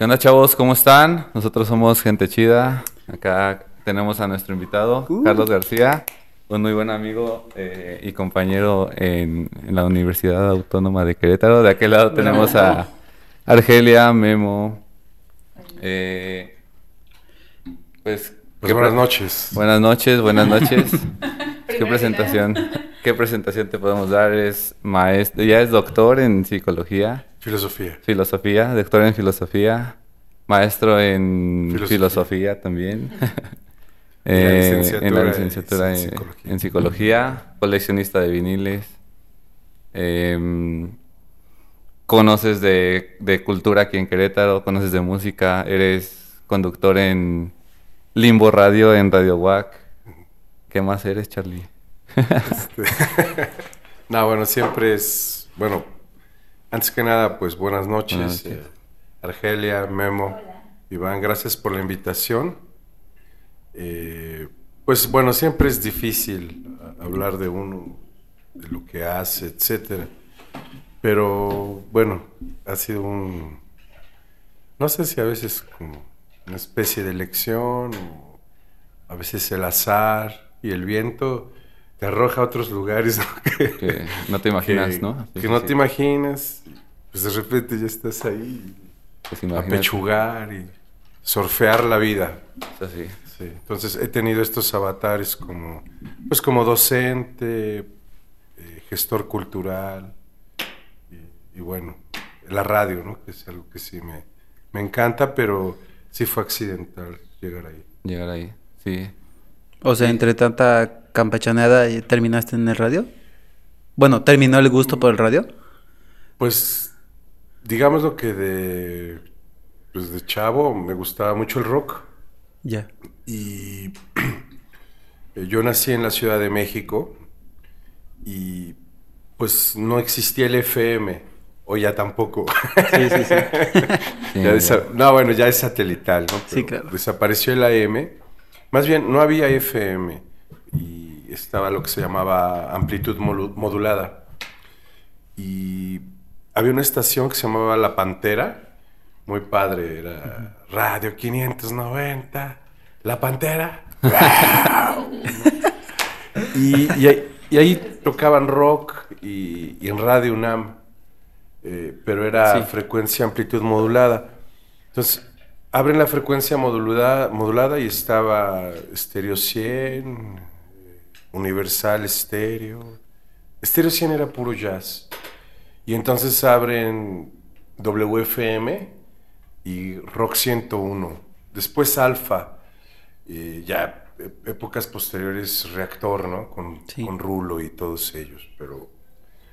¿Qué onda, chavos? ¿Cómo están? Nosotros somos Gente Chida. Acá tenemos a nuestro invitado, Uh. Carlos García, un muy buen amigo eh, y compañero en, en la Universidad Autónoma de Querétaro. De aquel lado tenemos a Argelia, Memo. eh, pues, Pues ¿qué buenas noches. Buenas noches, buenas noches. ¿Qué Primero presentación? ¿Qué presentación te podemos dar? Es maestro, ya es doctor en psicología, Filosofía. filosofía, doctor en filosofía, maestro en filosofía, Filosofía. también. En la Eh, licenciatura en la en licenciatura en, psicología. en psicología, coleccionista de viniles. Em, conoces de, de cultura aquí en Querétaro, conoces de música, eres conductor en Limbo Radio, en Radio WAC. ¿Qué más eres, Charlie? No, bueno, siempre es. Bueno, antes que nada, pues buenas noches. Buenas noches. eh, Argelia, Memo, Iván, gracias por la invitación. Eh, pues bueno, siempre es difícil a- hablar de uno, de lo que hace, etcétera. Pero bueno, ha sido un. No sé si a veces como una especie de elección, o a veces el azar y el viento te arroja a otros lugares ¿no? que, Que no te imaginas, que- ¿no? Que no sí, te imaginas. Pues de repente ya estás ahí Pues a pechugar y surfear la vida. Es así. Sí. Entonces he tenido estos avatares como, pues como docente, eh, gestor cultural y, y bueno, la radio, ¿no? Que es algo que sí me, me encanta, pero sí fue accidental llegar ahí. Llegar ahí, sí. O sea, entre tanta campechaneada, ¿y ¿terminaste en el radio? Bueno, ¿terminó el gusto por el radio? Pues digamos lo que de, pues de chavo me gustaba mucho el rock. Ya. Y eh, yo nací en la Ciudad de México y pues no existía el FM, o ya tampoco. Sí, sí, sí. Ya no, bueno, ya es satelital, ¿no? Sí, claro. Desapareció el AM. Más bien, no había FM y estaba lo que se llamaba amplitud modulada. Y había una estación que se llamaba La Pantera, muy padre, era Radio 590, La Pantera. y, y ahí, y ahí tocaban rock y, y en Radio UNAM, eh, pero era Sí. frecuencia amplitud modulada. Entonces, abren la frecuencia modulada, modulada y estaba Stereo 100, eh, Universal Stereo. Stereo 100 era puro jazz. Y entonces abren WFM y Rock 101. Después Alfa, eh, ya eh, épocas posteriores Reactor, ¿no? Con, Sí. con Rulo y todos ellos. Pero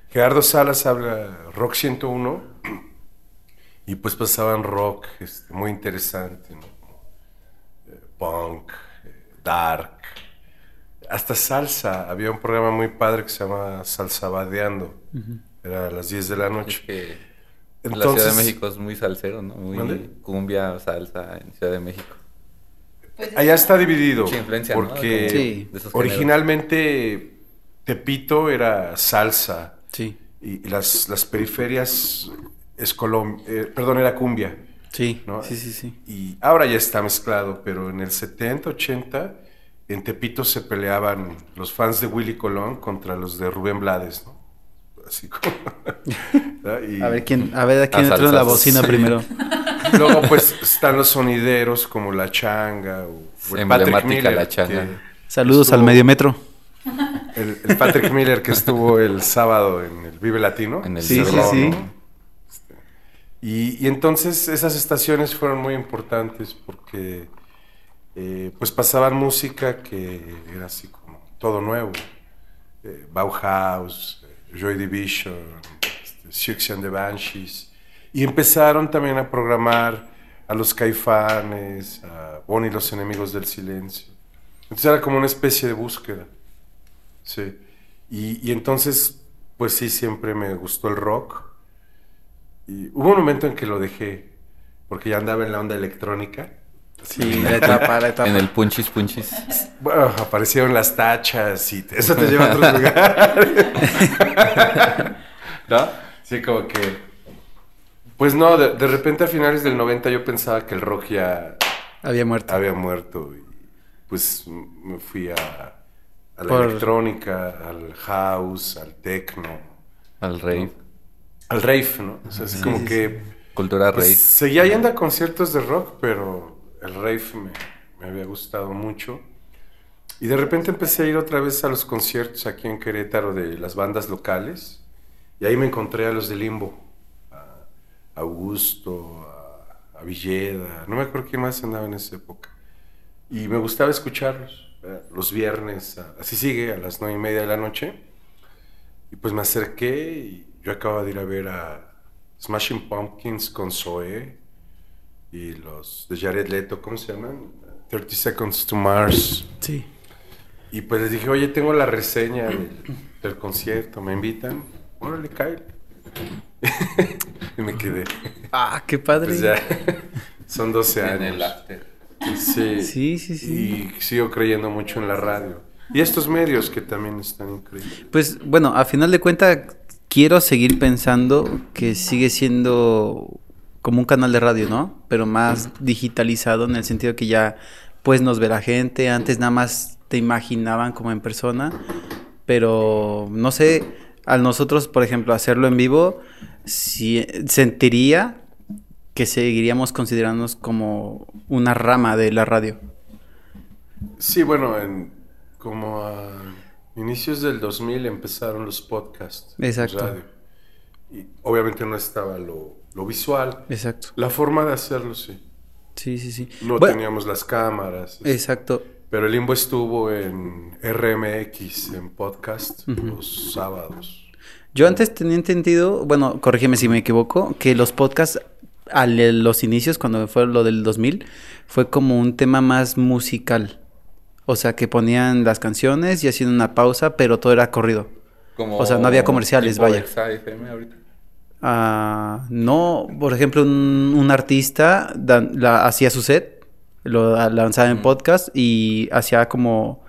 Gerardo Salas habla Rock 101 y pues pasaban rock este, muy interesante, ¿no? Eh, punk, eh, dark, hasta salsa. Había un programa muy padre que se llama Salsa Badeando. Era a las 10 de la Es noche. que la Entonces- Ciudad de México es muy salsero, ¿no? Muy ¿Mande? cumbia, salsa en Ciudad de México. Pues Allá está dividido. Mucha influencia. Porque Sí. originalmente Tepito era salsa Sí. y, y las, las periferias es Colom- eh, perdón, era cumbia. Sí. ¿no? Sí, sí, sí. Y ahora ya está mezclado, pero en el 70, 80, en Tepito se peleaban los fans de Willy Colón contra los de Rubén Blades, ¿no? Así como... ¿no? Y A ver quién, a ver a quién entró en la bocina Sí. primero. Luego pues están los sonideros como La Changa o, o el Emblemática Patrick Miller. La Changa. Saludos al medio metro. El, el Patrick Miller que estuvo el sábado en el Vive Latino. En el Sí, Cerro, sí, sí. ¿no? Y, y entonces esas estaciones fueron muy importantes porque eh, pues pasaban música que era así como todo nuevo. Eh, Bauhaus, eh, Joy Division, este, Siouxsie and the Banshees. Y empezaron también a programar a los caifanes, a Bonnie y los enemigos del silencio. Entonces era como una especie de búsqueda. Sí. Y, y entonces, pues sí, siempre me gustó el rock. Y hubo un momento en que lo dejé, porque ya andaba en la onda electrónica. Sí, la etapa, la etapa. En el punchis punchis. Bueno, aparecieron las tachas y te- eso te lleva a otros lugares. ¿No? Sí, como que Pues no, de, de repente a finales del 90 yo pensaba que el rock ya Había muerto. había muerto. Y pues me fui a, a la Por- electrónica, al house, al techno, Al rey. Al rave, ¿no? O sea, así como que Cultura pues, rey. seguía yendo a conciertos de rock, pero el rave me, me había gustado mucho. Y de repente empecé a ir otra vez a los conciertos aquí en Querétaro de las bandas locales. Y ahí me encontré a los de Limbo, a Augusto, a, a Villeda, no me acuerdo quién más andaba en esa época. Y me gustaba escucharlos los viernes, a- así sigue, a las nueve y media de la noche. Y pues me acerqué y yo acababa de ir a ver a Smashing Pumpkins con Zoe y los de Jared Leto, ¿cómo se llaman? 30 Seconds to Mars. Sí. Y pues les dije, oye, tengo la reseña del, del concierto, ¿me invitan? Órale, Kyle. y me quedé. Ah, qué padre. Pues ya, son 12 En años. el after. Sí. Sí, sí, sí. Y sigo creyendo mucho en la radio. Y estos medios que también están increíbles. Pues bueno, a final de cuentas quiero seguir pensando que sigue siendo como un canal de radio, ¿no? Pero más digitalizado en el sentido que ya pues nos ve la gente, antes nada más te imaginaban como en persona, pero no sé, al nosotros, por ejemplo, hacerlo en vivo, si, sentiría que seguiríamos considerándonos como una rama de la radio. Sí, bueno, en, como a inicios del 2000 empezaron los podcasts. Exacto. radio. Y obviamente no estaba lo, lo visual. Exacto. La forma de hacerlo, sí. Sí, sí, sí. No Bueno, teníamos las cámaras. Exacto. Pero el Limbo estuvo en RMX, en podcast, los sábados. Yo antes tenía entendido, bueno, corrígeme si me equivoco, que los podcasts a los inicios, cuando fue lo del 2000, fue como un tema más musical. O sea, que ponían las canciones y hacían una pausa, pero todo era corrido. Como O sea, no había comerciales, vaya. FM ahorita. Ah, no, por ejemplo, un, un artista dan- la- hacía su set, lo lanzaba en podcast y hacía como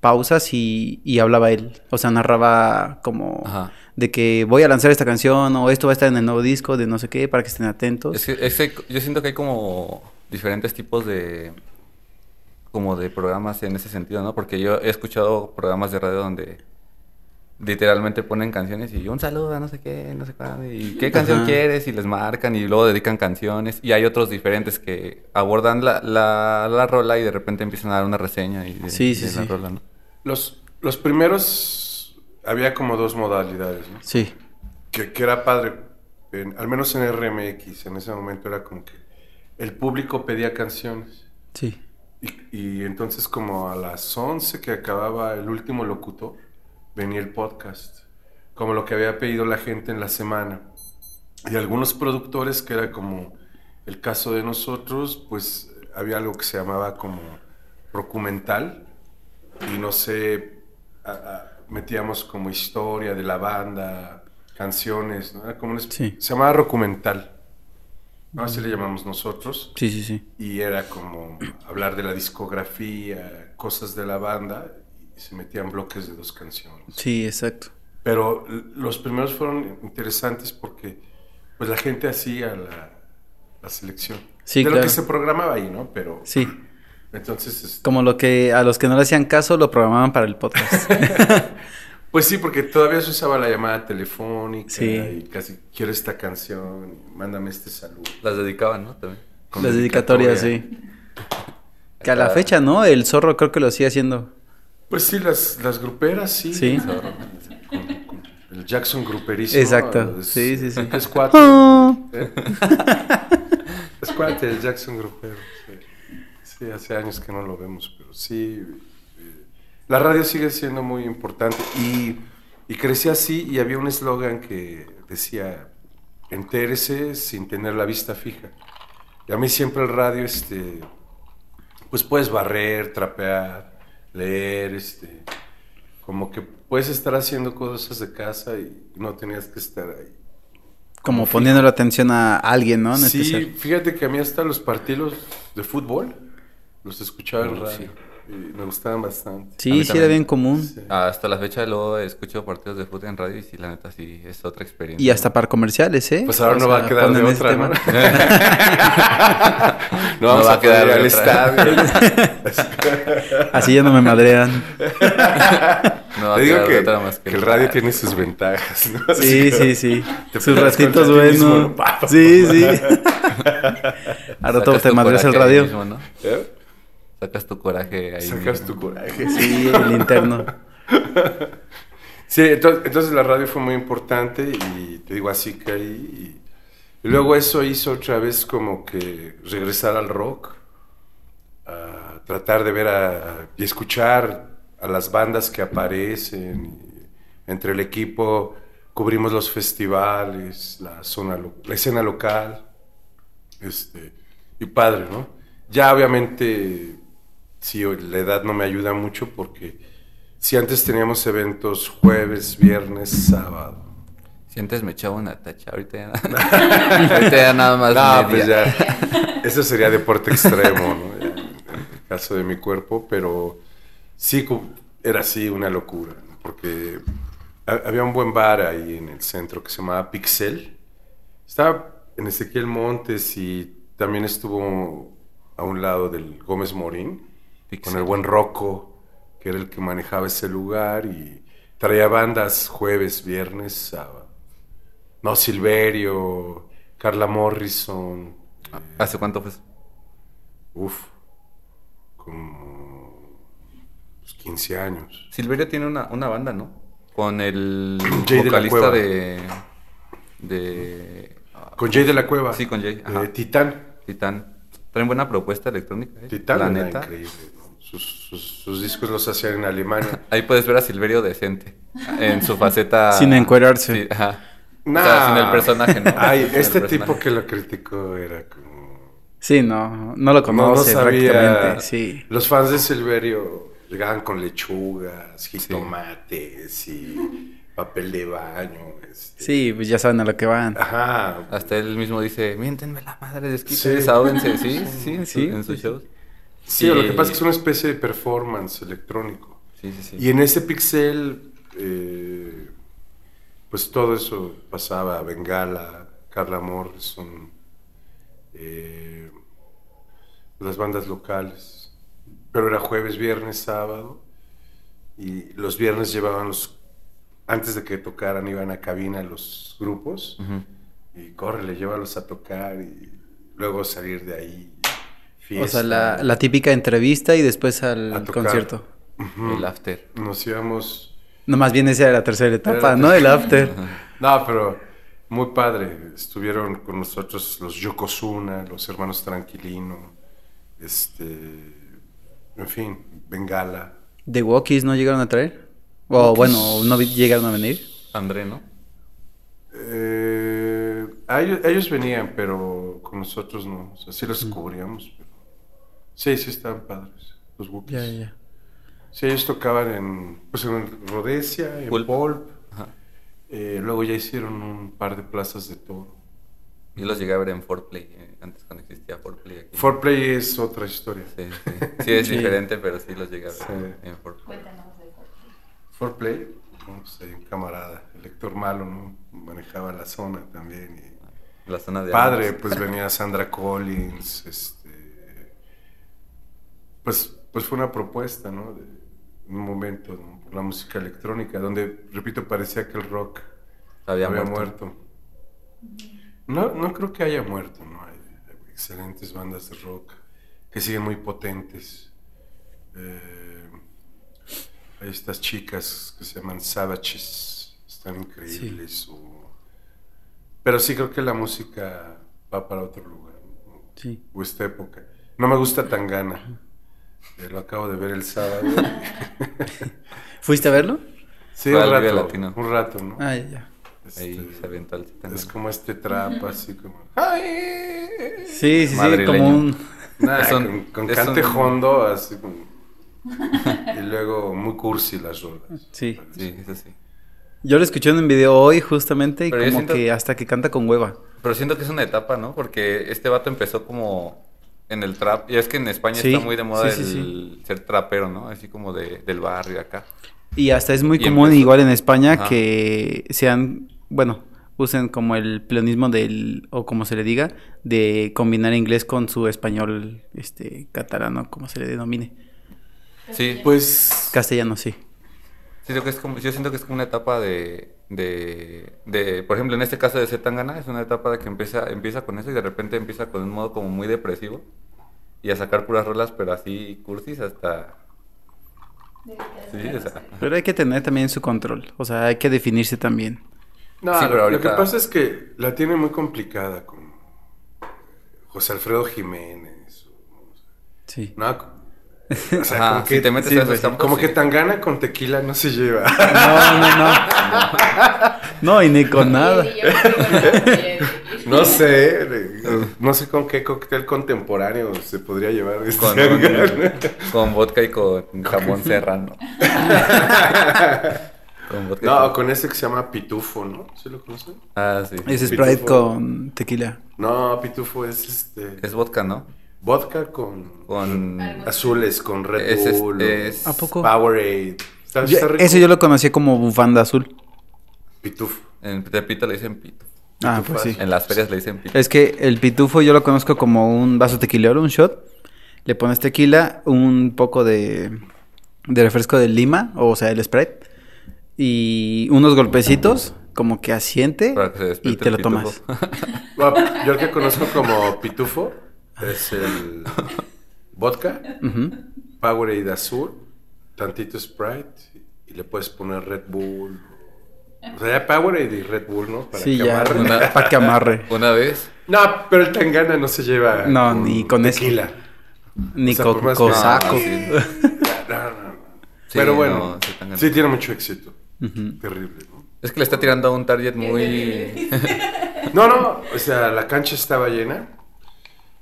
pausas y, y hablaba él. O sea, narraba como Ajá. de que voy a lanzar esta canción o esto va a estar en el nuevo disco de no sé qué para que estén atentos. Es que, es que yo siento que hay como diferentes tipos de como de programas en ese sentido, ¿no? Porque yo he escuchado programas de radio donde literalmente ponen canciones y un saludo a no sé qué, no sé cuándo, y qué canción Ajá. quieres y les marcan y luego dedican canciones y hay otros diferentes que abordan la, la, la rola y de repente empiezan a dar una reseña y de, Sí, sí, de la sí. rola, ¿no? Los, los primeros, había como dos modalidades, ¿no? Sí, que, que era padre, en- al menos en RMX, en ese momento era como que el público pedía canciones. sí. Y, y entonces como a las 11 que acababa el último locutor, venía el podcast, como lo que había pedido la gente en la semana. Y algunos productores, que era como el caso de nosotros, pues había algo que se llamaba como documental y no sé, a- a- metíamos como historia de la banda, canciones, ¿no? Era como una Sí. Se llamaba documental, ¿no? así le llamamos nosotros Sí, sí, sí. y era como hablar de la discografía, cosas de la banda, y se metían bloques de dos canciones. Sí, exacto. Pero los primeros fueron interesantes porque pues la gente hacía la, la selección. Sí, de lo claro. que se programaba ahí, ¿no? Pero Sí. entonces, este, Como lo que a los que no le hacían caso lo programaban para el podcast. pues sí, porque todavía se usaba la llamada telefónica Sí. y casi quiero esta canción, mándame este saludo. Las dedicaban, ¿no? También. Con Las dedicatorias, dedicatoria. sí. Que a la fecha, ¿no? El zorro creo que lo sigue haciendo. Pues sí, las, las gruperas, sí. Sí. Con- con el Jackson gruperísimo. Exacto. Es- Sí, sí, sí. Es cuate. ¿eh? Es cuate el Jackson grupero. Sí. Sí, hace años que no lo vemos, pero sí. La radio sigue siendo muy importante. Y, y crecí así y había un eslogan que decía, entérese sin tener la vista fija. Y a mí siempre el radio, este, pues puedes barrer, trapear, leer, este, como que puedes estar haciendo cosas de casa y no tenías que estar ahí. Como poniendo la atención a alguien, ¿no? En sí, especial. fíjate que a mí hasta los partidos de fútbol los escuchaba en radio. sí. Y me gustaban bastante. Sí, sí, era bien común. Sí. Hasta la fecha luego escucho partidos de fútbol en radio y sí, la neta sí, es otra experiencia. Y hasta para comerciales, ¿eh? Pues ahora O no va a quedar de otra, tema. ¿no? no vamos va a a quedar al estadio. Así ya no me madrean. No Te digo quedar que, de otra más que el radio tiene sus ventajas, ¿no? Sí, sí, sí. te Sus ratitos buenos. Sí, sí. Rato Sacas te madreas el radio. mismo, ¿no? ¿Eh? Sacas tu coraje ahí. Sacas mismo. tu coraje. Sí, el interno. Sí, entonces, entonces la radio fue muy importante y te digo así que ahí. Y, y luego eso hizo otra vez como que regresar al rock, a tratar de ver a- y escuchar a las bandas que aparecen. y entre el equipo cubrimos los festivales, la, zona, lo- la escena local. Este, y padre, ¿no? Ya obviamente, sí, la edad no me ayuda mucho porque si antes teníamos eventos jueves, viernes, sábado. Si antes me echaba una tacha, ahorita ya, ahorita ya nada más. No, pues ya. Eso sería deporte extremo, ¿no? Ya, En el caso de mi cuerpo, pero sí era así una locura, ¿no? porque ha- había un buen bar ahí en el centro que se llamaba Pixel. Estaba en Ezequiel Montes y también estuvo a un lado del Gómez Morín, Pixel. con el buen Rocco, que era el que manejaba ese lugar y traía bandas jueves, viernes, sábado. No, Silverio, Carla Morrison. ¿Hace cuánto fue? eso? Uf, como pues, 15 años. Silverio tiene una, una banda, ¿no? Con el Jay de la vocalista Cueva. de. de. Con Jay de la Cueva. Sí, con Jay, ajá. Titán. Titán. Traen buena propuesta electrónica, ¿eh? Titán La neta. increíble. ¿No? Sus, sus- sus discos los hacían en Alemania. Ahí puedes ver a Silverio decente. En su faceta. Sin encuerarse. Sí, ajá. Nah. O sea, sin el personaje, ¿no? Ay, Sin este personaje. tipo que lo criticó era como... Sí, no, no lo No, no conoce sabía. prácticamente. Sí. Los fans de Silverio llegaban con lechugas, jitomates y papel de baño. este. Sí, pues ya saben a lo que van. Ajá. Hasta él mismo dice, miéntenme la madre, desquiten, Sí. Sí, sí, Sí, en sus sí, shows. Sí, lo que pasa es que es una especie de performance electrónico. Sí, sí, sí. Y en ese pixel, eh, pues todo eso pasaba. Bengala, Carla Morrison, eh, las bandas locales. Pero era jueves, viernes, sábado. Y los viernes llevaban los... Antes de que tocaran, iban a cabina los grupos. Ujú. Y córrele, llévalos a tocar y luego salir de ahí. O sea, la, la típica entrevista y después A al tocar. concierto. El after. Nos íbamos... No, más bien esa era la tercera etapa, la ¿no? El after. No, pero muy padre. Estuvieron con nosotros los Yokozuna, los hermanos Tranquilino, este, en fin, Bengala. ¿The Walkies no llegaron a traer? O bueno, no llegaron a venir. André, ¿no? Eh, ellos, ellos venían, pero con nosotros no. O sea, sí los cubríamos. Pero... Sí, sí estaban padres, los Wookiees. Ya, ya. Sí, ellos tocaban en, pues en Rhodesia, en Pulp. Pulp. Eh, luego ya hicieron un par de plazas de toro. Yo los llegué a ver en Forplay, eh, antes cuando existía Forplay aquí. Foreplay es otra historia. Sí, sí. Sí, es Sí. diferente, pero sí los llegué a ver Sí. en Forplay. Cuéntanos de Fortnite. Foreplay, bueno, pues hay un camarada, el Héctor Malo, ¿no? Manejaba la zona también. Y La zona de... padre, pues venía Sandra Collins, este... Pues, pues fue una propuesta, ¿no? De un momento, ¿no? Por la música electrónica, donde, repito, parecía que el rock Había había, muerto. muerto. No, no creo que haya muerto, ¿no? Hay, excelentes bandas de rock que siguen muy potentes. Eh, hay estas chicas que se llaman Savages, están increíbles. o- Pero sí creo que la música va para otro lugar, ¿no? Sí. o esta época. No me gusta Tangana, lo acabo de ver el sábado. ¿Fuiste a verlo? sí, un rato, Latino. un rato, ¿no? Ah, ya, ya. Ahí Este, se aventó el setenta. Es como este trap, así como. ¡Ay! Sí, sí, sí, Madrileño. como un... Nah, Es un- con, con es cante un- hondo, así como. y luego muy cursi las rolas. Sí. Sí, eso sí. Yo lo escuché en un video hoy justamente y Pero como siento- que hasta que canta con hueva. Pero siento que es una etapa, ¿no? Porque este vato empezó como en el trap. Y es que en España Sí, está muy de moda sí, sí, el ser trapero, ¿no? Así como de, del barrio acá. Y hasta es muy Y común empezó- igual en España Ajá. que sean, bueno, usen como el pleonismo del, o como se le diga, de combinar inglés con su español, este, catalano, como se le denomine. Sí, Pues Castellano, sí. siento que es como, yo siento que es como una etapa de, de, de, por ejemplo, en este caso de Zetangana, es una etapa de que empieza, empieza con eso y de repente empieza con un modo como muy depresivo y a sacar puras rolas, pero así cursis hasta... Sí, o sea, Pero hay que tener también su control, o sea, hay que definirse también. No, Sí, pero lo que pasa es que la tiene muy complicada con José Alfredo Jiménez. o- Sí. No, o sea, Ajá, como si que, te metes sí, a pues, campos, como sí. que Tangana con tequila no se lleva. No, no, no. No, y ni con nada. No sé, no sé con qué cóctel contemporáneo se podría llevar este con, vodka y con jamón serrano. con vodka y No, con- con ese que se llama Pitufo, ¿no? ¿Sí lo conocen? Ah, sí. Es Pitufo. Sprite con tequila. No, Pitufo es este Es vodka, ¿no? Vodka con Con... azules, con Red Es- es- Bull, o es- ¿A poco? Powerade. Está, Yo- está rico. eso yo lo conocía como bufanda azul. Pitufo. En Tepito le dicen pito. Ah, Pitufo pues sí. En las ferias le dicen pito. Es que el pitufo yo lo conozco como un vaso tequilero, un shot. Le pones tequila, un poco de, de refresco de lima, o sea, el Sprite, y unos golpecitos, como que asiente, Para que se y te el lo tomas. pitufo. Bueno, yo el que conozco como Pitufo es el vodka, Ujú. Powerade azul, tantito Sprite y le puedes poner Red Bull. O sea, ya Powerade y Red Bull, ¿no? Para Sí, que ya, amarre. Una- para que amarre. Una vez, No, pero el Tangana no se lleva. No, ni con eso. tequila. Ni O sea, con cosaco. No, sí. No, no, no. Sí, pero bueno, no, sí, tiene mucho éxito. Terrible, ¿no? es que le está tirando a un target muy... No, no, o sea, la cancha estaba llena,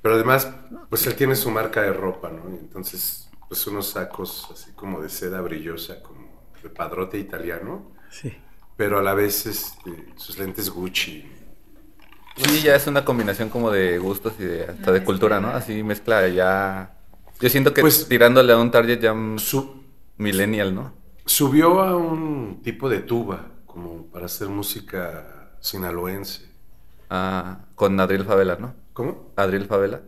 pero además, pues él tiene su marca de ropa, ¿no? Y entonces, pues unos sacos así como de seda brillosa, como de padrote italiano, Sí. pero a la vez este, sus lentes Gucci. Sí, ya es una combinación como de gustos y de, hasta de cultura, ¿no? Así mezcla ya... Yo siento que Pues- tirándole a un target ya Su- millennial, ¿no? subió a un tipo de tuba, como para hacer música sinaloense. Ah, con Adriel Favela, ¿no? ¿Cómo? Adriel Favela.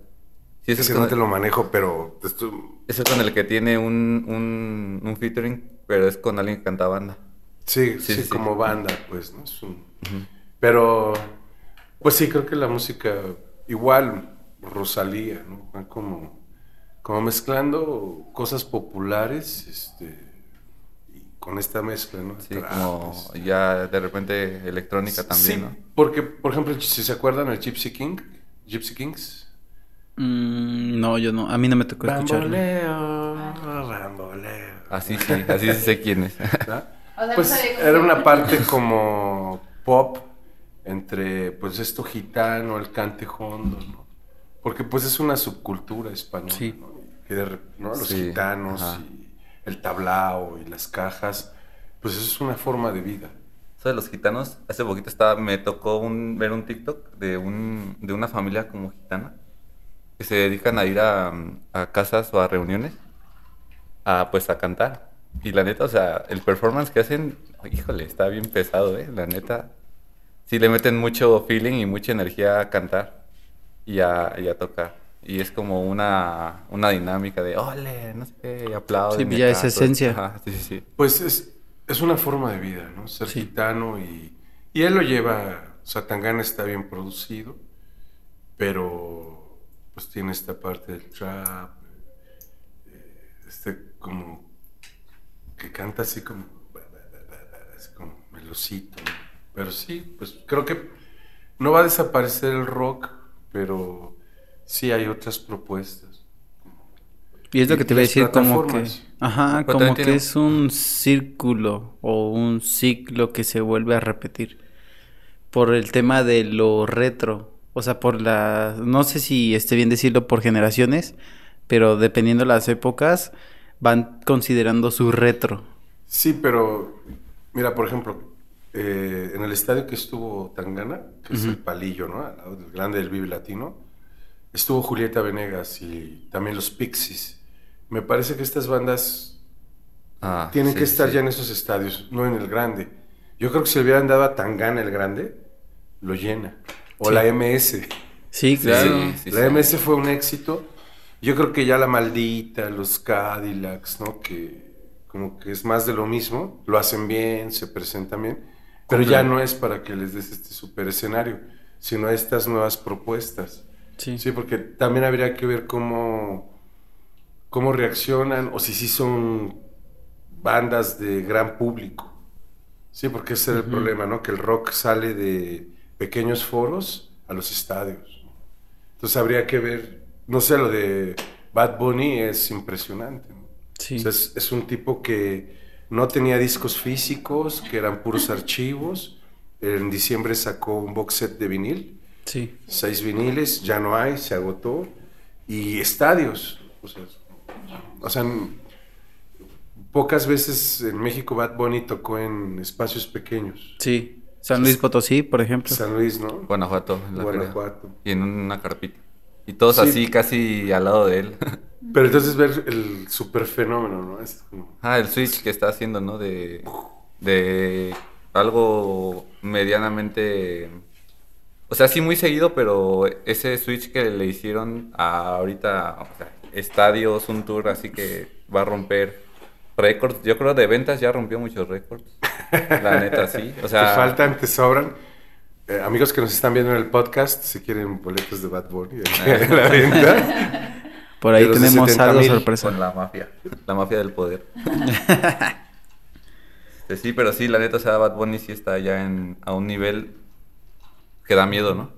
Sí, ese es, no con, te lo manejo, pero esto- ese es con el que tiene un, un, un featuring, pero es con alguien que canta banda. Sí, Sí, sí, sí. como banda, pues, ¿no? Es un- Pero, pues sí, creo que la música, igual, Rosalía, ¿no? Como, como mezclando cosas populares, este, con esta mezcla, ¿no? Sí, como este. ya de repente electrónica también, Sí, ¿no? porque, por ejemplo, si se acuerdan el Gypsy King, Gypsy Kings. Mm, no, yo no. A mí no me tocó escucharlo. Bamboleo, bamboleo. Así sí, así sí sé quién es. pues era una parte como pop entre pues esto gitano, el cante hondo, ¿no? Porque pues es una subcultura española, Sí. ¿no? Que de re- ¿no? Los Sí, gitanos ajá. y el tablao y las cajas, pues eso es una forma de vida. Eso de los gitanos, hace poquito estaba, me tocó un, ver un TikTok de, un, de una familia como gitana que se dedican a ir a, a casas o a reuniones a pues a cantar. Y la neta, o sea, el performance que hacen, híjole, está bien pesado, ¿eh? La neta. Sí le meten mucho feeling y mucha energía a cantar y a, y a tocar. Y es como una, una dinámica de, ole, no sé y. Sí, y ya es esencia. Ajá, sí, sí, sí. Pues es, es una forma de vida, ¿no? Ser Sí. gitano y, y él lo lleva, o sea, Tangana está bien producido, pero pues tiene esta parte del trap, eh, este como que canta así como, así como melosito, ¿no? pero sí, pues creo que no va a desaparecer el rock, pero sí hay otras propuestas. Y es lo que te iba a decir, como que, ajá, como que tiene- es un círculo o un ciclo que se vuelve a repetir por el tema de lo retro, o sea, por la, no sé si esté bien decirlo por generaciones, pero dependiendo las épocas van considerando su retro. Sí, pero mira, por ejemplo, eh, en el estadio que estuvo Tangana, que es el palillo, ¿no? Del grande del Vive Latino, estuvo Julieta Venegas y también los Pixies. Me parece que estas bandas Ah, tienen sí, que estar sí. ya en esos estadios, no en el grande. Yo creo que si le hubieran dado a Tangana el grande, lo llena. O Sí. la MS. Sí, claro. Sí, sí, la sí. MS fue un éxito. Yo creo que ya la maldita, los Cadillacs, ¿no? Que como que es más de lo mismo, lo hacen bien, se presentan bien, pero ya no es para que les des este super escenario, sino estas nuevas propuestas. Sí. Sí, porque también habría que ver cómo, cómo reaccionan o si sí son bandas de gran público. Sí, porque ese es el problema, ¿no? Que el rock sale de pequeños foros a los estadios. Entonces habría que ver, no sé, lo de Bad Bunny es impresionante. ¿no? Sí. O sea, es, es un tipo que no tenía discos físicos, que eran puros archivos. En diciembre sacó un box set de vinil Sí. seis viniles, ya no hay, se agotó. Y estadios. O sea, o sea, pocas veces en México Bad Bunny tocó en espacios pequeños. Sí. San Luis Potosí, por ejemplo. San Luis, ¿no? Guanajuato, en la feria. Guanajuato. Y en una carpita. Y todos Sí. así, casi al lado de él. Pero entonces ver el super fenómeno, ¿no? Es como- ah, el switch que está haciendo, ¿no? De, de algo medianamente... O sea, sí muy seguido, pero ese switch que le hicieron a ahorita, o sea, estadios, un tour, así que va a romper récords. Yo creo de ventas ya rompió muchos récords. La neta, sí. O sea, te faltan, te sobran. Eh, amigos que nos están viendo en el podcast, si quieren boletos de Bad Bunny aquí a la venta. Por ahí tenemos 70,000 algo con sorpresa. la mafia, la mafia del poder. Este, sí, pero sí, la neta, o sea, Bad Bunny sí está ya en, a un nivel que da miedo, ¿no?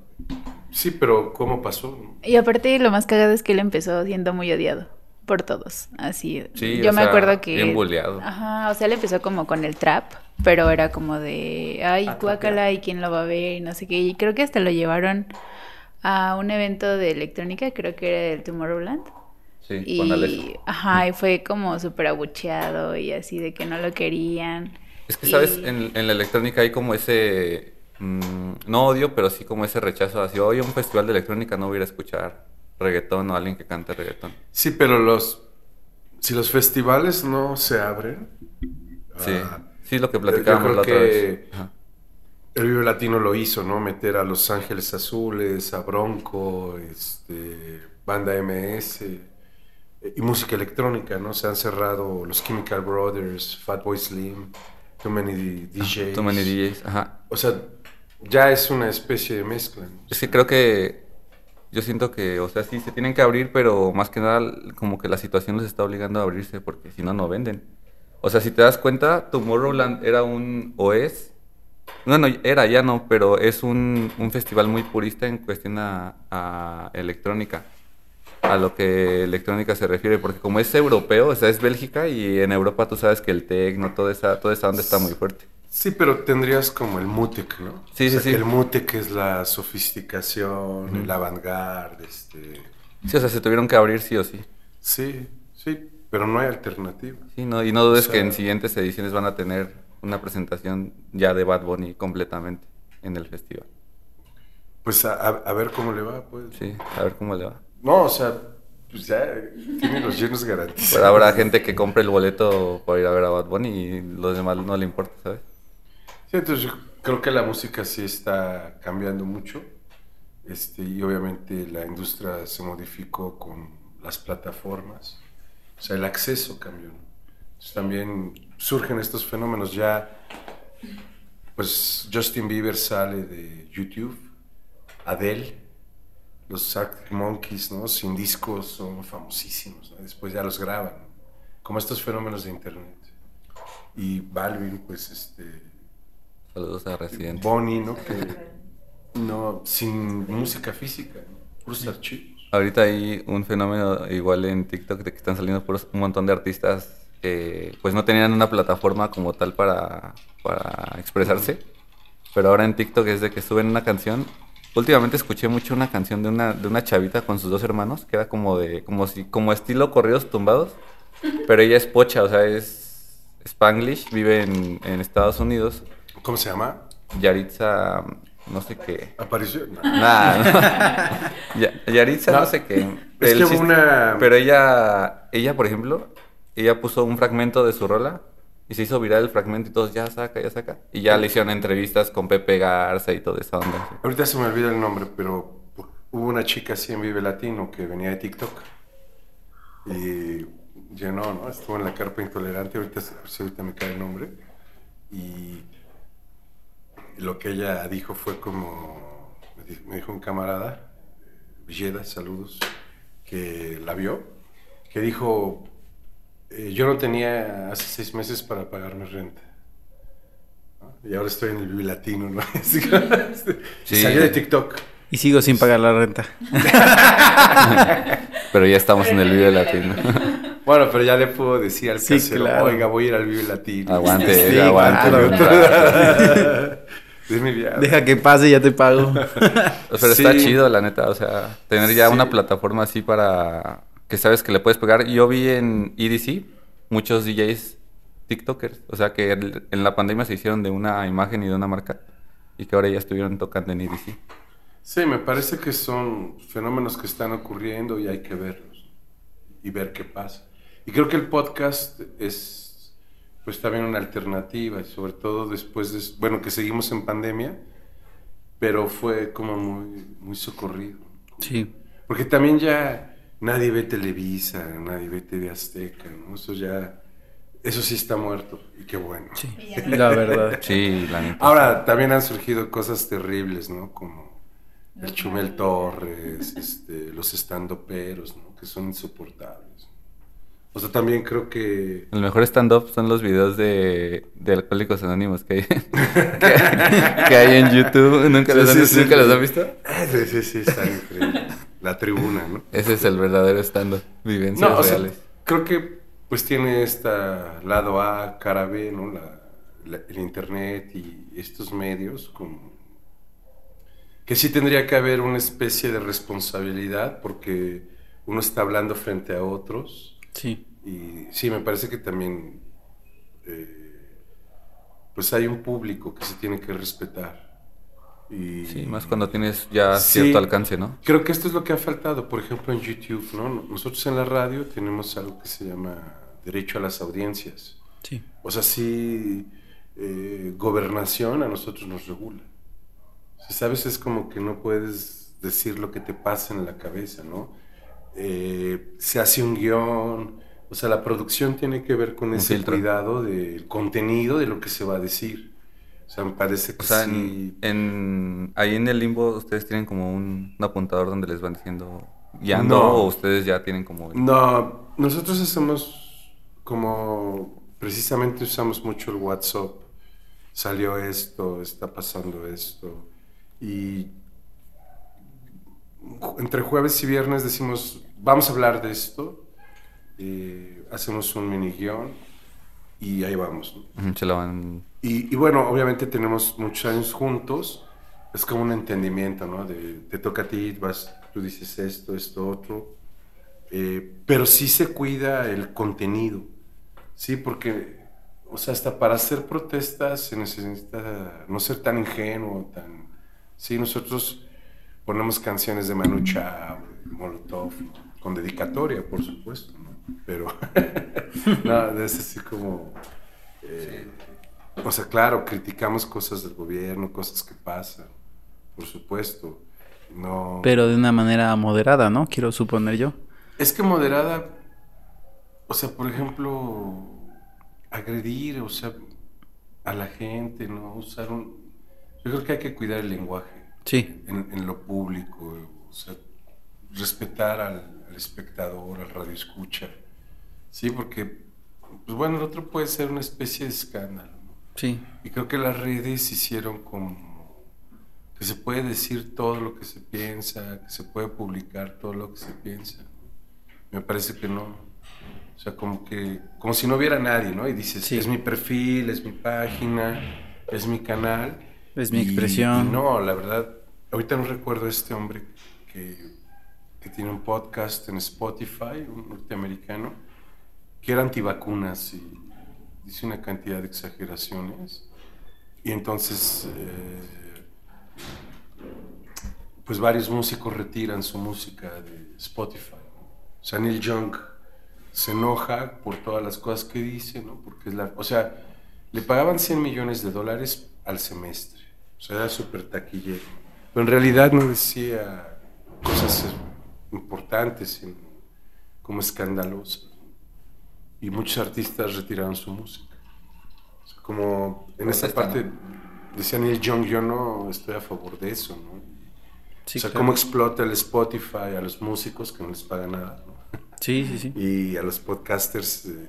Sí, pero ¿cómo pasó? Y aparte lo más cagado es que él empezó siendo muy odiado por todos, así. Sí, yo o me sea, acuerdo que bien bulleado. Ajá, o sea, él empezó como con el trap, pero era como de, ay, Ah, guácala y quién lo va a ver y no sé qué. Y creo que hasta lo llevaron a un evento de electrónica, creo que era el Tomorrowland. Sí, Y, con ajá, y fue como súper abucheado y así de que no lo querían. Es que, ¿sabes? En la electrónica hay como ese, mm, no odio, pero sí como ese rechazo hacia, oye, un festival de electrónica no voy a ir a escuchar reggaetón o alguien que cante reggaetón. Sí, pero los si los festivales no se abren, Sí, ah, sí, lo que platicábamos la otra vez. Ajá. el Vive Latino lo hizo, ¿no? Meter a Los Ángeles Azules, a Bronco, este, Banda MS eh, y música electrónica, ¿no? Se han cerrado los Chemical Brothers, Fatboy Slim, Too Many DJs. Too many DJs, ajá. O sea, ya es una especie de mezcla. ¿no? Es que creo que yo siento que, o sea, sí se tienen que abrir, pero más que nada como que la situación los está obligando a abrirse porque si no, no venden. O sea, si te das cuenta, Tomorrowland era un, o es, no, era, ya no, pero es un, un festival muy purista en cuestión a, a electrónica, a lo que electrónica se refiere, porque como es europeo, o sea, es Bélgica y en Europa tú sabes que el techno, toda esa, toda esa onda está muy fuerte. Sí, pero tendrías como el Mutec, ¿no? Sí, O sea, sí, sí. el Mutec es la sofisticación, el avant-garde, este... Sí, o sea, se tuvieron que abrir sí o sí. Sí, sí, pero no hay alternativa. Sí, no, y no dudes O que en siguientes ediciones van a tener una presentación ya de Bad Bunny completamente en el festival. Pues a, a- a ver cómo le va, pues. Sí, a ver cómo le va. No, o sea, pues ya tiene los llenos garantizados. Pero habrá gente que compre el boleto para ir a ver a Bad Bunny y los demás no le importa, ¿sabes? Sí, entonces yo creo que la música sí está cambiando mucho. Este, y obviamente la industria se modificó con las plataformas. O sea, el acceso cambió. Entonces, también surgen estos fenómenos ya. Pues Justin Bieber sale de YouTube, Adele, los Arctic Monkeys, ¿no? Sin discos son famosísimos, ¿no? Después ya los graban, como estos fenómenos de internet. Y Balvin, pues este, Saludos a Residente. Bonnie, ¿no? Que no, sin música física, puros archivos. Ahorita hay un fenómeno igual en TikTok de que están saliendo puros- un montón de artistas que pues no tenían una plataforma como tal para, para expresarse. Pero ahora en TikTok es de que suben una canción. Últimamente escuché mucho una canción de una, de una chavita con sus dos hermanos, que era como de, como si, como estilo corridos tumbados. Pero ella es pocha, o sea, es Spanglish, vive en, en Estados Unidos. ¿Cómo se llama? Yaritza no sé qué. ¿Apareció? No. Nah, no. Ya- Yaritza no, No, sé qué. es El que hubo una- Pero ella, ella, por ejemplo, ella puso un fragmento de su rola y se hizo viral el fragmento y todos, ya saca, ya saca. Y ya le hicieron entrevistas con Pepe Garza y toda esa onda. Ahorita se me olvida el nombre, pero hubo una chica así en Vive Latino que venía de TikTok y llenó, ¿no? Estuvo en la carpa intolerante, ahorita, ahorita me cae el nombre. Y lo que ella dijo fue como, me di- me dijo un camarada, Villeda, saludos, que la vio, que dijo, eh, yo no tenía hace seis meses para pagar mi renta. ¿no? Y ahora estoy en el Vive Latino, ¿no? Sí. Salió de TikTok. Y sigo sin pagar la renta. Pero ya estamos en el video latino. Bueno, pero ya le puedo decir al Sí, casero, claro. oiga, voy a ir al Vive Latino. aguante, Sí, aguante. claro. Es mi viaje. Deja que pase y ya te pago. Pero está Sí. chido, la neta. O sea, tener ya Sí. una plataforma así para que sabes que le puedes pegar. Yo vi en EDC muchos DJs TikTokers. O sea, que el- en la pandemia se hicieron de una imagen y de una marca. Y que ahora ya estuvieron tocando en EDC. Sí, me parece que son fenómenos que están ocurriendo y hay que verlos y ver qué pasa. Y creo que el podcast es pues también una alternativa, y sobre todo después de, bueno, que seguimos en pandemia, pero fue como muy, muy socorrido. Sí. Porque también ya nadie ve Televisa, nadie ve TV Azteca, ¿no? Eso ya, eso sí está muerto y qué bueno. Sí. La verdad. Sí, la neta. Ahora también han surgido cosas terribles, ¿no? Como el Chumel Torres, este, los estandoperos, ¿no? Que son insoportables. O sea, también creo que... El mejor stand-up son los videos de, de Alcohólicos Anónimos que hay, que, que hay en YouTube. ¿Nunca, Sí, los, han, sí, sí. ¿nunca los han visto? Sí, sí, sí, está increíble. La tribuna, ¿no? Ese es el verdadero stand-up. Vivencias No, o sea, reales. creo que pues tiene esta lado A, cara B, ¿no? La, la- el internet y estos medios como que sí tendría que haber una especie de responsabilidad porque uno está hablando frente a otros Sí. y sí, me parece que también eh, pues hay un público que se tiene que respetar. Y, Sí, más cuando tienes ya Sí. cierto alcance, ¿no? Creo que esto es lo que ha faltado, por ejemplo, en YouTube, ¿no? Nosotros en la radio tenemos algo que se llama derecho a las audiencias. Sí. O sea, sí, eh, gobernación a nosotros nos regula. Si sabes, es como que no puedes decir lo que te pasa en la cabeza, ¿no? Eh, se hace un guion, o sea, la producción tiene que ver con Un ese filtro. cuidado del contenido de lo que se va a decir. O sea, me parece que O sea, sí. en, en- ahí en el limbo ustedes tienen como un, un apuntador donde les van diciendo guiando No. o ustedes ya tienen como... No, nosotros hacemos como precisamente usamos mucho el WhatsApp. Salió esto, está pasando esto. Y entre jueves y viernes decimos, vamos a hablar de esto. eh, hacemos un mini guion y ahí vamos. ¿no? Y, y bueno, obviamente tenemos muchos años juntos. Es como un entendimiento, ¿no? De, te toca a ti, vas, tú dices esto, esto, otro. Eh, pero sí se cuida el contenido. Sí, porque, o sea, hasta para hacer protestas se necesita no ser tan ingenuo, tan... Sí, nosotros ponemos canciones de Manu Chao, Molotov, con dedicatoria, por supuesto, ¿no? Pero, no, es así como... eh, o sea, claro, criticamos cosas del gobierno, cosas que pasan, por supuesto. No. Pero de una manera moderada, ¿no? Quiero suponer yo. Es que moderada, o sea, por ejemplo, agredir, o sea, a la gente, ¿no? Usar un... Yo creo que hay que cuidar el lenguaje Sí. en, en lo público, o sea, respetar al, al espectador, al radio escucha. Sí, porque, pues bueno, el otro puede ser una especie de escándalo, ¿no? Sí. Y creo que las redes hicieron como que se puede decir todo lo que se piensa, que se puede publicar todo lo que se piensa. Me parece que no. O sea, como que, como si no hubiera nadie, ¿no? Y dices, Sí. es mi perfil, es mi página, es mi canal. Es mi Y- expresión. y no, la verdad, ahorita no recuerdo a este hombre que, que tiene un podcast en Spotify, un norteamericano, que era antivacunas y dice una cantidad de exageraciones. Y entonces, eh, pues varios músicos retiran su música de Spotify. O sea, Neil Young se enoja por todas las cosas que dice, ¿no? Porque es la, o sea, le pagaban 100 millones de dólares al semestre. O sea, era súper taquillero. Pero en realidad no decía cosas importantes, como escandalosas. Y muchos artistas retiraron su música. O sea, como en esa parte, decía Neil Young, yo no estoy a favor de eso, ¿no? o sea, cómo explota el Spotify a los músicos que no les paga nada, ¿no? Sí, sí, sí. Y a los podcasters eh,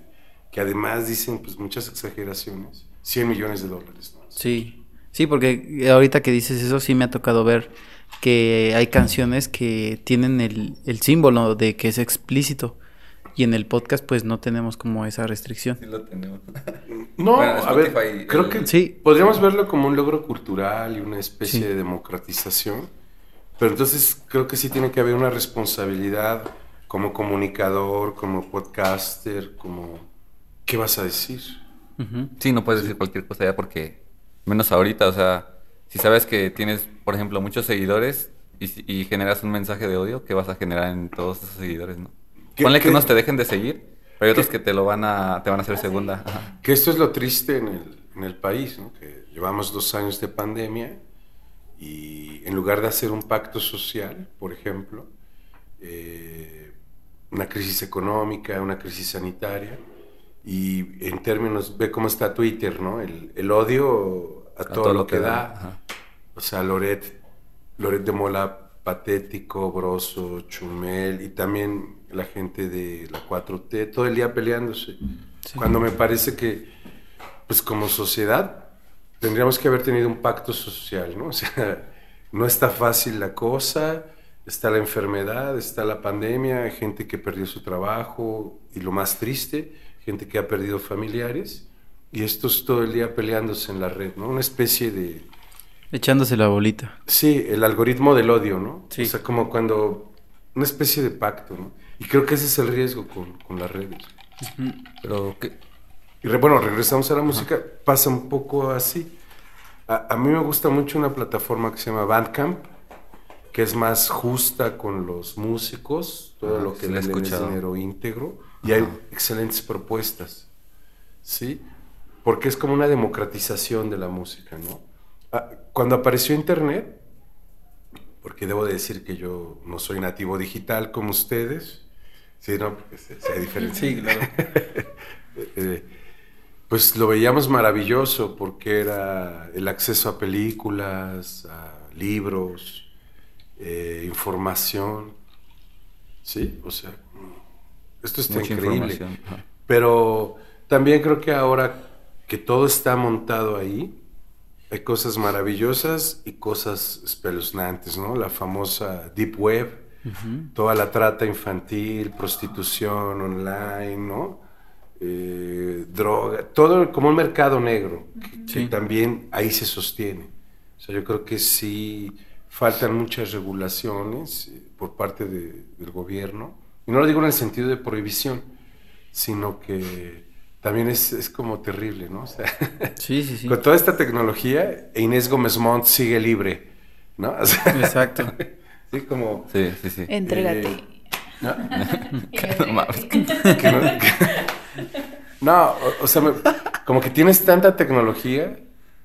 que además dicen pues muchas exageraciones, 100 millones de dólares. ¿no? Sí, sí, porque ahorita que dices eso sí me ha tocado ver que hay canciones que tienen el, el símbolo de que es explícito. Y en el podcast, pues no tenemos como esa restricción. Sí, lo tenemos. No, Bueno, a ver, creo el- que Sí. podríamos verlo como un logro cultural y una especie Sí. de democratización, pero entonces creo que sí tiene que haber una responsabilidad como comunicador, como podcaster, como ¿qué vas a decir? Sí, no puedes decir cualquier cosa ya porque, menos ahorita, o sea, si sabes que tienes, por ejemplo, muchos seguidores y, y generas un mensaje de odio, ¿qué vas a generar en todos esos seguidores, no? ¿Qué- Ponle que qué- unos te dejen de seguir, pero hay otros que te lo van a, te van a hacer segunda. Ajá. Que esto es lo triste en el, en el país, ¿no? que llevamos dos años de pandemia y en lugar de hacer un pacto social, por ejemplo, eh, una crisis económica, una crisis sanitaria, y en términos, ve cómo está Twitter, ¿no? El, el odio a, todo, lo que, da. ajá. O sea, Loret, Loret de Mola patético, Broso, Chumel y también la gente de la 4T, todo el día peleándose. Cuando me parece que, pues como sociedad, tendríamos que haber tenido un pacto social, ¿no? O sea, no está fácil la cosa, está la enfermedad, está la pandemia, gente que perdió su trabajo y lo más triste, gente que ha perdido familiares y estos todo el día peleándose en la red, ¿no? Una especie de... Echándose la bolita. Sí, el algoritmo del odio, ¿no? Sí. O sea, como cuando... Una especie de pacto, ¿no? Y creo que ese es el riesgo con, con las redes. Pero, ¿qué? Y re- bueno, regresamos a la música, pasa un poco así. A, a mí me gusta mucho una plataforma que se llama Bandcamp, que es más justa con los músicos, todo lo que sí venden es dinero íntegro, y hay excelentes propuestas, ¿sí? Porque es como una democratización de la música, ¿no? Ah, Cuando apareció Internet, porque debo de decir que yo no soy nativo digital como ustedes, sí, no, porque se, diferencia. Sí, claro. Eh, pues lo veíamos maravilloso porque era el acceso a películas, a libros, eh, información. Sí, o sea, esto está Mucha increíble. Pero también creo que ahora que todo está montado ahí, hay cosas maravillosas y cosas espeluznantes, ¿no? La famosa Deep Web, toda la trata infantil, prostitución online, ¿no? Eh, droga, todo como un mercado negro, que, que Sí. también ahí se sostiene. O sea, yo creo que sí faltan muchas regulaciones eh, por parte de- del gobierno. Y no lo digo en el sentido de prohibición, sino que también es, es como terrible, ¿no? O sea, Sí, sí, sí. con toda esta tecnología, Inés Gómez Montt sigue libre, ¿no? O sea, Exacto. sí, como... Sí, sí, sí. Entrégate. Eh, ¿no? No mames. que no, que- no, o, o sea, me- como que tienes tanta tecnología,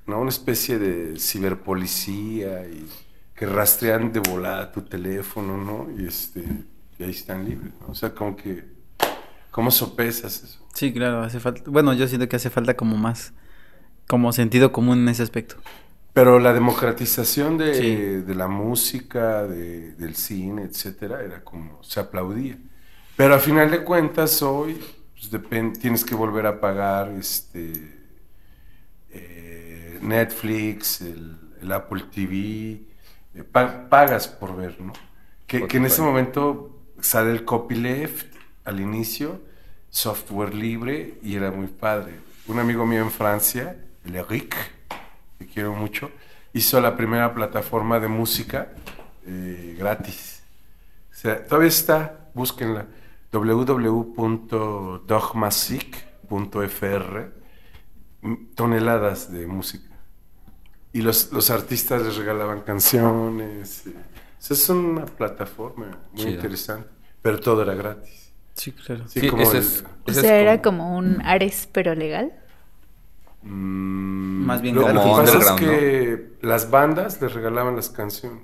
¿no? Una especie de ciberpolicía y que rastrean de volada tu teléfono, ¿no? Y este, y ahí están libres, ¿no? O sea, como que, ¿cómo sopesas eso? Sí, claro, hace falta. Bueno, yo siento que hace falta como más, como sentido común en ese aspecto. Pero la democratización de, Sí. de la música, de- del cine, etcétera, era como se aplaudía. Pero a final de cuentas, hoy pues, tienes que volver a pagar este eh, Netflix, el, el Apple TV, eh, pa- pagas por ver, ¿no? Que, que en ese momento sale el copyleft al inicio, software libre y era muy padre. Un amigo mío en Francia, el Eric, que quiero mucho, hizo la primera plataforma de música eh, gratis. O sea, todavía está, búsquenla, www.dogmasic.fr, toneladas de música. Y los, los artistas les regalaban canciones. eh, es una plataforma muy interesante, pero todo era gratis. Sí, claro. Sí, Sí, como ese el- es- O ese sea, es era como un Ares, pero legal. Mm, Más bien lo, lo que pasa es que las bandas les regalaban las canciones.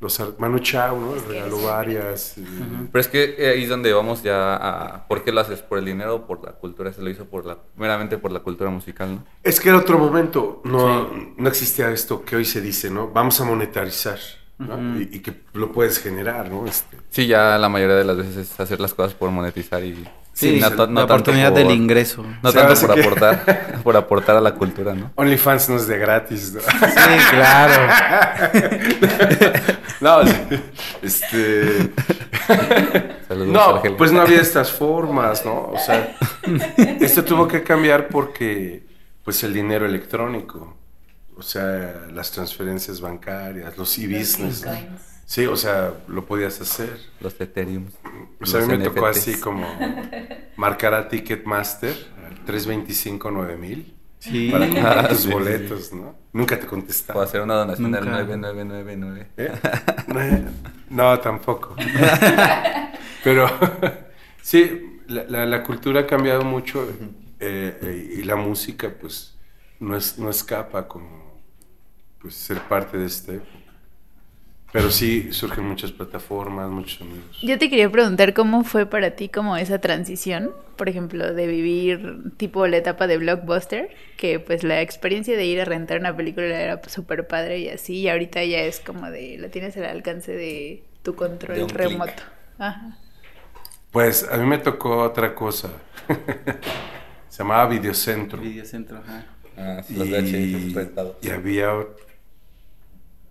Los ar- Manu Chao, ¿no? Les regaló varias. y- Pero es que eh, ahí es donde vamos ya a... ¿Por qué lo haces? ¿Por el dinero o por la cultura? Se lo hizo por la, meramente por la cultura musical, ¿no? Es que era otro momento, no, no existía esto que hoy se dice, ¿no? Vamos a monetarizar, ¿no? y, y que lo puedes generar, ¿no? Este, Sí, ya la mayoría de las veces es hacer las cosas por monetizar y... Sí, no la no oportunidad por- del ingreso. No tanto por que- aportar, por aportar a la cultura, ¿no? OnlyFans no es de gratis, ¿no? Sí, claro. no, este... Saludos, No, Argelia. pues no había estas formas, ¿no? O sea, esto tuvo que cambiar porque, pues, el dinero electrónico, o sea, las transferencias bancarias, los e-business, ¿no? Sí, o sea, lo podías hacer. Los Ethereum. O sea, a mí me tocó así como marcar a Ticketmaster al 325 9000 Sí. para comprar Ah, tus sí, sí, boletos, ¿no? Nunca te O contestaba. hacer una donación Nunca. al 9999. ¿Eh? No, tampoco. Pero sí, la, la- la cultura ha cambiado mucho eh, eh, y la música pues no, es, no escapa como pues, ser parte de esta época. Pero sí surgen muchas plataformas, muchos sonidos. Yo te quería preguntar cómo fue para ti como esa transición, por ejemplo, de vivir tipo la etapa de blockbuster, que pues la experiencia de ir a rentar una película era súper padre y así, y ahorita ya es como de, la tienes al alcance de tu control remoto. Ajá. Pues a mí me tocó otra cosa. Se llamaba Videocentro. Videocentro, ajá. Ah, sí, los VHS rentados. y había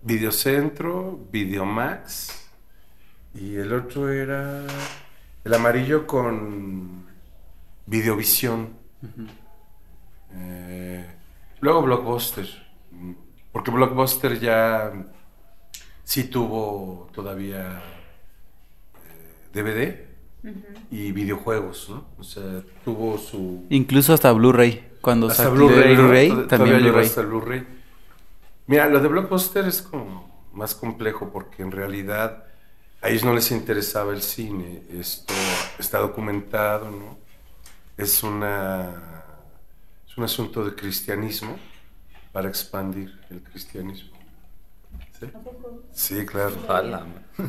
Videocentro, Videomax y el otro era el amarillo con Videovisión. Eh, luego Blockbuster, porque Blockbuster ya sí tuvo todavía eh, DVD y videojuegos, ¿no? O sea, tuvo su... Incluso hasta Blu-ray. Cuando Hasta salió Blu-ray, Tod- también Blu-ray. Mira, lo de Blockbuster es como más complejo porque en realidad a ellos no les interesaba el cine. Esto está documentado, ¿no? Es una es un asunto de cristianismo para expandir el cristianismo. ¿Sí? Sí, claro.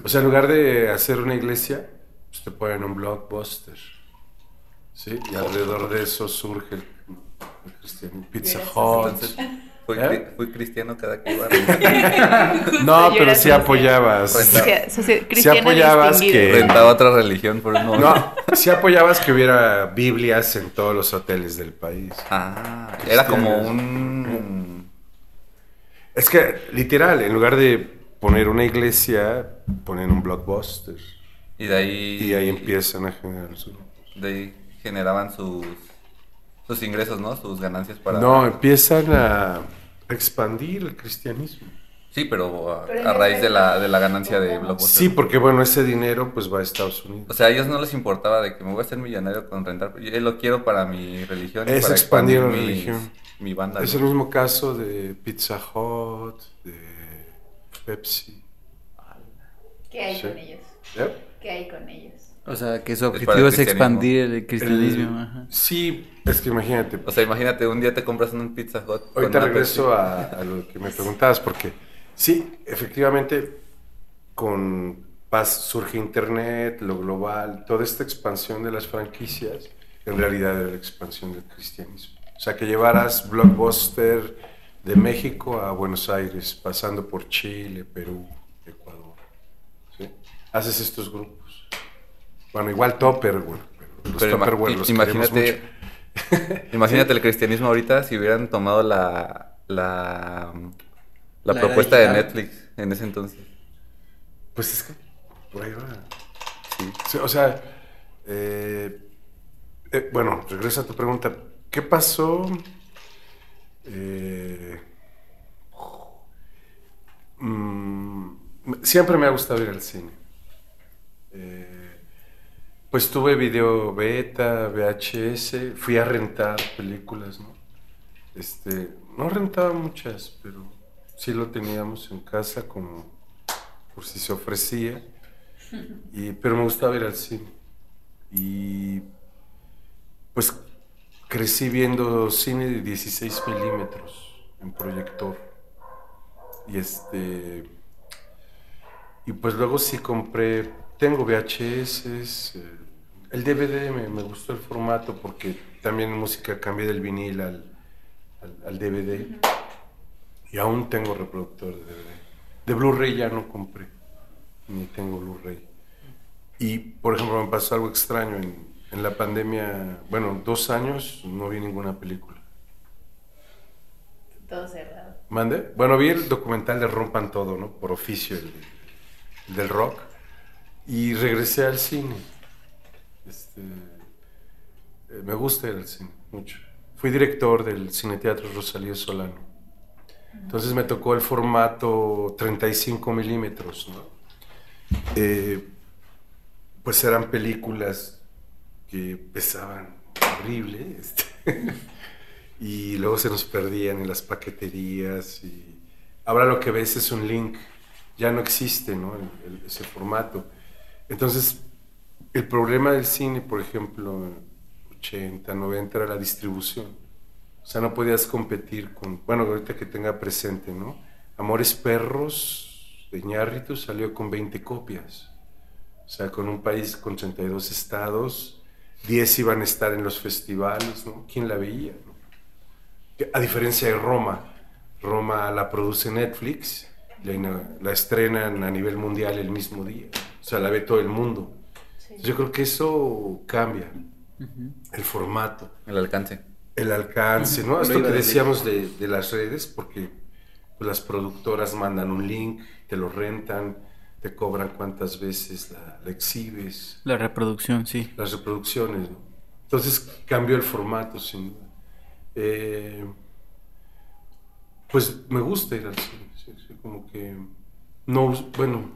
O sea, en lugar de hacer una iglesia, pues te ponen un blockbuster. ¿Sí? Y alrededor de eso surge el, el cristianismo. Pizza Hut. Fui, ¿Eh? cri- fui cristiano cada que iba a rentar. No, pero sí apoyabas. Renta- Socia- socia- cristiana apoyabas que- Rentaba otra religión por un momento. No, sí apoyabas que hubiera Biblias en todos los hoteles del país. Ah, era como un... Es que, literal, en lugar de poner una iglesia, ponen un blockbuster. Y de ahí... Y ahí empiezan a generar su... De ahí generaban sus, sus ingresos, ¿no? Sus ganancias para... No, empiezan a expandir el cristianismo. Sí, pero a, a raíz de la, de la ganancia de Blockbuster. Sí, porque bueno, ese dinero pues va a Estados Unidos. O sea, a ellos no les importaba de que me voy a hacer millonario con rentar. Yo lo quiero para mi religión. y Es para expandir la mis- religión. Mi banda. Es ¿no? el mismo caso de Pizza Hut, de Pepsi. ¿Qué hay Sí. con ellos? ¿Eh? ¿Qué hay con ellos? O sea, que su objetivo es, expandir el cristianismo. El- ajá. Sí, es que imagínate. O sea, imagínate, un día te compras un Pizza Hut. Ahorita regreso a, a lo que me preguntabas, porque sí, efectivamente, con paz surge Internet, lo global, toda esta expansión de las franquicias, en realidad era la expansión del cristianismo. O sea, que llevaras Blockbuster de México a Buenos Aires, pasando por Chile, Perú, Ecuador. ¿sí? Haces estos grupos. Bueno, igual Topperware, pero los Pero ima- Tupperware los imagínate, mucho. imagínate el cristianismo ahorita si hubieran tomado la, la, la La propuesta de. Netflix en ese entonces. Pues es que por ahí va. Sí. Sí, o sea, eh, eh, bueno, regresa a tu pregunta. ¿Qué pasó? Eh, mm, siempre me ha gustado ir al cine. Pues tuve video beta, VHS, fui a rentar películas, ¿no? Este, no rentaba muchas, pero sí lo teníamos en casa como por si se ofrecía. Y, pero me gustaba ir al cine. Y pues crecí viendo cine de 16 milímetros en proyector. Y este. Y pues luego sí compré. Tengo VHS. eh, el DVD me, me gustó el formato porque también música cambié del vinil al, al, al DVD. Y aún tengo reproductor de DVD. De Blu-ray ya no compré. Ni tengo Blu-ray. Y, por ejemplo, me pasó algo extraño. En, en la pandemia, bueno, dos años no vi ninguna película. Todo cerrado. ¿Mande? Bueno, vi el documental de Rompan Todo, ¿no? Por oficio, el, el del rock. Y regresé al cine. Este, eh, me gusta ir al cine, mucho. Fui director del Cineteatro Rosalía Solano. Entonces me tocó el formato 35 milímetros, ¿no? Eh, pues eran películas que pesaban horrible. este, y luego se nos perdían en las paqueterías. Y ahora lo que ves es un link, ya no existe ¿no? Ese formato. Entonces, el problema del cine, por ejemplo, en 80, 90, era la distribución. O sea, no podías competir con, bueno, ahorita que tenga presente, ¿no? Amores Perros de Iñárritu salió con 20 copias. O sea, con un país con 32 estados, 10 iban a estar en los festivales, ¿no? ¿Quién la veía? A diferencia de Roma, Roma la produce Netflix, la, la estrenan a nivel mundial el mismo día, o sea, la ve todo el mundo. Yo creo que eso cambia el formato, El alcance. el alcance, ¿no? Esto que decíamos de, de las redes, porque pues, las productoras mandan un link, te lo rentan, te cobran cuántas veces la, la exhibes, La reproducción, sí. las reproducciones, ¿no? Entonces cambió el formato, sin duda. Eh, pues me gusta ir al cine, sí, sí, como que no, bueno,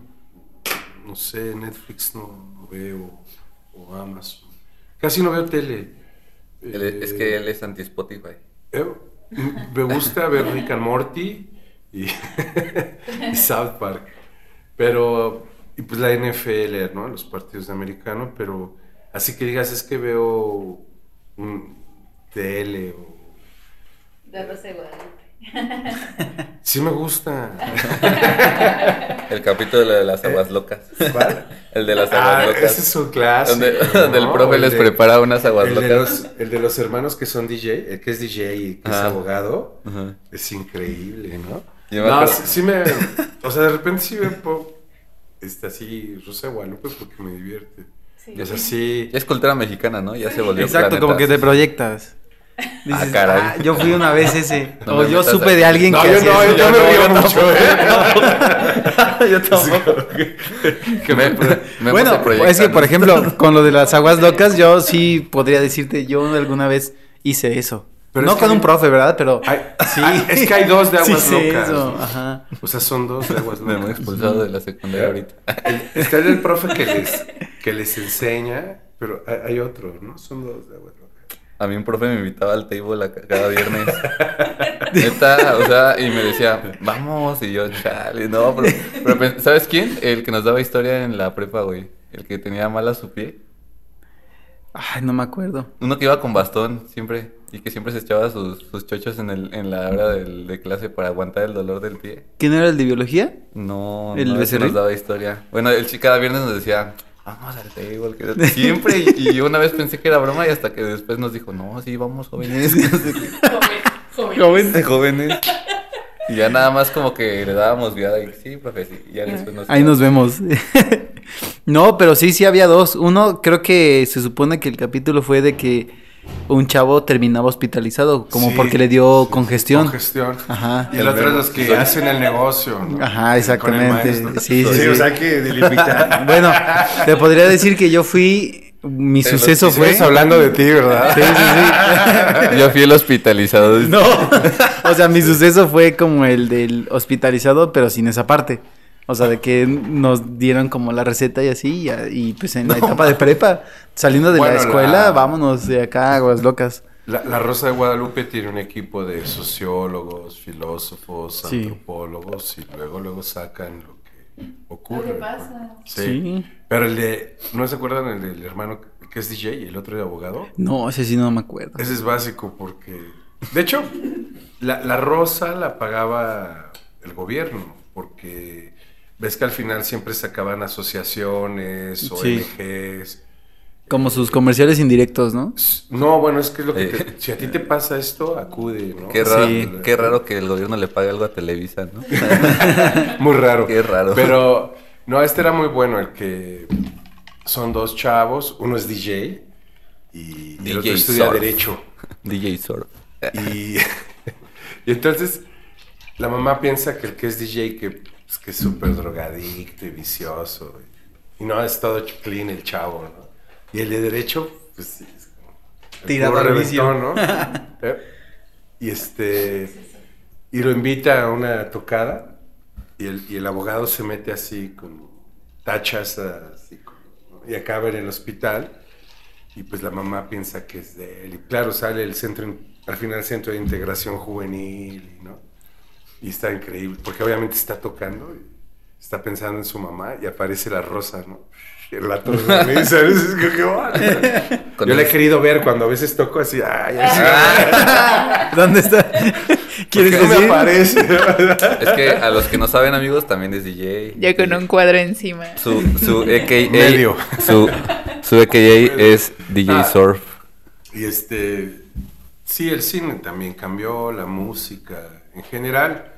no sé, Netflix no, veo, o Amazon. Casi no veo tele. Él es- es que él es anti-Spotify. Eh, me gusta ver Rick and Morty y, y South Park. Pero, y pues la NFL, ¿no? Los partidos de americano, pero así que digas, es que veo un tele o... De Rosa. Sí me gusta. El capítulo de las aguas locas. ¿Cuál? El de las Ah, aguas locas. ese es un clásico. Donde, donde el ¿no? profe El les de- prepara unas aguas el de, locas. los, el de los hermanos que son DJ, el que es DJ y que es abogado, es increíble, ¿no? Yo no, sí, sí me. O sea, de repente sí me pongo. Este, así, Rosa de Guadalupe, porque me divierte. Sí. Y es así. Ya es cultura mexicana, ¿no? Ya se volvió Exacto, como que te proyectas. Dices, caray. "Ah, yo fui una vez ese. No o me yo supe ahí. de alguien No, que yo hacía no, eso. yo me no, río yo mucho, ¿eh? yo tampoco. Que me, me bueno, es que por ejemplo, con lo de las aguas locas, yo sí podría decirte, yo alguna vez hice eso. Pero no es que con un profe, ¿verdad? Pero Hay- sí. hay- es que hay dos de aguas Sí sé locas. eso, ajá. O sea, son dos de aguas Me hemos locas. expulsado de la secundaria ahorita. Está el profe que les, que les enseña, pero hay, hay otro, ¿no? Son dos de aguas locas. A mí un profe me invitaba al table cada viernes. Neta, o sea, y me decía, vamos, y yo, chale, no, pero, pero ¿sabes quién? El que nos daba historia en la prepa, güey. El que tenía mal a su pie. Ay, no me acuerdo. Uno que iba con bastón siempre y que siempre se echaba sus, sus chochos en, el, en la hora del- de clase para aguantar el dolor del pie. ¿Quién era el de biología? No, ¿El no, ese nos daba historia. Bueno, el chico cada viernes nos decía, vamos al table. que- Siempre, y, una vez pensé que era broma y hasta que después nos dijo, no, sí, vamos jóvenes. Joven, de jóvenes. Y ya nada más como que le dábamos viada y sí, profe, sí. Y ya después nos Ahí nos vemos. no, pero sí, sí había dos. Uno, creo que se supone que el capítulo fue de que un chavo terminaba hospitalizado, como Sí, porque le dio sí, congestión. Congestión. Ajá. Y el otro es los que hacen el negocio, ¿no? Ajá, el exactamente. Sí, sí, sí. o sea que delimitar. Bueno, te podría decir que yo fui, mi Pero suceso fue... Estamos hablando de ti, ¿verdad? Sí, sí, sí. Yo fui el hospitalizado. No, o sea, mi suceso fue como el del hospitalizado, pero sin esa parte. O sea, de que nos dieron como la receta y así, y, y pues en la etapa de prepa, saliendo de Bueno, la escuela, la- vámonos de acá, aguas locas. La, la Rosa de Guadalupe tiene un equipo de sociólogos, filósofos, Sí. antropólogos y luego luego sacan lo que ocurre. ¿Qué pasa? Sí. Sí. Pero el de, ¿no se acuerdan el del hermano que es DJ y el otro de abogado? No, ese sí no me acuerdo. Ese es básico porque, de hecho, la, la rosa la pagaba el gobierno porque ves que al final siempre sacaban asociaciones, Sí. ONGs. Como sus comerciales indirectos, ¿no? No, bueno, es que es lo que Eh. te- si a ti te pasa esto, acude, ¿no? Qué raro, Sí. qué raro que el gobierno le pague algo a Televisa, ¿no? Muy raro. Qué raro. Pero, no, este era muy bueno, el que son dos chavos, uno es DJ y, y el otro DJ estudia Surf. Derecho. DJ Surf. Y, y entonces la mamá piensa que el que es DJ que, pues, que es súper drogadicto y vicioso. Y, no, es todo clean el chavo, ¿no? Y el de Derecho, pues es Tirado al vicio. ¿no? Eh, Y este... Y lo invita a una tocada y el, y el abogado se mete así con tachas así como, ¿no? y acaba en el hospital y pues la mamá piensa que es de él y claro sale el centro al final el centro de integración juvenil ¿no? Y está increíble porque obviamente está tocando y está pensando en su mamá y aparece la rosa no el lato me dice a veces que yo la he querido ver cuando a veces toco así ay así ¿Dónde está? ¿Quieres ¿Por qué no me aparece Es que a los que no saben, amigos, también es DJ. Ya con un cuadro encima. Su, su AKA, Medio. Su, su AKA es DJ Ah. Surf. Y este, sí, el cine también cambió, la música, en general,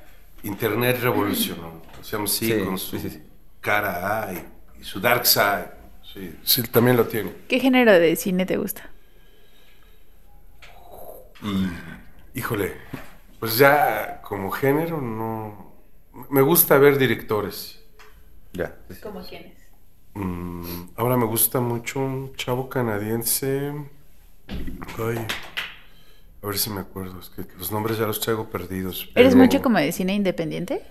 Internet revolucionó. O sea, sí, Sí, con su sí, cara A y, y su dark side. Sí, sí, también lo tiene. ¿Qué género de cine te gusta? Híjole, pues ya como género no... Me gusta ver directores. Ya. ¿Cómo quiénes? Mm, ahora me gusta mucho un chavo canadiense. Ay, a ver si me acuerdo. Es que los nombres ya los traigo perdidos. ¿Eres pero- mucho como de cine independiente?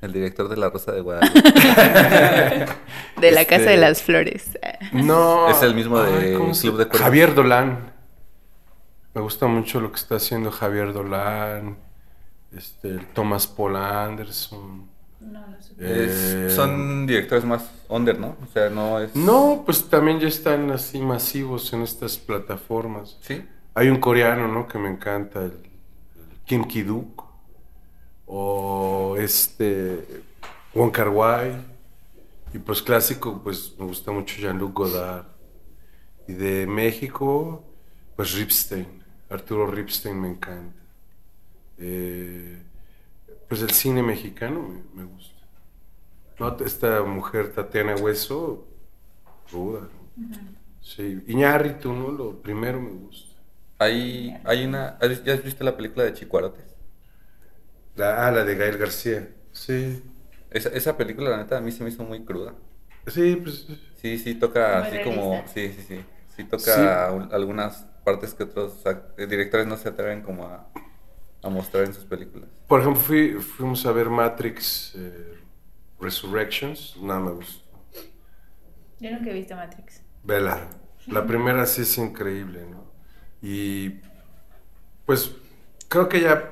El director de La Rosa de Guadalupe. De la Este- Casa de las Flores. No. Es el mismo de ¿cómo se- Club de Cuervos. Javier Dolan. Me gusta mucho lo que está haciendo Javier Dolan. Este, el Thomas Paul Anderson. Es- Eh, son directores más under, ¿no? O sea, no es... No, pues también ya están así masivos en estas plataformas. Sí. Hay un coreano, ¿no? Que me encanta, el, el Kim Ki-duk. O este, Wong Kar Wai. Y pues clásico, pues me gusta mucho Jean-Luc Godard. Y de México, pues Ripstein. Arturo Ripstein me encanta. Eh, pues el cine mexicano me, me gusta. ¿No? Esta mujer Tatiana Hueso, ruda. ¿no? Sí, Iñárritu, ¿no? Lo primero me gusta. Hay, hay una... ¿has- ¿Ya has visto la película de Chicuarotes? La, ah, la de Gael García. Sí. Esa, esa película, la neta, a mí se me hizo muy cruda. Sí, pues. Sí, sí toca Muy así como... Sí, sí, sí. Sí toca un- algunas partes que otros eh, directores no se atreven como a, a mostrar en sus películas. Por ejemplo, fui, fuimos a ver Matrix eh, Resurrections. No me gustó. Yo nunca he visto Matrix. Vela. La primera sí es increíble, ¿no? Y. Pues. Creo que ya.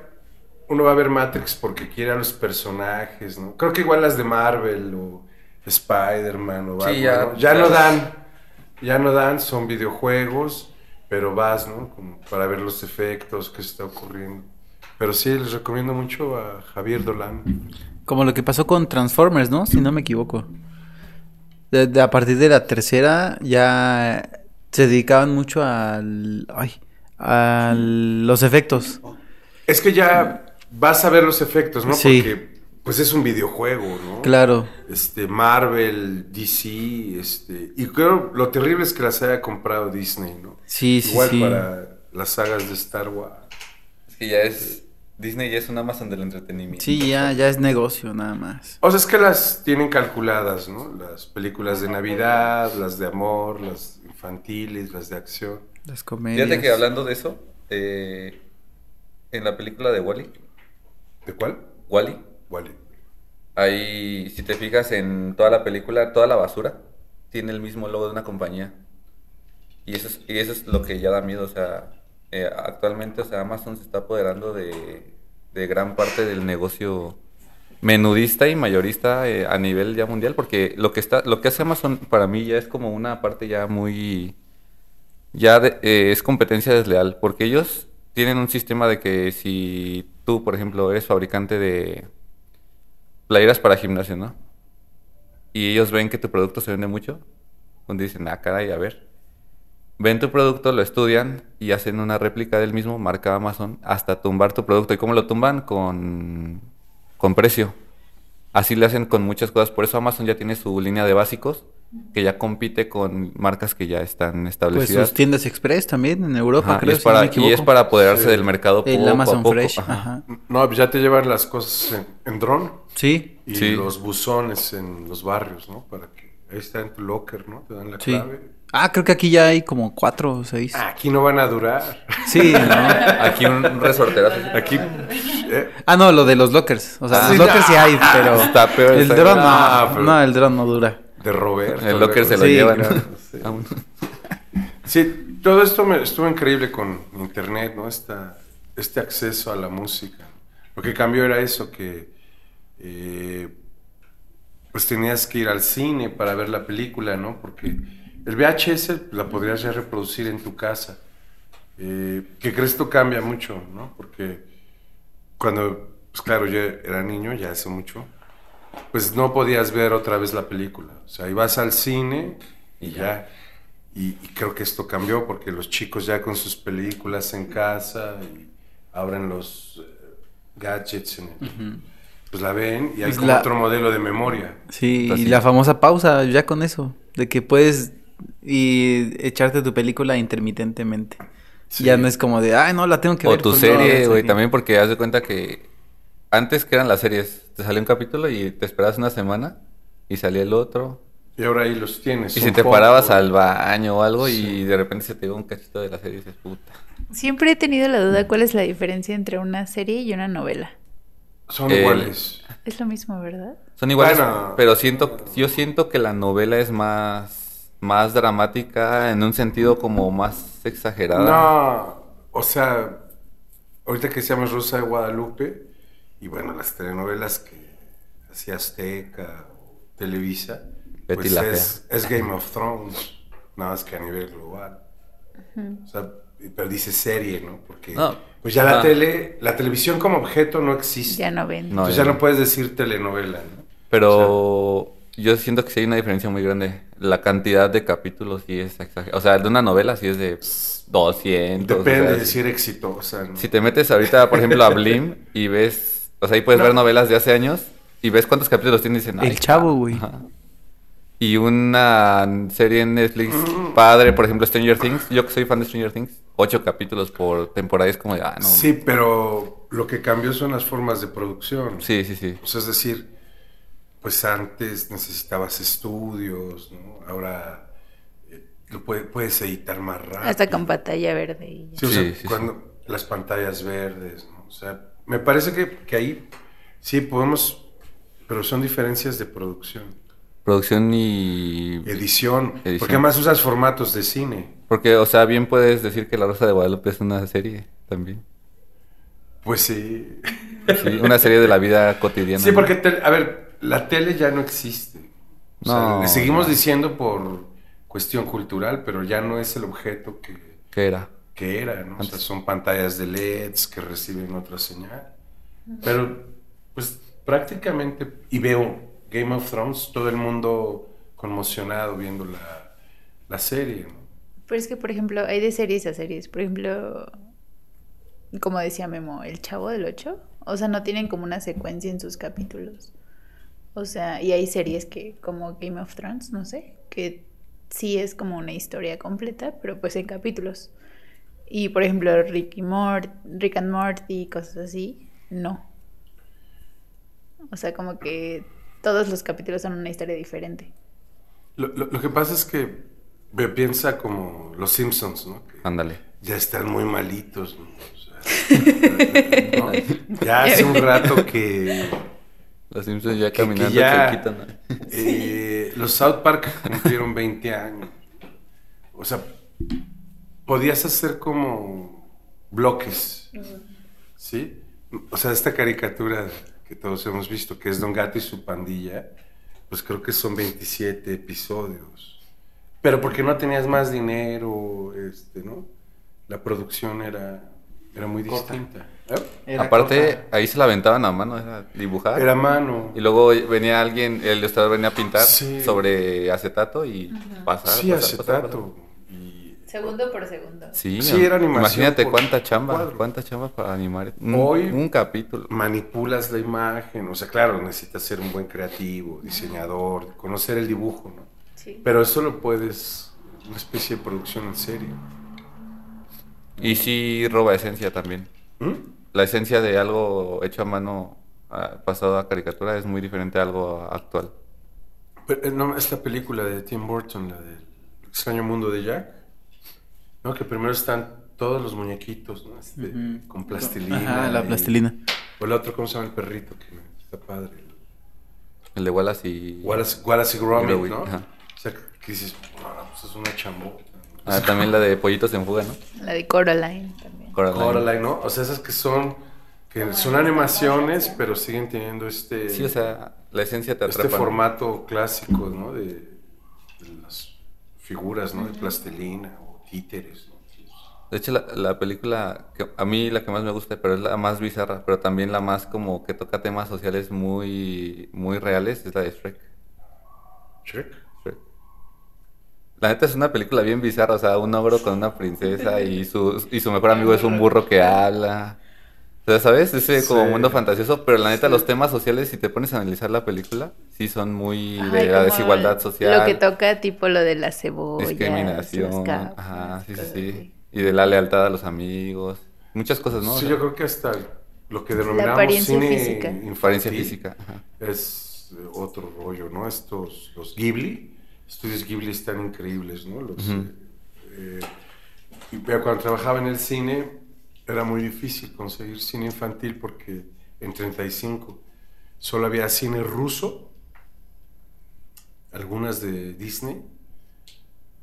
Uno va a ver Matrix porque quiere a los personajes, ¿no? Creo que igual las de Marvel o Spider-Man o Sí, Batman, ya- ¿no? ya ya- no dan. Ya no dan, son videojuegos, pero vas, ¿no? Como para ver los efectos que está ocurriendo. Pero sí, les recomiendo mucho a Javier Dolan. Como lo que pasó con Transformers, ¿no? Si no me equivoco. De, de- a partir de la tercera ya se dedicaban mucho al... Ay, a los efectos. Es que ya vas a ver los efectos, ¿no? Sí. Porque pues es un videojuego, ¿no? Claro. Este, Marvel, DC, este... Y creo, lo terrible es que las haya comprado Disney, ¿no? Sí, sí, Igual sí. para las sagas de Star Wars. Es que ya es... Disney ya es un Amazon del entretenimiento. Sí, ya, ya es negocio nada más. O sea, es que las tienen calculadas, ¿no? Las películas de Navidad, las de amor, las infantiles, las de acción. Las comedias. Fíjate que hablando de eso, eh, en la película de Wally, ¿De cuál? Wally, Wally. ahí, si te fijas en toda la película, toda la basura tiene el mismo logo de una compañía. Y eso es, y eso es lo que ya da miedo, o sea, eh, actualmente, o sea, Amazon se está apoderando de, de gran parte del negocio menudista y mayorista eh, a nivel ya mundial, porque lo que está, lo que hace Amazon para mí ya es como una parte ya muy, ya eh, es competencia desleal, porque ellos tienen un sistema de que si tú, por ejemplo, eres fabricante de playeras para gimnasio, ¿no? Y ellos ven que tu producto se vende mucho, donde dicen, ah, caray, a ver. Ven tu producto, lo estudian y hacen una réplica del mismo, marca Amazon, hasta tumbar tu producto. ¿Y cómo lo tumban? Con, con precio. Así le hacen con muchas cosas. Por eso Amazon ya tiene su línea de básicos, que ya compite con marcas que ya están Pues establecidas. sus tiendas express también en Europa, Ajá, y, creo, es si no para, me y es para apoderarse Sí. del mercado El poco a Amazon poco. Fresh. Ajá. Ajá. No, pues ya te llevan las cosas en, en dron Sí, y Sí. los buzones en los barrios, ¿no? Para que ahí está en tu locker, ¿no? Te dan la sí. clave. Ah, creo que aquí ya hay como cuatro o seis. Ah, aquí no van a durar. Sí, ¿no? Aquí un, resorterazo. Aquí. eh, Ah, no, lo de los lockers. O sea, Ah, los lockers sí hay, pero. Está peor, El está- dron no. Ah, pero- No, el dron no dura. de Roberto. El locker se lo Sí, llevan. claro, sí. Vámonos. Sí, todo esto me, estuvo increíble con internet, ¿no? Esta, este acceso a la música. Lo que cambió era eso, que eh, pues tenías que ir al cine para ver la película, ¿no? Porque el VHS la podrías ya reproducir en tu casa. Eh, que crees esto cambia mucho, ¿no? Porque cuando, pues claro, yo era niño, ya hace mucho, pues no podías ver otra vez la película. O sea, ibas al cine y ya. Y, y creo que esto cambió porque los chicos ya con sus películas en casa y abren los eh, gadgets, en el- pues la ven y hay Pues como la- otro modelo de memoria. Sí, Así. y la famosa pausa, ya con eso. De que puedes y echarte tu película intermitentemente. Sí. Ya no es como de, ay, no, la tengo que O ver. tu pues, no, serie, güey, también porque haz de cuenta que antes que eran las series, te salía un capítulo y te esperabas una semana y salía el otro. Y ahora ahí los tienes. Y si te poco. parabas al baño o algo Sí. y de repente se te iba un cachito de la serie y dices, puta. Siempre he tenido la duda cuál es la diferencia entre una serie y una novela. Son Eh, iguales. Es lo mismo, ¿verdad? Son iguales, Bueno. pero siento, yo siento que la novela es más, más dramática en un sentido como más exagerada. No, o sea, ahorita que decíamos Rosa de Guadalupe, y bueno, las telenovelas que hacía Azteca o Televisa, Betty pues la es, es Game of Thrones, nada más que a nivel global. O sea, pero dice serie, ¿no? Porque No. pues ya la Ah. tele, la televisión como objeto no existe. Ya no ven. No, Entonces ya ya no. no puedes decir telenovela, ¿no? Pero yo siento que sí hay una diferencia muy grande. La cantidad de capítulos sí es exagerada. O sea, de una novela sí es de 200. o Depende sea, de si era exitosa, ¿no? Si te metes ahorita, por ejemplo, a Blim y ves, o sea, ahí puedes No. ver novelas de hace años y ves cuántos capítulos tiene y dicen, El "Ay, Chavo, cabrón". güey. Y una serie en Netflix padre, por ejemplo, Stranger Things. Yo que soy fan de Stranger Things, ocho capítulos por temporada es como de, ah, no. Sí, pero lo que cambió son las formas de producción. Sí, sí, sí. O sea, es decir, pues antes necesitabas estudios, ¿no? Ahora eh, lo puede- puedes editar más rápido. Hasta con pantalla verde. y ya. Sí, o sea, Sí, sí, cuando las pantallas verdes, ¿no? O sea, me parece que, que ahí sí podemos, pero son diferencias de producción, Producción y... edición, Edición. porque además usas formatos de cine. Porque, o sea, bien puedes decir que La Rosa de Guadalupe es una serie también. Pues sí. Sí, una serie de la vida cotidiana. Sí, porque, te- a ver, la tele ya no existe. O sea, No, le seguimos no. diciendo por cuestión cultural, pero ya no es el objeto que, ¿Qué era? que era, ¿no? O sea, Antes. son pantallas de LEDs que reciben otra señal. Pero, pues, prácticamente, y veo Game of Thrones, todo el mundo conmocionado viendo la, la serie, ¿no? Pero es que, por ejemplo, hay de series a series. Por ejemplo, como decía Memo, El Chavo del Ocho. O sea, no tienen como una secuencia en sus capítulos. O sea, y hay series que, como Game of Thrones, no sé, que sí es como una historia completa, pero pues en capítulos. Y por ejemplo, Rick, y Mort, Rick and Morty, cosas así, no. O sea, como que todos los capítulos son una historia diferente. Lo, lo- lo que pasa es que me piensa como los Simpsons, ¿no? Ándale. ya están muy malitos, ¿no? O sea, ¿no? Ya hace un rato que Los Simpsons ya que caminando ya, eh, los South Park cumplieron 20 años. O sea, podías hacer como bloques, ¿sí? O sea, esta caricatura que todos hemos visto, que es Don Gato y su pandilla, pues creo que son 27 episodios. Pero porque no tenías más dinero, este, ¿no? La producción era, era muy distinta. ¿Eh? Era Aparte, corta. ahí se la aventaban a mano, era dibujar. Era mano. Y luego venía alguien, el ilustrador venía a pintar Sí. sobre acetato y pasar. Sí, pasar, pasar, acetato. Y Segundo por segundo. pasar. Sí, Sí, era animación Imagínate cuánta chamba, cuadro. cuánta chamba para animar un, Hoy- un capítulo. manipulas la imagen. O sea, claro, necesitas ser un buen creativo, diseñador, conocer el dibujo, ¿no? Sí. Pero eso lo puedes, una especie de producción en serio. Y sí roba esencia también. ¿Mm? La esencia de algo hecho a mano ah, pasado a caricatura es muy diferente a algo actual. Pero, eh, no, esta película de Tim Burton, la del extraño mundo de Jack, ¿no? Que primero están todos los muñequitos, ¿no? Este. Con plastilina. Ajá, la y- plastilina. O el otro, ¿cómo se llama el perrito? Que está padre. El de Wallace y... Wallace, Wallace y Gromit, ¿no? ajá. O sea, que dices, no, pues es una chambota. Ah, también la de Pollitos en Fuga, ¿no? La de Coraline también. Coraline. Coraline, ¿no? O sea, esas que son, que son animaciones, pero siguen teniendo este, Sí, o sea, la esencia te este atrapa. ¿no? formato clásico, ¿no? De, de las figuras, ¿no? De plastilina o títeres. ¿no? De hecho, la, la película, que a mí la que más me gusta, pero es la más bizarra, pero también la más como que toca temas sociales muy, muy reales, es la de Shrek. Shrek. La neta es una película bien bizarra, o sea, un ogro con una princesa y su, y su mejor amigo es un burro que habla. O sea, ¿sabes? Ese como Sí. mundo fantasioso, pero la neta los temas sociales, si te pones a analizar la película, sí son muy de la como desigualdad social. Lo que toca, tipo lo de las cebollas. discriminación, capas, ajá, sí, sí, sí. Y de la lealtad a los amigos. Muchas cosas, ¿no? O Sí, sea, yo creo que hasta lo que denominamos apariencia cine física. infantil física. ajá. es eh, otro rollo, ¿no? Estos, los Ghibli, estudios Ghibli están increíbles, ¿no? Los, Ujú. eh, y pero cuando trabajaba en el cine era muy difícil conseguir cine infantil porque en 35 solo había cine ruso, algunas de Disney,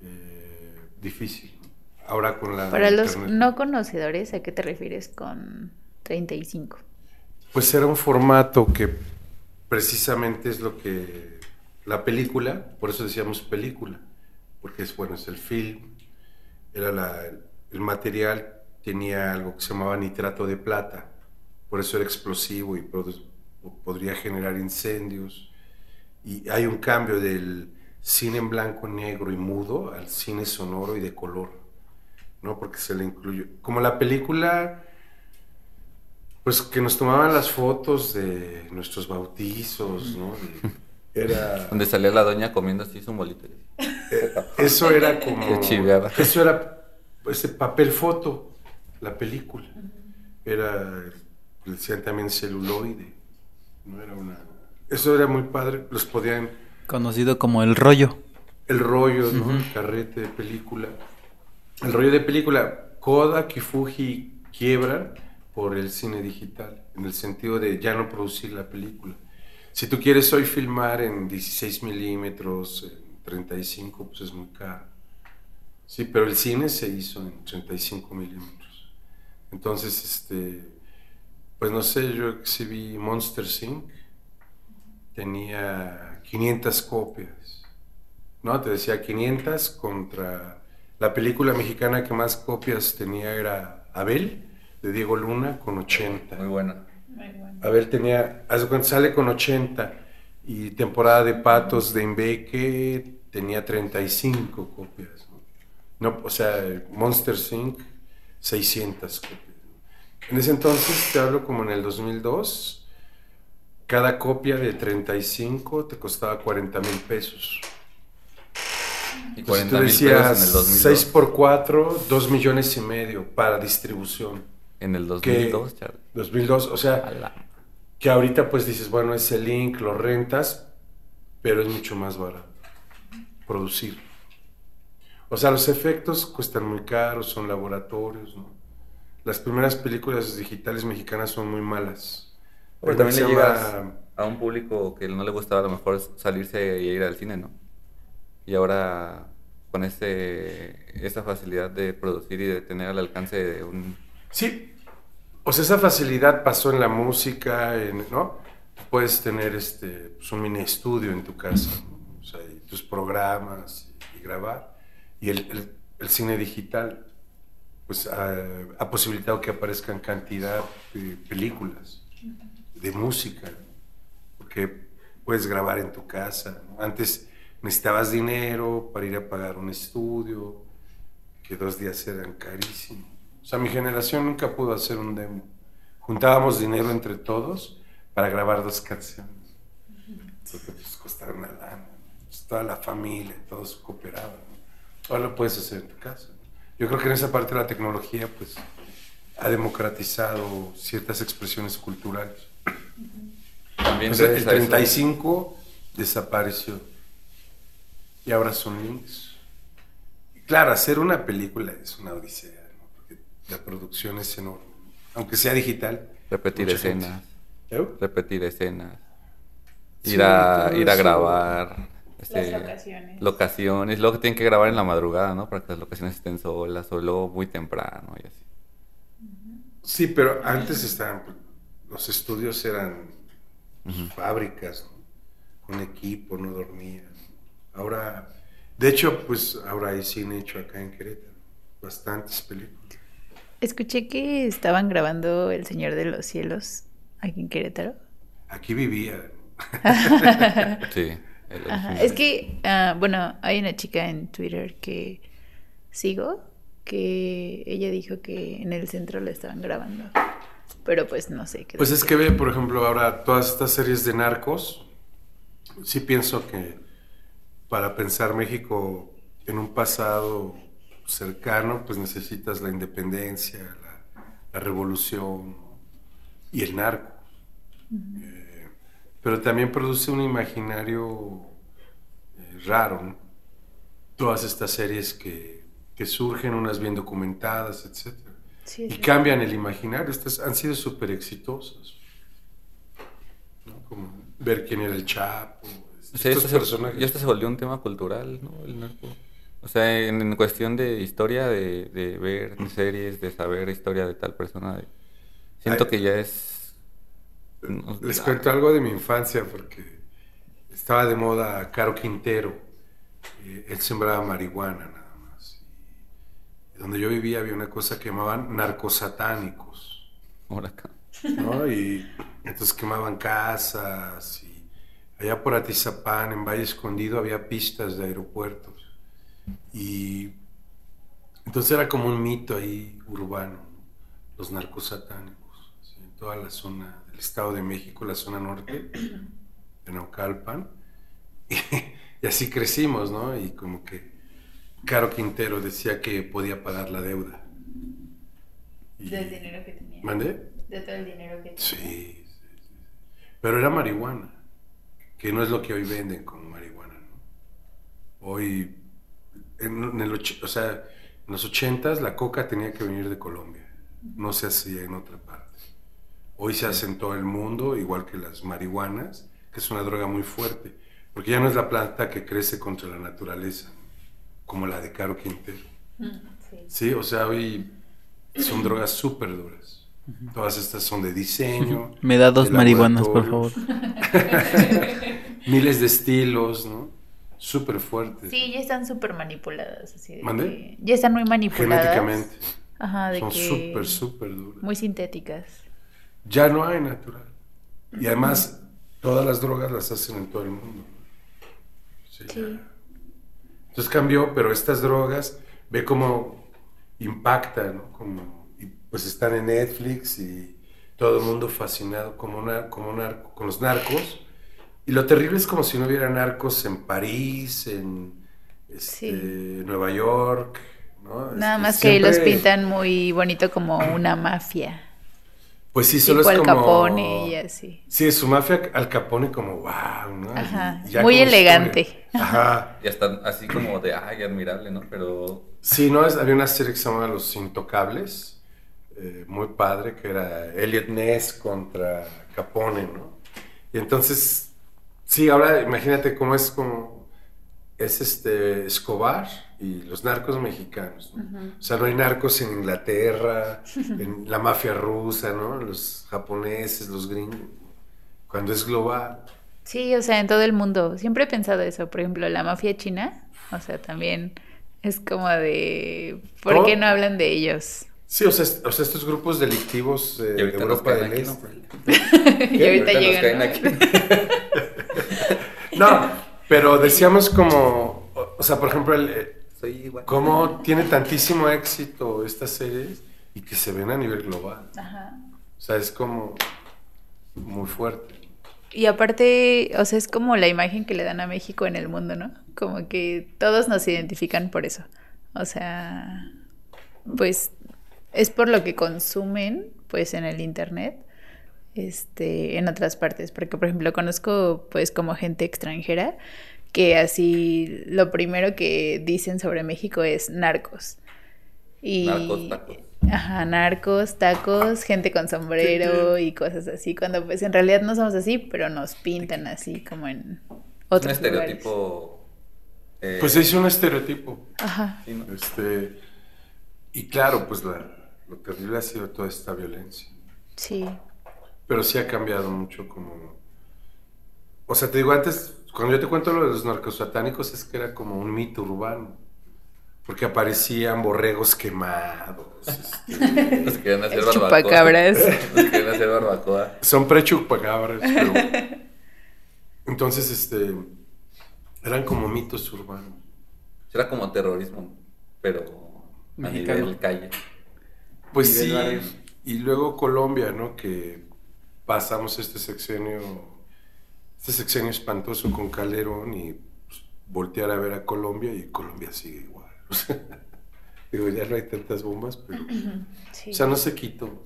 eh, difícil. Ahora con la Para los internet- no conocedores, ¿a qué te refieres con 35? Pues era un formato que precisamente es lo que la película, por eso decíamos película, porque es bueno, es el film, era la- el material tenía algo que se llamaba nitrato de plata, por eso era explosivo y podría generar incendios. Y hay un cambio del cine en blanco, negro y mudo al cine sonoro y de color, ¿no? Porque se le incluyó. Como la película, pues que nos tomaban las fotos de nuestros bautizos, ¿no? era. Donde salía la doña comiendo así su molito. eh, eso era como. Eso era ese papel foto, la película. Era, le decían también celuloide. No era una. Eso era muy padre. Los podían. Conocido como el rollo. El rollo, ¿no? El carrete de película. El rollo de película. Kodak y Fuji quiebran por el cine digital, en el sentido de ya no producir la película. Si tú quieres hoy filmar en 16 milímetros, en 35, pues es muy caro. Sí, pero el cine se hizo en 35 milímetros. Entonces, este, pues no sé, yo exhibí Monster Inc. Tenía 500 copias. ¿no? Te decía 500 contra la película mexicana que más copias tenía era Abel, de Diego Luna, con 80. Muy buena. Abel tenía, haz de cuenta, sale con 80 y temporada de Patos de Imbeque tenía 35 copias. ¿no? No, o sea, Monster Inc. 600 copias. En ese entonces, te hablo como en el 2002, cada copia de 35 te costaba 40 mil pesos. Y Entonces 40 tú decías pesos en el 2002. 6 por 4, 2 millones y medio para distribución. En el Que- 2002, Charlie. 2002, o sea, A que ahorita pues dices, bueno, ese link lo rentas, pero es mucho más barato producir. O sea, los efectos cuestan muy caros, son laboratorios, ¿no? Las primeras películas digitales mexicanas son muy malas. Pero también le llegas llama- a un público que no le gustaba a lo mejor salirse y ir al cine, ¿no? Y ahora con este, esa facilidad de producir y de tener al alcance de un... Sí, o sea, esa facilidad pasó en la música, en- ¿no? puedes tener este, pues, un mini estudio en tu casa, tus programas y, grabar. Y el, cine digital, pues ha, posibilitado que aparezcan cantidad de películas, de música, porque puedes grabar en tu casa. ¿no? Antes necesitabas dinero para ir a pagar un estudio, que dos días eran carísimos. O sea, mi generación nunca pudo hacer un demo. Juntábamos dinero entre todos para grabar dos canciones. Porque pues costaba una lana. Pues, toda la familia, todos cooperaban. ¿no? Ahora lo puedes hacer en tu casa. ¿no? Yo creo que en esa parte de la tecnología, pues, ha democratizado ciertas expresiones culturales. También O sea, el gracias a eso- 35 desapareció. Y ahora son links. Claro, hacer una película es una odisea, la producción es enorme. Aunque sea digital. Repetir escenas. ¿Eh? repetir escenas, Sí, ir a ir a grabar, este, Las locaciones. locaciones, luego tienen que grabar en la madrugada, ¿no? Para que las locaciones estén solas o luego muy temprano y así. Sí, pero antes estaban, los estudios eran fábricas, ¿no? un equipo, no dormían. Ahora, de hecho, pues ahora hay cine hecho acá en Querétaro, bastantes películas. Escuché que estaban grabando El Señor de los Cielos aquí en Querétaro. Aquí vivía. Sí. Ajá. Es que, ah, bueno, hay una chica en Twitter que sigo que ella dijo que en el centro la estaban grabando. Pero pues no sé qué. Pues es que ve, por ejemplo, ahora todas estas series de narcos, sí pienso que para pensar México en un pasado cercano, pues necesitas la independencia, la, la revolución y el narco. Eh, pero también produce un imaginario eh, raro, ¿no? Todas estas series que, que surgen, unas bien documentadas, etcétera Sí, y sí. cambian el imaginario. Estas han sido súper exitosas. ¿no? Como ver quién era el Chapo. O sea, estos esto se, personajes. ya esto se volvió un tema cultural, ¿no? El narco. O sea, en, en cuestión de historia, de, de ver series, de saber historia de tal persona, de- siento Ay. que ya es... no- Les cuento algo de mi infancia porque estaba de moda Caro Quintero. Eh, él sembraba marihuana nada más. Y donde yo vivía había una cosa que llamaban narcosatánicos. Ahora acá. ¿no? Y entonces quemaban casas y allá por Atizapán, en Valle Escondido, había pistas de aeropuertos. Y entonces era como un mito ahí urbano, ¿no? los narcosatánicos, así, en toda la zona del Estado de México, la zona norte, de Naucalpan. Y, y así crecimos, ¿no? Y como que Caro Quintero decía que podía pagar la deuda. Y- Del dinero que tenía. ¿Mandé? De todo el dinero que tenía. Sí, sí, sí, sí. Pero era marihuana, que no es lo que hoy venden como marihuana, ¿no? Hoy, en, en el och- o sea, en los ochentas la coca tenía que venir de Colombia, no se hacía en otra parte. Hoy se hace en todo el mundo, igual que las marihuanas, que es una droga muy fuerte, porque ya no es la planta que crece contra la naturaleza, como la de Caro Quintero. Mm, Sí. Sí, o sea, hoy son drogas súper duras. Todas estas son de diseño. Me da dos marihuanas, por favor. Miles de estilos, ¿no? Súper fuertes. Sí, ya están súper manipuladas. Así de Ya están muy manipuladas. Genéticamente. Ajá, de Son súper, súper duras. Muy sintéticas. Ya no hay natural. Y además, todas las drogas las hacen en todo el mundo. Sí, Sí. Entonces cambió, pero estas drogas, ve cómo impactan, ¿no? Como, y pues están en Netflix y todo el mundo fascinado como nar- como narco- con los narcos. Y lo terrible es como si no hubiera narcos en París, en este, Sí. Nueva York, ¿no? Nada Este, más que ahí los siempre- pintan muy bonito como una mafia. Pues sí, solo tipo es Al como... Capone y así. Sí, su mafia al Capone como wow, ¿no? Ajá, ya muy elegante. historia. Ajá. Y hasta así como de, ay, admirable, ¿no? Pero Sí, ¿no? Es- había una serie que se llamaba Los Intocables, eh, muy padre, que era Elliot Ness contra Capone, ¿no? Y entonces, sí, ahora imagínate cómo es como, es este Escobar y los narcos mexicanos, ¿no? O sea, no hay narcos en Inglaterra, en la mafia rusa, ¿no? Los japoneses, los gringos. cuando es global. Sí, o sea, en todo el mundo. Siempre he pensado eso. Por ejemplo, la mafia china, o sea, también es como de... ¿Por qué no hablan de ellos? Sí, o sea, o sea, estos grupos delictivos eh, de ahorita nos Europa del Este. ¿no? y ahorita nos llegan. caen ¿no? aquí. No, pero decíamos como, o sea, por ejemplo, el, eh, Soy igual. cómo tiene tantísimo éxito estas series y que se ven a nivel global. Ajá. O sea, es como muy fuerte. Y aparte, o sea, es como la imagen que le dan a México en el mundo, ¿no? Como que todos nos identifican por eso. O sea, pues es por lo que consumen, pues en el internet, este, en otras partes. Porque, por ejemplo, conozco, pues, como gente extranjera que así lo primero que dicen sobre México es narcos. Y... Narcos, tacos. Ajá, narcos, tacos, gente con sombrero y cosas así, cuando pues en realidad no somos así, pero nos pintan así como en Es un otros estereotipo. eh, Pues hizo un estereotipo. Ajá. Este, y claro, pues la- lo terrible ha sido toda esta violencia. sí. Pero sí ha cambiado mucho como... O sea, te digo, antes, cuando yo te cuento lo de los narcosatánicos, es que era como un mito urbano. Porque aparecían borregos quemados. este, Los querían hacer barbacoa. chupacabras. Los querían hacer barbacoa. son prechupacabras, pero... Entonces, este... Eran como mitos urbanos. Era como terrorismo, pero a Mexicano. nivel calle. Pues sí, barrio. y luego Colombia, ¿no? Que pasamos este sexenio, este sexenio espantoso con Calderón y pues, voltear a ver a Colombia y Colombia sigue igual. O sea, digo, ya no hay tantas bombas, pero... sí. O sea, no se quitó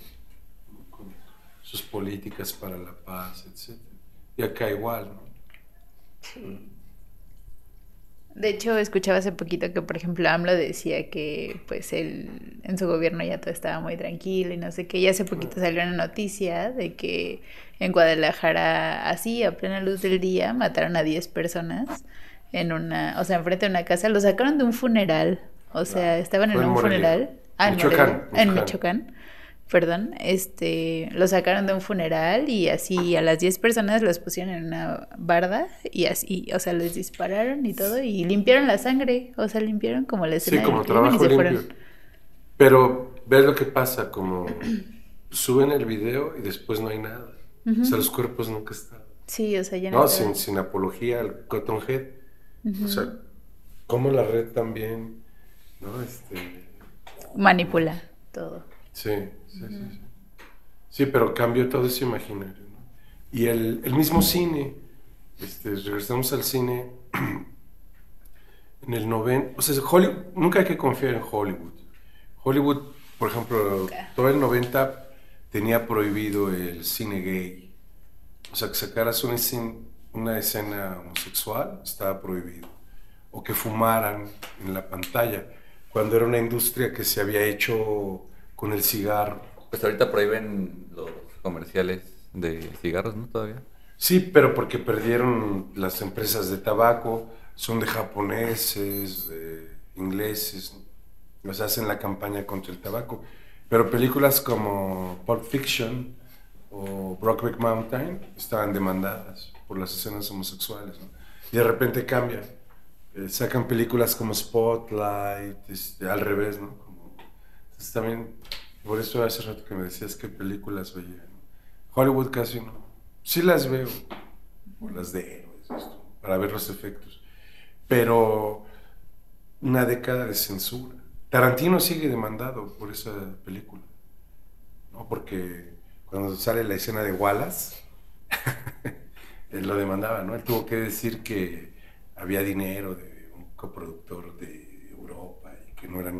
con sus políticas para la paz, etc. Y acá igual, ¿no? De hecho, escuchaba hace poquito que, por ejemplo, AMLO decía que pues él en su gobierno ya todo estaba muy tranquilo y no sé qué. Y hace poquito salió una noticia de que en Guadalajara, así, a plena luz del día, mataron a 10 personas en una, o sea, enfrente de una casa. Lo sacaron de un funeral. O sea, estaban en un Morelia. funeral. Ah, en Michoacán, Morelia. En Michoacán. Perdón, este, lo sacaron de un funeral y así a las 10 personas los pusieron en una barda y así, o sea, les dispararon y todo y limpiaron la sangre, o sea, limpiaron como la Sí, escena como crimen y trabajo limpio. Pero ves lo que pasa, como suben el video y después no hay nada. O sea, los cuerpos nunca están. Sí, o sea, ya no No, sin, sin apología al Cotton Head. O sea, como la red también, ¿no? Este, manipula todo. sí, sí, sí, sí. Sí, pero cambió todo ese imaginario, ¿no? Y el, el mismo cine, este, regresamos al cine en el 90, o sea, Hollywood, nunca hay que confiar en Hollywood. Hollywood, por ejemplo, todo el 90 tenía prohibido el cine gay. O sea, que sacaras una, escen- una escena homosexual estaba prohibido. O que fumaran en la pantalla, cuando era una industria que se había hecho con el cigarro. Pues ahorita prohíben los comerciales de cigarros, ¿no? Todavía. Sí, pero porque perdieron las empresas de tabaco, son de japoneses, de ingleses, nos hacen la campaña contra el tabaco. Pero películas como Pulp Fiction o Brokeback Mountain estaban demandadas por las escenas homosexuales. ¿no? Y de repente cambia. Eh, sacan películas como Spotlight, este, al revés, ¿no? Como, entonces también, por eso hace rato que me decías qué películas veía. Hollywood casi no. Sí las veo, o las de héroes, esto, para ver los efectos. Pero una década de censura. Tarantino sigue demandado por esa película, ¿no? Porque cuando sale la escena de Wallace, él lo demandaba, ¿no? Él tuvo que decir que había dinero de un coproductor de Europa y que no era.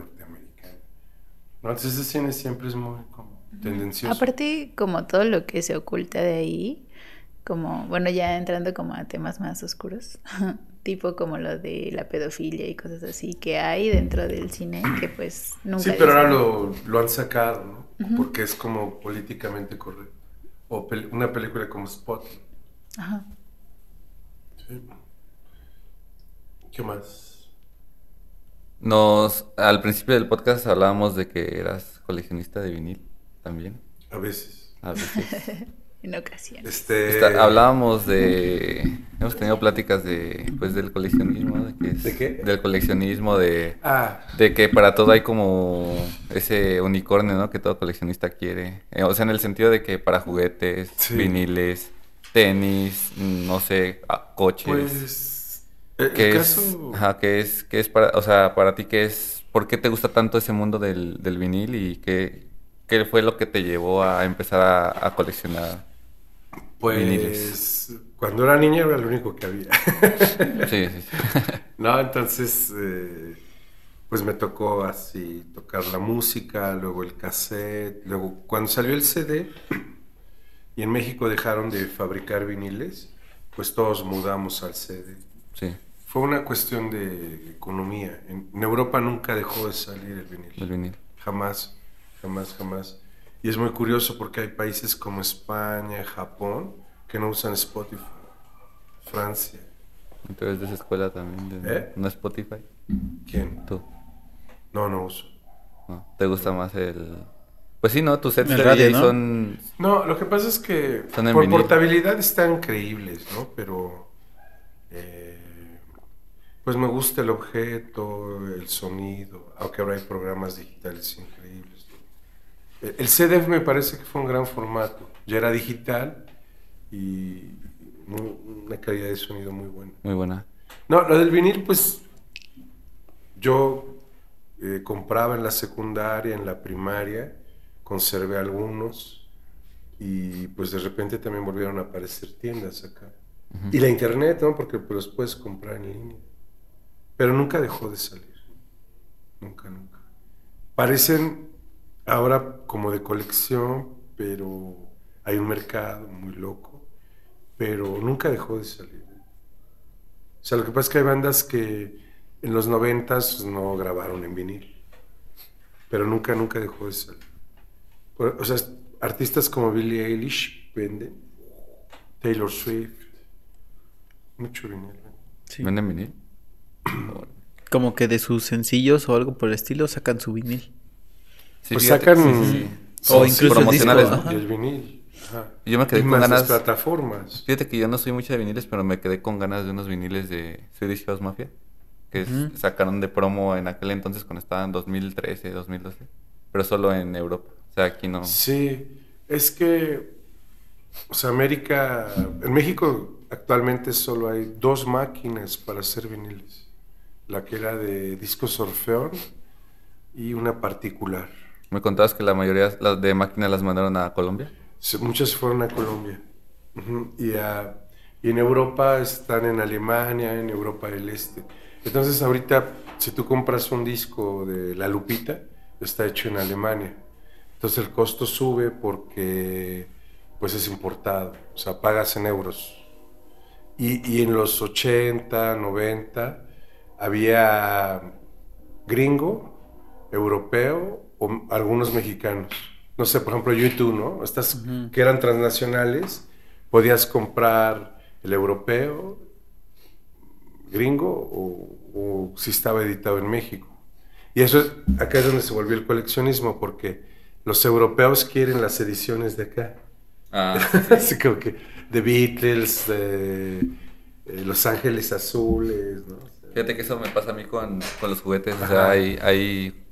¿No? Entonces ese cine siempre es muy como tendencioso. Aparte, como todo lo que se oculta de ahí, como, bueno, ya entrando como a temas más oscuros, tipo como lo de la pedofilia y cosas así que hay dentro del cine que pues nunca... Sí, pero ahora lo, lo han sacado, ¿no? Porque es como políticamente correcto. O pel- una película como Spot. Ajá. Sí. ¿Qué más? Nos, al principio del podcast hablábamos de que eras coleccionista de vinil también. A veces. A veces. en ocasiones. Este, Está- hablábamos de... Hemos tenido pláticas de, pues, del coleccionismo. ¿De, es? ¿De qué? Del coleccionismo, de... Ah, De que para todo hay como ese unicornio, ¿no? Que todo coleccionista quiere. Eh, o sea, en el sentido de que para juguetes, Sí. viniles, tenis, no sé, coches. pues. El, que el es, caso. ajá, que es, que es para, o sea, para ti qué es, ¿por qué te gusta tanto ese mundo del, del vinil y qué, qué fue lo que te llevó a empezar a, a coleccionar? Pues. viniles. Cuando era niño era lo único que había. Sí, sí, sí. No, entonces, eh, pues me tocó así tocar la música, luego el cassette, luego cuando salió el CD y en México dejaron de fabricar viniles, pues todos mudamos al CD. Sí, Fue una cuestión de economía. En, en Europa nunca dejó de salir el vinil. el vinil. Jamás, jamás, jamás. Y es muy curioso porque hay países como España, Japón, que no usan Spotify. Francia. Entonces de esa escuela también, de, ¿Eh? ¿no Spotify? ¿Quién? ¿Tú? No, no uso. ¿No? ¿Te gusta más el...? Pues sí, ¿no? Tus sets El de radio, DJ ¿no? son... No, lo que pasa es que Son en por vinil. portabilidad están increíbles, ¿no? Pero eh, pues me gusta el objeto, el sonido, aunque ahora hay programas digitales increíbles. ¿no? El- El CD me parece que fue un gran formato, ya era digital y muy- una calidad de sonido muy buena. Muy buena. No, lo del vinil, pues yo eh, compraba en la secundaria, en la primaria, conservé algunos y pues de repente también volvieron a aparecer tiendas acá. Y la internet, ¿no? Porque pues, los puedes comprar en línea. Pero nunca dejó de salir. Nunca, nunca. Parecen ahora como de colección, pero hay un mercado muy loco. Pero nunca dejó de salir. O sea, lo que pasa es que hay bandas que en los noventas no grabaron en vinil. Pero nunca, nunca dejó de salir. O sea, artistas como Billie Eilish venden. Taylor Swift. Mucho vinil. Sí. ¿Venden vinil? Como que de sus sencillos o algo por el estilo sacan su vinil. Sí, pues fíjate, sacan. sí, sí, sí. O sí, incluso el promocionales, disco, ¿no? ajá. Y el vinil. Ajá. Yo me quedé Y con más las ganas... plataformas. Fíjate que yo no soy mucho de viniles, pero me quedé con ganas de unos viniles de Swedish House Mafia. Que sacaron de promo en aquel entonces cuando estaba en 2013, 2012. Pero solo en Europa. O sea, aquí no... Sí, es que, o sea, América, en México actualmente solo hay dos máquinas para hacer viniles. La que era de discos Orfeón y una particular. Me contabas que la mayoría las de máquinas las mandaron a Colombia. Se- Muchas se fueron a Colombia. Y, a- y en Europa están en Alemania, en Europa del Este. Entonces ahorita, si tú compras un disco de La Lupita, está hecho en Alemania. Entonces el costo sube porque pues es importado, o sea, pagas en euros. Y, y en los 80, 90 había gringo, europeo o algunos mexicanos. No sé, por ejemplo, YouTube, ¿no? Estas que eran transnacionales, podías comprar el europeo, gringo o, o si estaba editado en México. Y eso es, acá es donde se volvió el coleccionismo, porque los europeos quieren las ediciones de acá. Ah, Así como que de Beatles, de eh, Los Ángeles Azules, ¿no? Fíjate que eso me pasa a mí con, con los juguetes. O sea, hay, hay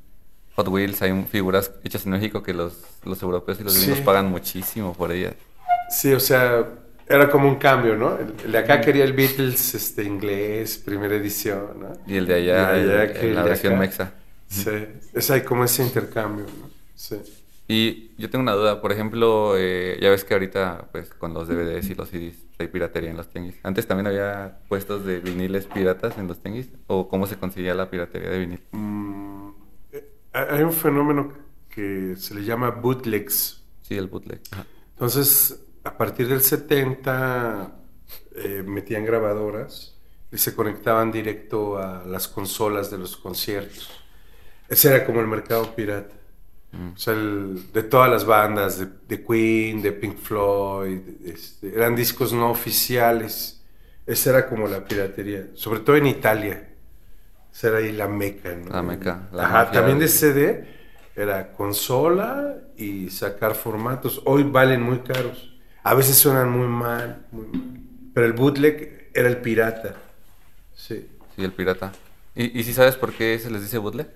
Hot Wheels, hay figuras hechas en México que los, los europeos y los gringos Sí. pagan muchísimo por ellas. Sí, o sea, era como un cambio, ¿no? El, el de acá quería el Beatles este, inglés, primera edición, ¿no? Y el de allá, el- que la versión mexa. Sí, es ahí como ese intercambio, ¿no? Sí. Y yo tengo una duda, por ejemplo, eh, ya ves que ahorita, pues, con los DVDs y los CDs hay piratería en los tianguis. Antes también había puestos de viniles piratas en los tianguis, o cómo se conseguía la piratería de vinil. Mm, eh, hay un fenómeno que se le llama bootlegs. Sí, el bootleg. Ajá. Entonces, a partir del 70 eh, metían grabadoras y se conectaban directo a las consolas de los conciertos. Ese era como el mercado pirata. Mm. O sea, el- de todas las bandas, de, de Queen, de Pink Floyd, este, eran discos no oficiales. Esa era como la piratería, sobre todo en Italia. Esa era ahí la meca, ¿no? La meca, la Ajá, también de de- CD era consola y sacar formatos. Hoy valen muy caros. A veces suenan muy mal, muy mal. Pero el bootleg era el pirata. Sí. Sí, el pirata. ¿Y, y si sabes por qué se les dice bootleg?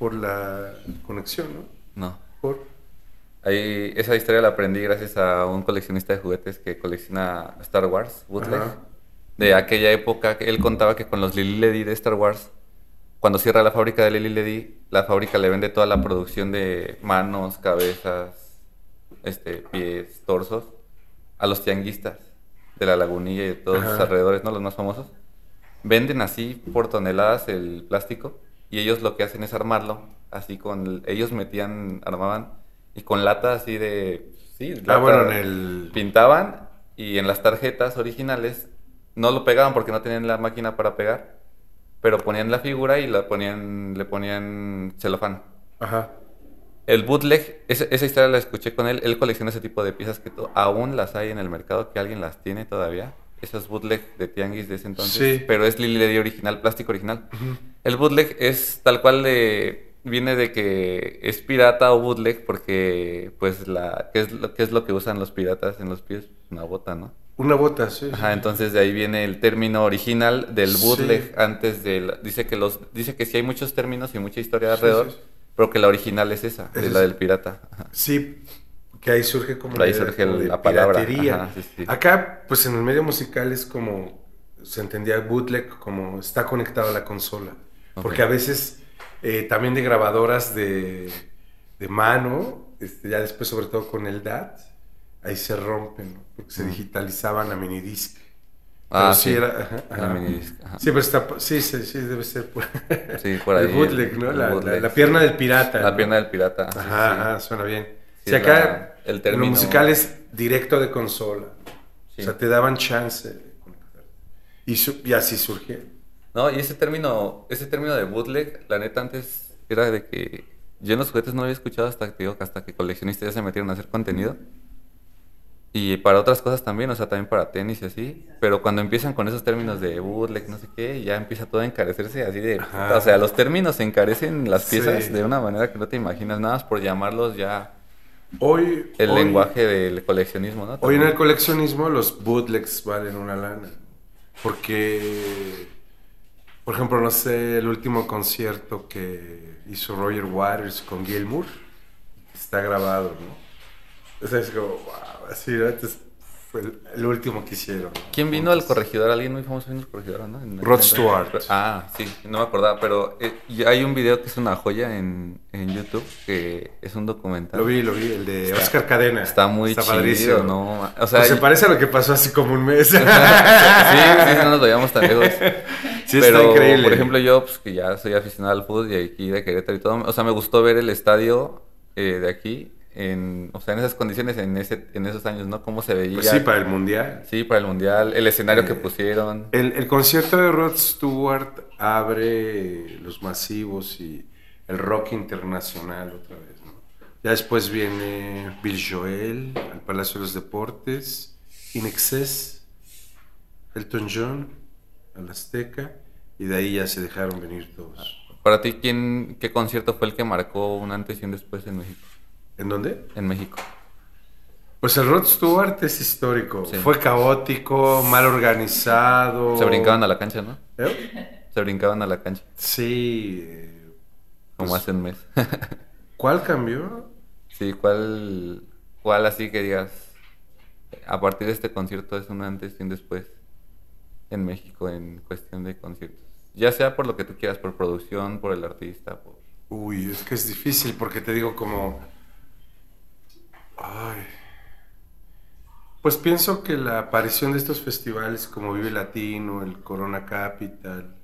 Por la conexión, ¿no? No. Por... Ahí, esa historia la aprendí gracias a un coleccionista de juguetes que colecciona Star Wars, bootleg. De aquella época, él contaba que con los Lili Ledy de Star Wars, cuando cierra la fábrica de Lili Ledy, la fábrica le vende toda la producción de manos, cabezas, este, pies, torsos, a los tianguistas de la lagunilla y de todos Ajá. sus alrededores, ¿no? Los más famosos. Venden así por toneladas el plástico y ellos lo que hacen es armarlo, así con... el- ellos metían, armaban y con lata así de... Sí, Ah, lata- bueno, en el... pintaban y en las tarjetas originales no lo pegaban porque no tenían la máquina para pegar, pero ponían la figura y la ponían, le ponían celofán. Ajá. El bootleg, esa, esa historia la escuché con él, él colecciona ese tipo de piezas que aún las hay en el mercado, que alguien las tiene todavía. Esos bootleg de tianguis de ese entonces, Sí. pero es Lily Ledy original, plástico original. El bootleg es tal cual de viene de que es pirata o bootleg porque pues la qué es lo qué es lo que usan los piratas en los pies, una bota, ¿no? Una bota, sí. sí. Ajá, entonces de ahí viene el término original del Sí. bootleg antes del dice que los dice que sí hay muchos términos y mucha historia alrededor, pero que la original es esa, Es la del pirata. Ajá. Sí, que ahí surge como Ahí idea surge como el- de la palabra, piratería. ajá, sí, sí. Acá, pues en el medio musical es como se entendía bootleg como está conectado a la consola. Porque a veces eh, también de grabadoras de, de mano, este, ya después sobre todo con el DAT, ahí se rompen, ¿no? porque se digitalizaban a minidisc. Ah, Pero sí sí. era... ajá, minidisc, ajá. Sí, pero está... Sí, sí, sí, debe ser por, Sí, por ahí. el bootleg, ¿no? el La, la- bootleg, la sí. pierna del pirata. La ¿no? pierna del pirata. Ajá, sí. ajá, suena bien. Si acá el en lo término- musical es directo de consola. Sí. O sea, te daban chance de conectar. Y, su- y así surgió. No, y ese término, ese término de bootleg, la neta antes era de que yo en los juguetes no lo había escuchado hasta digo, hasta que coleccionistas ya se metieron a hacer contenido. Y para otras cosas también, o sea, también para tenis y así. Pero cuando empiezan con esos términos de bootleg, no sé qué, ya empieza todo a encarecerse así de... Ajá. O sea, los términos encarecen las piezas Sí. de una manera que no te imaginas, nada más por llamarlos ya Hoy, el hoy- lenguaje del coleccionismo, ¿no? Hoy en el coleccionismo los bootlegs valen una lana. Porque, por ejemplo, no sé, el último concierto que hizo Roger Waters con Gilmour está grabado, ¿no? O sea, es como, wow, así, ¿no? Fue el, el último que hicieron. ¿Quién vino al corregidor? Alguien muy famoso vino al corregidor, ¿no? En- Rod Stewart. Ah, sí, no me acordaba, pero eh, hay un video que es una joya en, en YouTube, que es un documental. Lo vi, lo vi, el de Está- Oscar Cadena. Está muy chido, padrísimo. ¿no? O sea, Pues se parece a lo que pasó hace como un mes. sí, sí, sí, no nos veíamos tan lejos. Sí, pero, está increíble. por ejemplo, yo, pues, que ya soy aficionado al fútbol y aquí de Querétaro y todo, o sea, me gustó ver el estadio eh, de aquí, en, o sea, en esas condiciones, en, ese, en esos años, ¿no? Cómo se veía. Pues sí, para el mundial. Sí, para el Mundial, el escenario que Eh, pusieron. El, el concierto de Rod Stewart abre los masivos y el rock internacional otra vez. ¿no? Ya después viene Bill Joel al Palacio de los Deportes, In Excess, Elton John al Azteca y de ahí ya se dejaron venir todos. Para ti, ¿quién, ¿qué concierto fue el que marcó un antes y un después en México? ¿En dónde? En México. Pues el Rod Stewart es histórico. Sí. Fue caótico, mal organizado. Se brincaban a la cancha, ¿no? ¿Eh? Se brincaban a la cancha, Sí. como Pues- hace un mes. ¿Cuál cambió? sí, ¿cuál, ¿cuál así que digas? A partir de este concierto es un antes y un después en México en cuestión de conciertos. Ya sea por lo que tú quieras, por producción, por el artista, por... Uy, es que es difícil porque te digo como... Ay. Pues pienso que la aparición de estos festivales como Vive Latino, el Corona Capital,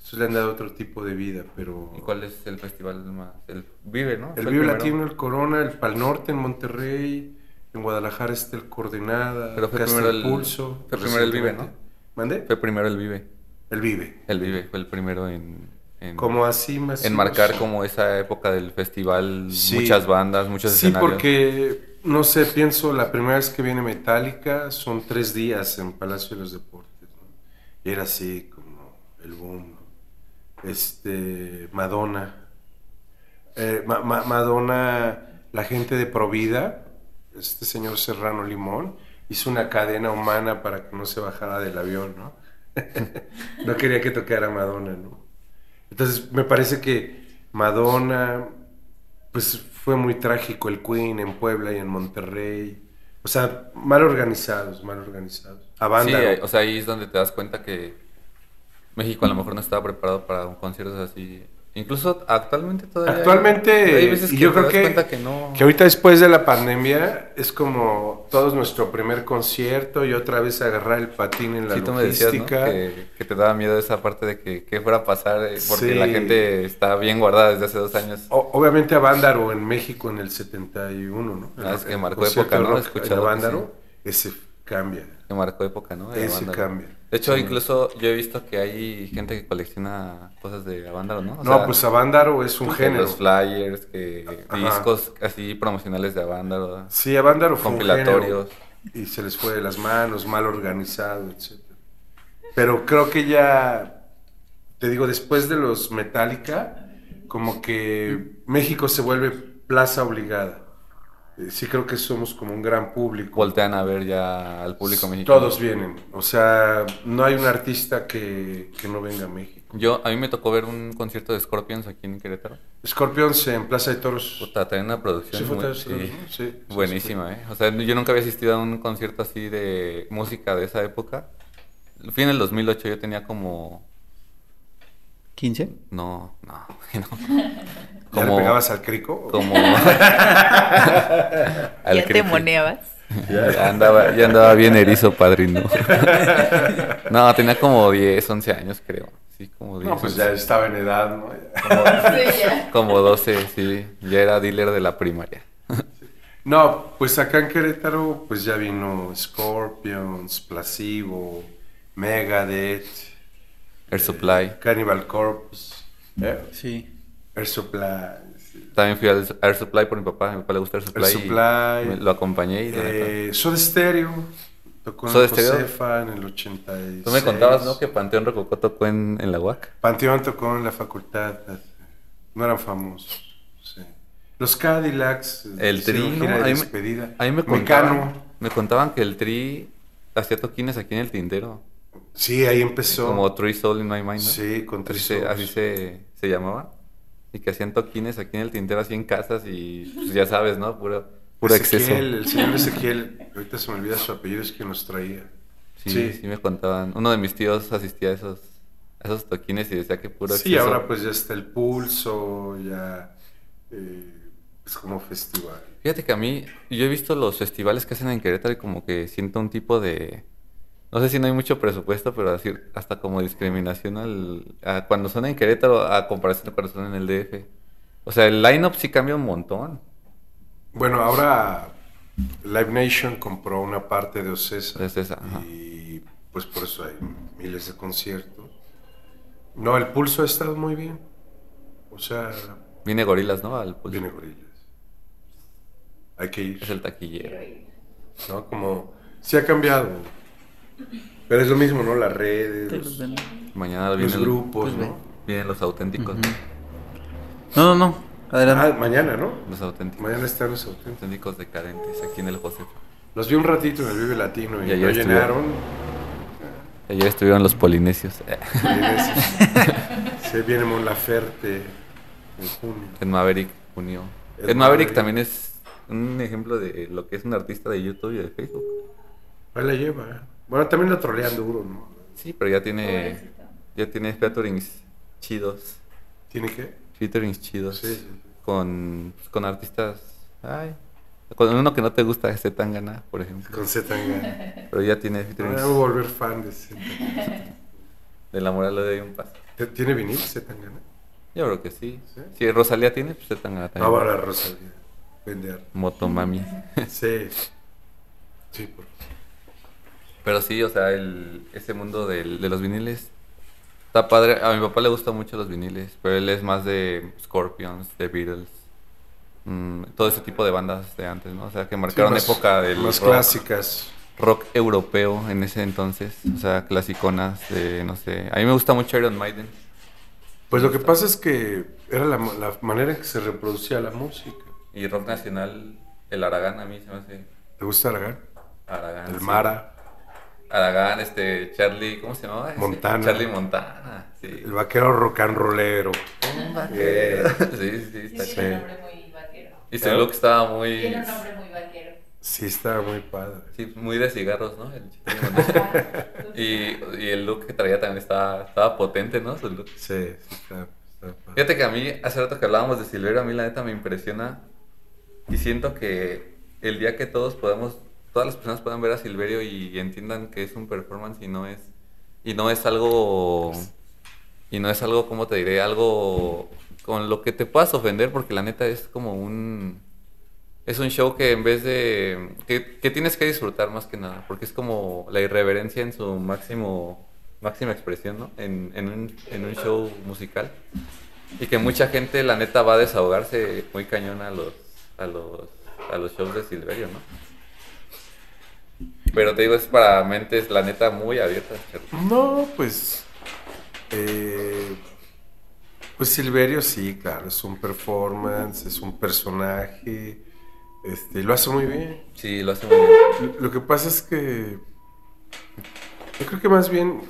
eso le han dado otro tipo de vida, pero... ¿Y cuál es el festival más? El Vive, ¿no? El Vive. Latino, el Corona, el Pal Norte en Monterrey, en Guadalajara está el Coordenada, Pero fue primero el- Pulso. fue primero el Vive, recientemente. ¿Mande? Fue primero el Vive. El Vive. El Vive fue el primero en... en- Como así más... en marcar como esa época del festival, Sí. muchas bandas, muchos Sí, escenarios. porque, no sé, pienso, la primera vez que viene Metallica son tres días en Palacio de los Deportes, ¿no? Y era así como el boom, ¿no? Este, Madonna. Eh, Ma- Ma- Madonna, la gente de Provida este señor Serrano Limón hizo una cadena humana para que no se bajara del avión, ¿no? no quería que tocara Madonna, ¿no? Entonces me parece que Madonna, pues fue muy trágico el Queen en Puebla y en Monterrey. O sea, mal organizados, mal organizados. A banda. Sí, o sea, ahí es donde te das cuenta que México a lo mejor no estaba preparado para un concierto así Incluso actualmente todavía. Actualmente, hay veces y que yo creo que, que no. que ahorita después de la pandemia es como todos nuestro primer concierto y otra vez agarrar el patín en la Sí, tú me decías, ¿no? que, que te daba miedo esa parte de que qué fuera a pasar eh, porque Sí. la gente está bien guardada desde hace dos años. O- obviamente a Vándaro en México en el 71, ¿no? Ah, es que marcó época, ¿no? de He rock escuchado que Vándaro, ese cambia. Que marcó época, ¿no? Ese cambia. De hecho, Sí. incluso yo he visto que hay gente que colecciona cosas de Avándaro, ¿no? O no, sea, pues a Vándaro es un género. Los flyers, que Ajá. discos así promocionales de Avándaro. Sí, a Vándaro fue un Compilatorios. género y se les fue de las manos, mal organizado, etc. Pero creo que ya, te digo, después de los Metallica, como que México se vuelve plaza obligada. Eh, Sí creo que somos como un gran público. Voltean a ver ya al público mexicano. Todos vienen. O sea, no hay un artista que, que no venga a México. Yo, a mí me tocó ver un concierto de Scorpions aquí en Querétaro. Scorpions en Plaza de Toros. Puta, traen una producción Sí, fue muy-. Sí, sí, buenísima, ¿eh? O sea, yo nunca había asistido a un concierto así de música de esa época. Fui en el 2008, yo tenía como... ¿15? No, no, no. ¿Ya le pegabas al crico? Como... al ya te moneabas. Ya andaba, ya andaba bien erizo, padrino. no, tenía como 10, 11 años, creo. Sí, como 10. No, pues 11. ya estaba en edad, ¿no? Sí, ya. Como 12, sí. Ya era dealer de la primaria. No, pues acá en Querétaro, pues ya vino Scorpions, Placebo, Megadeth, Air Supply. Cannibal Corpse, ¿eh? Sí. Air Supply. También fui al Air Supply por mi papá. A mi papá le gusta Air Supply. Air Supply. lo acompañé y eh, Soda Stereo, tocó en. Josefa en el 86. Tú me contabas, ¿no? Que Panteón Rococó tocó en, en la UAC. Panteón tocó en la facultad, no eran famosos, sí. Los Cadillacs, El Tri, ¿no? de A mí me- despedida. A mí me Mecano. contaban, me contaban que el Tri hacía toquines aquí en el Tintero. Sí, ahí empezó. Como Tree Soul in My Mind, ¿no? Sí, con se, Souls. así se, se llamaba. Y que hacían toquines aquí en el Tintero, así en casas y pues, ya sabes, ¿no? Puro, puro exceso. Ezequiel, el señor Ezequiel, ahorita se me olvida su apellido, es quien nos traía. Sí, Sí. sí, me contaban. Uno de mis tíos asistía a esos, a esos toquines y decía que puro Sí, exceso. ahora pues ya está el pulso, ya eh, es como festival. Fíjate que a mí, yo he visto los festivales que hacen en Querétaro y como que siento un tipo de... No sé si no hay mucho presupuesto, pero así, hasta como discriminación al, a cuando son en Querétaro a comparación de cuando son en el DF. O sea, el line-up sí cambia un montón. Bueno, ahora Live Nation compró una parte de Ocesa De Ocesa, y pues por eso hay miles de conciertos. No, el pulso ha estado muy bien. O sea, Viene Gorilas, ¿no? Al pulso. viene gorilas. Hay que ir. Es el taquillero. ¿no? Como, sí ha cambiado. Pero es lo mismo, ¿no? Las redes, los, los. Mañana los vienen, grupos, pues. ¿no? vienen los auténticos. No, no, no. Adelante. Ah, mañana, ¿no? Los auténticos. Mañana están los auténticos. auténticos decadentes aquí en el Josefa. Los vi un ratito en el Vive Latino y, Y ayer lo estuvieron. llenaron. Ayer estuvieron los polinesios. Se viene Mon Laferte en junio. Ed Maverick. Ed Ed Maverick Maverick. también es un ejemplo de lo que es un artista de YouTube y de Facebook. Ahí la lleva. Bueno, también la trolean duro, ¿no? Sí, pero ya tiene ya tiene featurings chidos, ¿Tiene qué? featurings chidos Sí, sí. con con artistas, ay, con uno que no te gusta este Tangana, por ejemplo. Con Z Tangana. Pero ya tiene Ahora featurings me voy a volver fan de Z de la moral le doy un paso. ¿Tiene vinil Z Tangana? Yo creo que sí. ¿Sí? Si Rosalía tiene, pues Tangana No, también. para Rosalía. Vender. Motomami. Sí. Sí, por Pero sí, o sea, el, ese mundo del- de los viniles está padre. A mi papá le gustan mucho los viniles, pero él es más de Scorpions, de Beatles, mm, todo ese tipo de bandas de antes, ¿no? O sea, que marcaron más- época Más rock, clásicas. rock europeo en ese entonces, o sea, clasiconas de, no sé. A mí me gusta mucho Iron Maiden. Pues lo que pasa es que era la, la manera en que se reproducía la música. Y rock nacional el Aragán a mí se me hace... ¿Te gusta Aragán? Aragán. El sí. Mara, Aragán, este, Charlie, ¿cómo se llamaba? Montana. Charlie Montana, sí. el vaquero rock and rollero. Un vaquero. Sí, sí, está Sí. chido. muy vaquero. Y su look estaba muy... nombre muy vaquero. Sí, estaba muy padre. Sí, muy de cigarros, ¿no? El Charlie Montana. y, y el look que traía también estaba, estaba potente, ¿no? Su look. Sí, sí, estaba, estaba padre. Fíjate que a mí, hace rato que hablábamos de Silverio, a mí la neta me impresiona y siento que el día que todos podamos, todas las personas puedan ver a Silverio y entiendan que es un performance y no es, y no es algo, y no es algo, ¿cómo te diré? Algo con lo que te puedas ofender porque la neta es como un, es un show que en vez de, que, que tienes que disfrutar más que nada, porque es como la irreverencia en su máximo, máxima expresión, ¿no? En, en un, en un show musical. Y que mucha gente, la neta, va a desahogarse muy cañón a los, a los, a los shows de Silverio, ¿no? Pero te digo, es para mentes, la neta, muy abiertas. No, pues. eh, pues Silverio sí, claro, es un performance, es un personaje. Este, lo hace muy bien. Sí, lo hace muy bien. Lo- que pasa es que. Yo creo que más bien.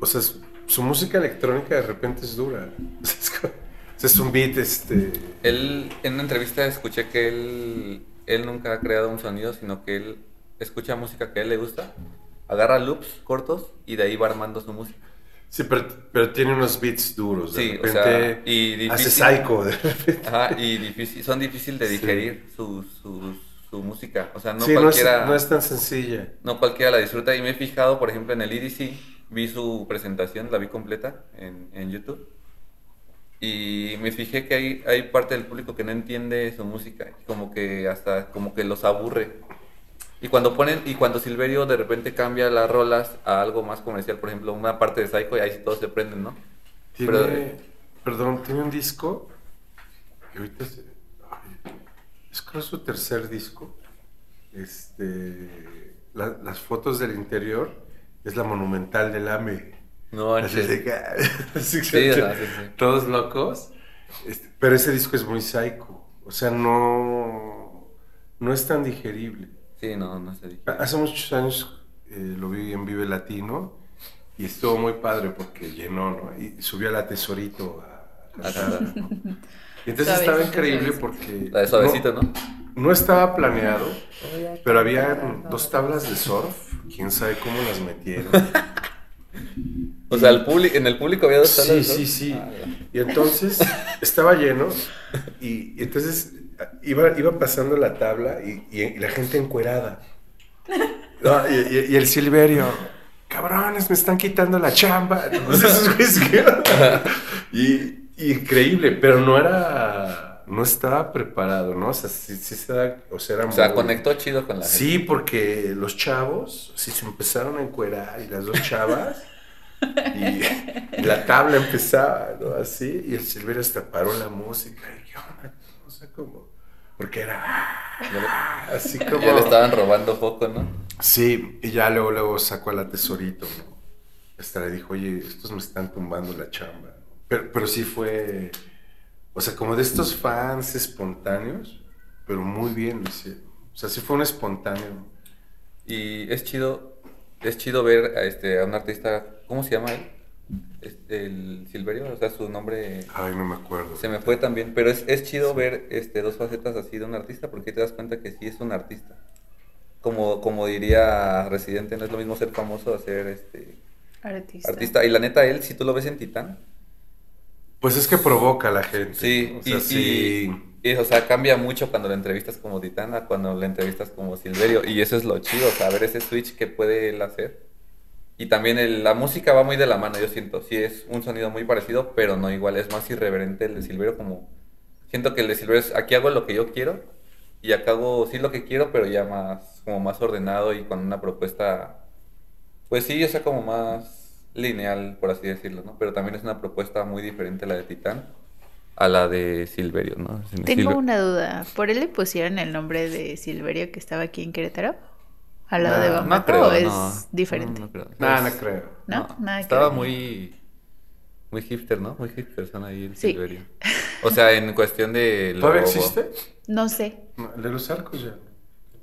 O sea, su música electrónica de repente es dura. O sea, es, como- es un beat, este. Él, en una entrevista escuché que él, él nunca ha creado un sonido, sino que él escucha música que a él le gusta, agarra loops cortos y de ahí va armando su música. Sí, pero, pero tiene unos beats duros. De Sí, o repente sea, y hace difícil. psycho. De repente. Ajá, y difícil, son difíciles de Sí. digerir su, su, su música. O sea, no sí, no es, cualquiera... no es tan sencilla. No cualquiera la disfruta y me he fijado, por ejemplo, en el EDC, vi su presentación, la vi completa en, en YouTube. Y me fijé que hay, hay parte del público que no entiende su música, como que hasta como que los aburre. Y cuando ponen, y cuando Silverio de repente cambia las rolas a algo más comercial, por ejemplo, una parte de Psycho, y ahí sí todos se prenden, ¿no? Tiene, Pero- perdón, tiene un disco que ahorita se- ay, es creo su tercer disco. Este, la- las fotos del interior es la monumental del AME. No, Así que- sí. todos locos. Este, pero ese disco es muy psycho. O sea, no, no es tan digerible. Sí, no, no sé. Hace muchos años eh, lo vi en Vive Latino y estuvo muy padre porque llenó, ¿no? Y subió a la Tesorito a, a entonces estaba increíble suavecito. porque... La de suavecito, ¿no? No estaba planeado, pero había dos tablas de surf. Quién sabe cómo las metieron. O sea, el público, en el público había dos Sí, salas, ¿no? sí, sí. Ah. Y entonces estaba lleno y, y entonces iba, iba pasando la tabla y, y- y la gente encuerada. No, y, y- y el Silverio, cabrones, me están quitando la chamba. Entonces, y, y increíble, pero no era, no estaba preparado, ¿no? O sea, sí, sí se da, o sea, era O sea, muy- conectó chido con la gente. Sí, porque los chavos sí se empezaron a encuerar y las dos chavas y, la tabla empezaba, ¿no? Así, y el Silverio hasta paró la música y ¿qué onda? O sea, como, porque era ah, así como... Ya le estaban robando foco, ¿no? Sí, y ya luego, luego sacó a la tesorito, ¿no? Hasta le dijo, oye, estos me están tumbando la chamba. Pero, pero sí fue, o sea, como de estos fans espontáneos, pero muy bien. O sea, sí fue un espontáneo. Y es chido, es chido ver a, este, a un artista, ¿cómo se llama él? Este, el Silverio, o sea, su nombre Ay, no me acuerdo. se me fue también, pero es, es chido ver este, dos facetas así de un artista porque te das cuenta que sí es un artista. Como, como diría Residente, no es lo mismo ser famoso a ser este, Artista. artista. Y la neta, él, si tú lo ves en Titán, Pues es que provoca a la gente. Sí. O sea, y, sí. y- y, o sea, cambia mucho cuando la entrevistas como Titán a cuando la entrevistas como Silverio. Y eso es lo chido, o sea, ver ese switch que puede él hacer. Y también el- la música va muy de la mano, yo siento. Sí, es un sonido muy parecido, pero no igual. Es más irreverente el de Silverio, como. Siento que el de Silverio es aquí hago lo que yo quiero. Y acá hago sí lo que quiero, pero ya más, como más ordenado y con una propuesta. Pues sí, o sea, como más lineal, por así decirlo, ¿no? Pero también es una propuesta muy diferente a la de Titán a la de Silverio, ¿no? Tengo Silver- una duda. ¿Por él le pusieron el nombre de Silverio que estaba aquí en Querétaro? ¿Al lado No, de no Bamako creo, o es no. diferente? No, no creo. Nah, no creo. ¿No? Nada Estaba muy... muy hipster, ¿no? Muy hipster son ahí el Sí. Silverio. O sea, en cuestión de... ¿Todavía logo- existe? No sé. No, de los arcos ya.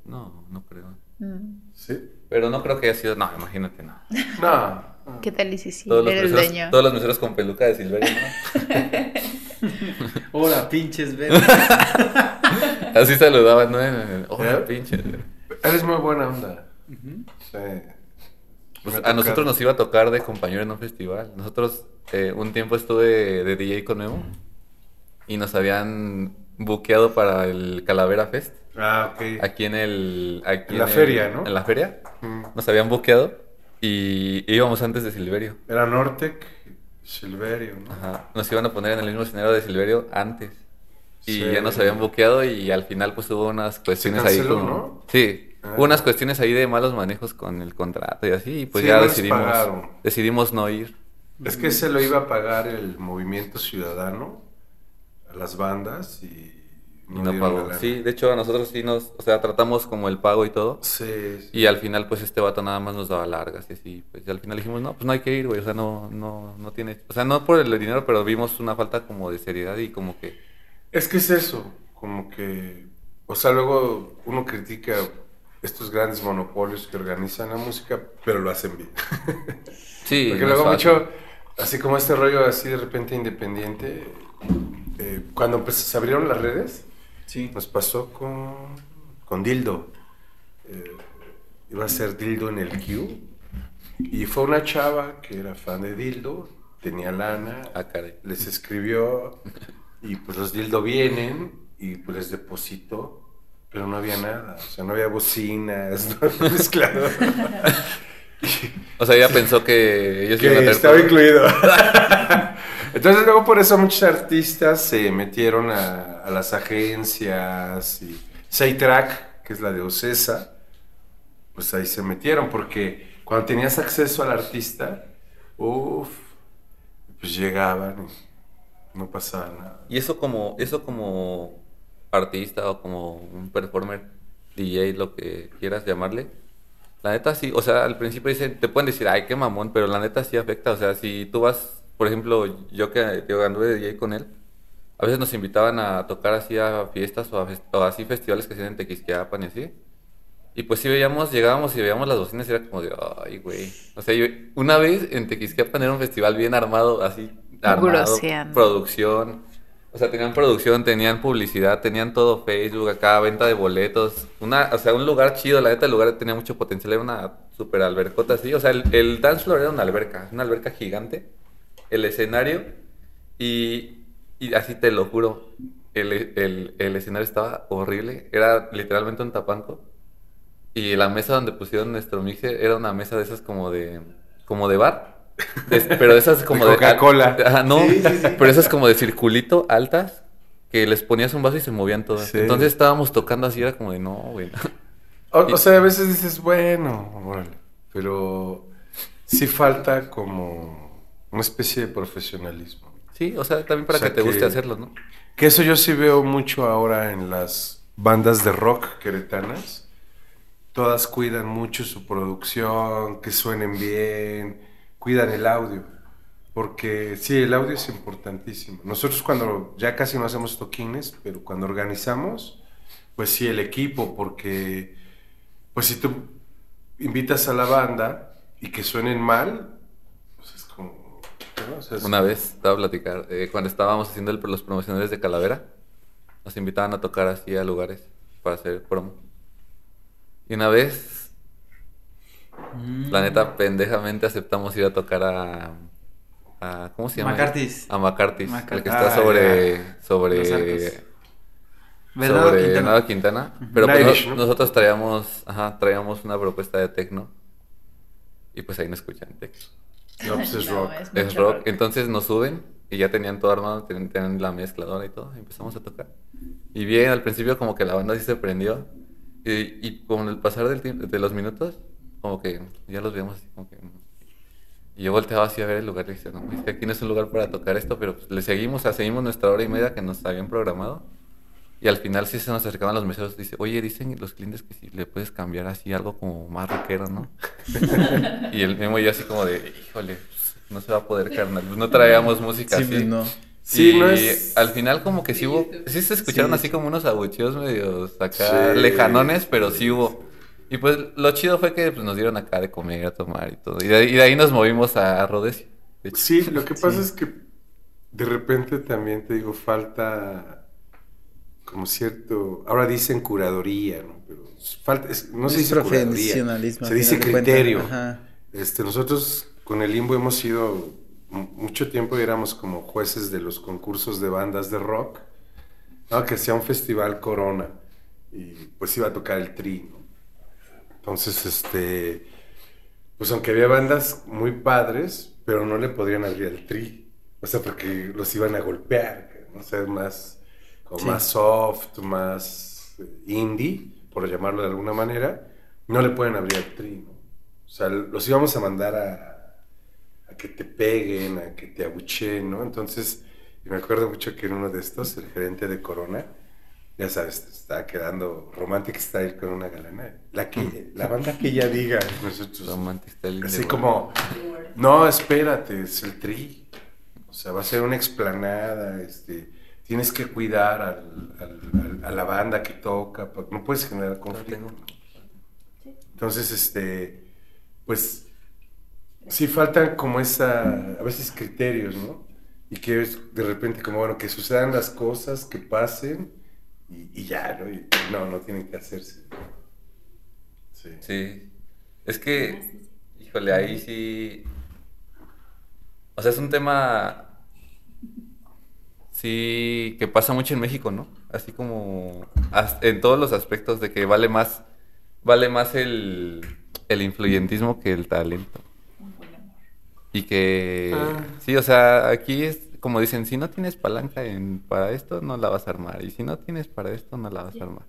No, no creo. Mm. ¿Sí? Pero no creo que haya sido... No, imagínate, no. No. ¿Qué tal y si sí? todos, los el dueño. todos los meseros con peluca de Silverio, ¿no? Hola, pinches verdes. Así saludaban, ¿no? Hola, ¿Eh? pinche. Eres muy buena onda. Sí. Pues a nosotros nos iba a tocar de compañero en un festival. Nosotros eh, un tiempo estuve de DJ con Memo y nos habían buqueado para el Calavera Fest. Ah, ok. Aquí en el... Aquí En la feria, ¿no? En la feria. Mm. Nos habían buqueado y íbamos antes de Silverio. Era Nortec, Silverio, ¿no? Ajá. Nos iban a poner en el mismo escenario de Silverio antes. Y Sí. ya nos habían buqueado y al final pues hubo unas cuestiones ahí canceló, como... ¿no? Sí, Ah. hubo unas cuestiones ahí de malos manejos con el contrato y así, y pues Sí, ya no decidimos, pagaron. decidimos no ir. Es que se lo iba a pagar el movimiento ciudadano a las bandas y Y no, no dieron pagó. Sí, de hecho a nosotros sí nos, o sea, tratamos como el pago y todo. Sí, sí. Y al final pues este vato nada más nos daba largas y así, pues y al final dijimos, no, pues no hay que ir, güey, o sea, no, no, no tiene, o sea, no por el dinero, pero vimos una falta como de seriedad y como que, Es que es eso, como que, o sea, luego uno critica estos grandes monopolios que organizan la música, pero lo hacen bien. sí, Porque luego fácil. mucho, así como este rollo así de repente independiente, eh, cuando empezó- se abrieron las redes, Sí. nos pasó con, con Dildo. Eh, iba a ser Dildo en el Q. Y fue una chava que era fan de Dildo, tenía lana, Ah, les escribió y pues los Dildo vienen y pues les depositó, pero no había nada, o sea, no había bocinas, no había mezclador. O sea, ella pensó que ellos iban a que estaba todo. incluido. Entonces luego por eso muchos artistas se metieron a, a las agencias y Saytrack, que es la de Ocesa, pues ahí se metieron porque cuando tenías acceso al artista, uff, pues llegaban y no pasaba nada. Y eso como, eso como artista o como un performer, DJ, lo que quieras llamarle. La neta sí, o sea, al principio dicen, te pueden decir, ay, qué mamón, pero la neta sí afecta. O sea, si tú vas, por ejemplo, yo que yo anduve de DJ con él, a veces nos invitaban a tocar así a fiestas o, a así festivales que se hacen en Tequisquiapan y así. Y pues sí veíamos, llegábamos y veíamos las bocinas y era como de, ay, güey. O sea, una vez en Tequisquiapan era un festival bien armado, así, armado, producción. O sea, tenían producción, tenían publicidad, tenían todo Facebook acá, venta de boletos. Una, o sea, un lugar chido, la neta, el lugar tenía mucho potencial, era una super albercota así. O sea, el, el dance floor era una alberca, una alberca gigante. El escenario y, y así te lo juro, el, el, el escenario estaba horrible, era literalmente un tapanco. Y la mesa donde pusieron nuestro mixer era una mesa de esas como de, como de bar. De- pero de esas como De de... Coca-Cola. Ajá, no, Sí, sí, sí. pero esas como de circulito altas que les ponías un vaso y se movían todas. Sí. Entonces estábamos tocando así, era como de no, güey. O, o sea, a veces dices, bueno, órale, pero sí falta como una especie de profesionalismo. Sí, o sea, también para O sea que te guste que- hacerlo, ¿no? Que eso yo sí veo mucho ahora en las bandas de rock queretanas. Todas cuidan mucho su producción, que suenen bien, cuidan el audio. Porque sí, el audio es importantísimo. Nosotros cuando ya casi no hacemos toquines, pero cuando organizamos, pues sí, el equipo, porque pues si tú invitas a la banda y que suenen mal, pues es como... ¿no? O sea, es- Una vez, estaba a platicar, eh, cuando estábamos haciendo el- los promocionales de Calavera, nos invitaban a tocar así a lugares para hacer promo. Y una vez, la neta, pendejamente aceptamos ir a tocar a... a- ¿Cómo se llama? McCarthy's. A McCarthy's, el que está Ah, sobre... ya. sobre. Bernardo sobre Quintana. Quintana. Pero pues, Irish, no- ¿no? nosotros traíamos, ajá, traíamos una propuesta de techno. Y pues ahí no escuchan techno. No, pues es No, rock. es rock. Entonces nos suben y ya tenían todo armado, tenían, tenían la mezcladora y todo. y empezamos a tocar. Y bien, al principio como que la banda sí se prendió. Y, y con el pasar del tiempo, de los minutos, como que ya los veíamos así como que... Y yo volteaba así a ver el lugar y decía, no, es que aquí no es un lugar para tocar esto, pero pues, le seguimos, o sea, seguimos nuestra hora y media que nos habían programado. Y al final sí se nos acercaban los meseros, dice, oye, dicen los clientes que si le puedes cambiar así algo como más rockero, ¿no? y el Memo y yo así como de, híjole, pues, no se va a poder, carnal. Pues no traíamos música Sí, así. no. Sí, y no es- al final como que sí hubo, sí se escucharon Sí. así como unos abucheos medios acá Sí. lejanones, pero sí hubo. Y pues lo chido fue que pues, nos dieron acá de comer, a tomar y todo. Y de, ahí- y de ahí nos movimos a Rodesia. Sí, lo que pasa es que de repente también te digo, falta como cierto, ahora dicen curaduría, ¿no? Pero falta, es- no se Es dice curaduría, profesionalismo, se dice criterio. Ajá. Este, nosotros con el Limbo hemos sido mu- mucho tiempo éramos como jueces de los concursos de bandas de rock, ¿no? que sea un festival Corona y pues iba a tocar el Tri, ¿no? Entonces, este, pues aunque había bandas muy padres, pero no le podrían abrir al Tri, o sea, porque los iban a golpear, ¿no? o sea, más, como Sí. más soft, más eh, indie, por llamarlo de alguna manera, no le pueden abrir al Tri, ¿no? O sea, los íbamos a mandar a, a que te peguen, a que te abucheen, ¿no? Entonces, y me acuerdo mucho que en uno de estos, el gerente de Corona, ya sabes, estaba quedando romantic style con una galana. La, que, la banda que ella diga, nosotros. Romantic Style Así como, no, espérate, es el tri. O sea, va a ser una explanada, este, tienes que cuidar al- al- al- a la banda que toca, porque no puedes generar conflicto. Entonces, este, pues, sí faltan como esa, a veces criterios, ¿no? Y que es de repente como, bueno, que sucedan las cosas, que pasen y, y ya, ¿no? Y no, no tienen que hacerse. Sí. Sí. Es que, híjole, ahí sí. O sea, es un tema. Sí, que pasa mucho en México, ¿no? Así como en todos los aspectos de que vale más, vale más el, el influyentismo que el talento. Y que, Ah. sí, o sea, aquí es como dicen, si no tienes palanca en, para esto, no la vas a armar. Y si no tienes para esto, no la vas a armar.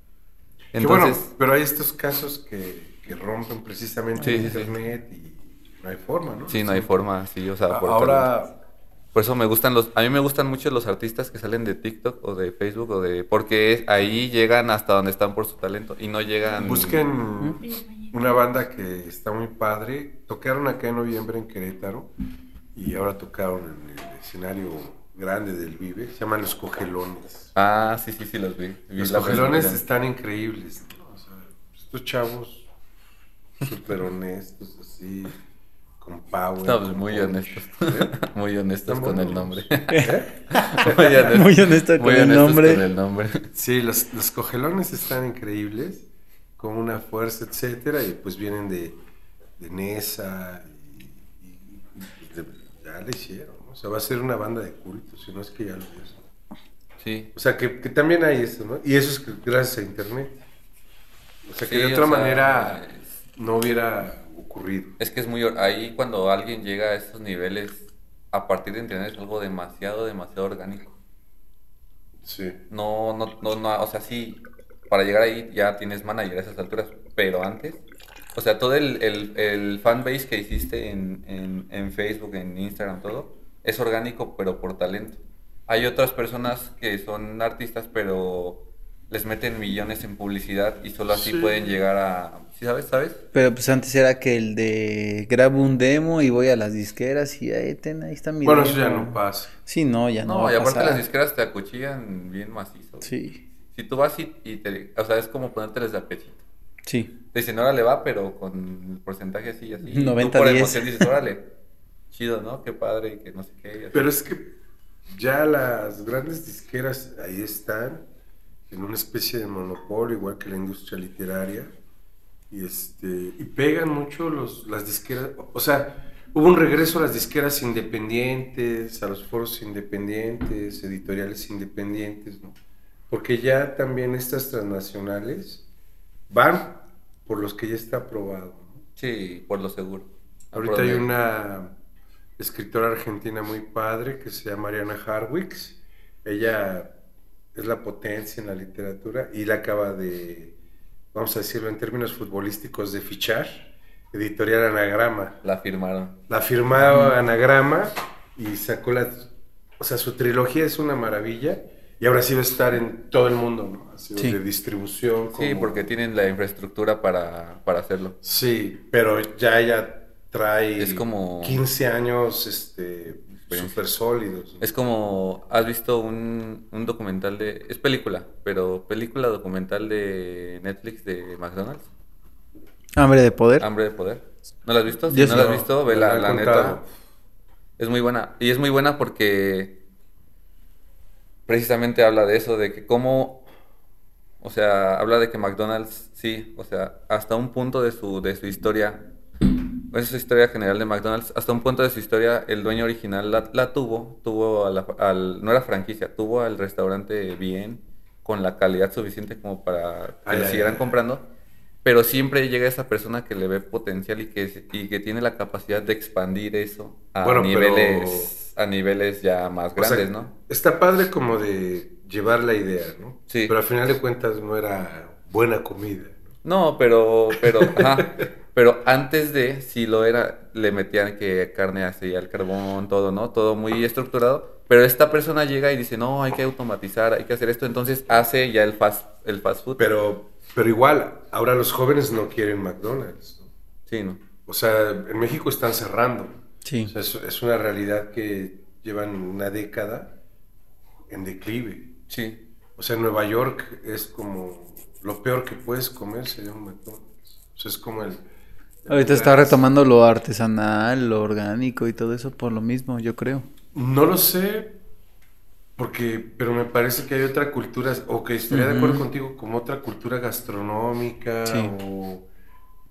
Que bueno, Entonces, pero hay estos casos que, que rompen precisamente Sí, el sí, sí. internet y no hay forma, ¿no? sí, no hay forma, sí, o sea, por talento. Ahora, Por eso me gustan los, a mí me gustan mucho los artistas que salen de TikTok o de Facebook o de, porque es- ahí llegan hasta donde están por su talento y no llegan. busquen una banda que está muy padre. Tocaron acá en noviembre en Querétaro y ahora tocaron en el escenario grande del Vive. Se llaman Los Cogelones. Ah, sí, sí, sí los vi. Vi Los Cogelones están increíbles. ¿no? O sea, estos chavos súper honestos, así, con power. Con muy punch. honestos. ¿Eh? muy honestos con el nombre. ¿Eh? muy honestos, Muy honesto con muy el nombre. con el nombre. Sí, los, los cogelones están increíbles, con una fuerza, etcétera, y pues vienen de, de Nesa ya le hicieron, ¿no? o sea, va a ser una banda de culto, si no es que ya lo es. Sí. O sea, que, que también hay eso, ¿no? Y eso es gracias a internet. O sea, que Sí, de otra sea, manera es- no hubiera ocurrido. Es que es muy... Ahí cuando alguien llega a esos niveles, a partir de internet es algo demasiado, demasiado orgánico. Sí. No, no, no, no, o sea, sí, para llegar ahí ya tienes manager a esas alturas, pero antes, o sea, todo el, el, el fanbase que hiciste en, en, en Facebook, en Instagram, todo, es orgánico, pero por talento. Hay otras personas que son artistas, pero les meten millones en publicidad y solo así Sí. pueden llegar a... ¿Sí sabes? ¿Sabes? Pero pues antes era que el de grabo un demo y voy a las disqueras y ahí, ten, ahí está mi Bueno, eso ya no pasa. Sí, no, ya no, No, va y a aparte pasar. las disqueras te acuchillan bien macizo. Sí, Si tú vas y, y te... O sea, es como ponérteles de apetito. Sí. Te dicen, órale, va, pero con el porcentaje así, así. Y 90, tú por 10. emoción dices, órale, chido, ¿no? Qué padre, y que no sé qué. y así. Pero es que ya las grandes disqueras ahí están, en una especie de monopolio, igual que la industria literaria, y, este, y pegan mucho los, las disqueras, o sea, hubo un regreso a las disqueras independientes, a los foros independientes, editoriales independientes, ¿no? Porque ya también estas transnacionales van por los que ya está aprobado, ¿no? Sí, por lo seguro. Ahorita Por hay una escritora argentina muy padre que se llama Mariana Harwicks. Ella es la potencia en la literatura y la acaba de, vamos a decirlo en términos futbolísticos, de fichar. Editorial Anagrama. La firmaron. La firmaba Anagrama y sacó la... O sea, su trilogía es una maravilla Y ahora sí va a estar en todo el mundo, ¿no? Así, Sí. De distribución. Sí, porque tienen la infraestructura para, para hacerlo. Sí, pero ya ella trae Es como- 15 años este, súper sólidos. ¿no? Es como, ¿has visto un, un documental de... Es película, pero película documental de Netflix de McDonald's, Hambre de poder. Hambre de Poder. ¿No la has visto? Si Yo no sí. la has visto, han la contado. neta. Es muy buena. Y es muy buena porque precisamente habla de eso, de que cómo, o sea, habla de que McDonald's, sí, o sea, hasta un punto de su, de su historia, esa es su historia general de McDonald's, hasta un punto de su historia, el dueño original la, la tuvo, tuvo a la- al, no era franquicia, tuvo al restaurante bien, con la calidad suficiente como para que Ay, lo ay, siguieran ay. comprando. Pero siempre llega esa persona que le ve potencial y que, y que tiene la capacidad de expandir eso a Bueno, pero- niveles a niveles ya más O sea, grandes, ¿no? Está padre como de llevar la idea, ¿no? Sí. Pero al final de cuentas no era buena comida. ¿no? No, pero, pero, ajá, pero antes de, si lo era, le metían que carne así al carbón, todo, ¿no? Todo muy estructurado. Pero esta persona llega y dice, no, hay que automatizar, hay que hacer esto. Entonces hace ya el fast, el fast food. Pero, pero igual, ahora los jóvenes no quieren McDonald's. ¿no? Sí, ¿no? O sea, en México están cerrando. Sí. O sea, es, es una realidad que llevan una década en declive. Sí. O sea, Nueva York es como lo peor que puedes comer sería un McDonald's. O sea, es como el... el Ahorita está retomando lo artesanal, lo orgánico y todo eso por lo mismo, yo creo. No lo sé, porque, pero me parece que hay otra cultura, o que estaría de acuerdo contigo, como otra cultura gastronómica, Sí. o,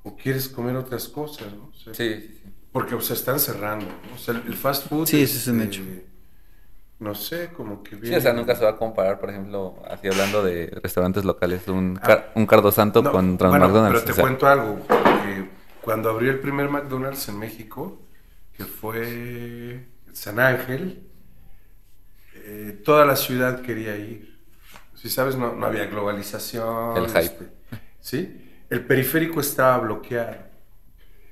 o quieres comer otras cosas, ¿no? O sea, sí. Porque, o sea, están cerrando, ¿no? O sea, el fast food... Sí, eso es un este, hecho. No sé, como que Sí, viene... o sea, nunca se va a comparar, por ejemplo, así hablando de restaurantes locales, un, car- un Cardo Santo Ah. No, contra un bueno, McDonald's. Pero te o sea, cuento algo, que cuando abrió el primer McDonald's en México, que fue San Ángel, eh, toda la ciudad quería ir. Si sabes, no, no había globalización. El hype. este, ¿Sí? El periférico estaba bloqueado.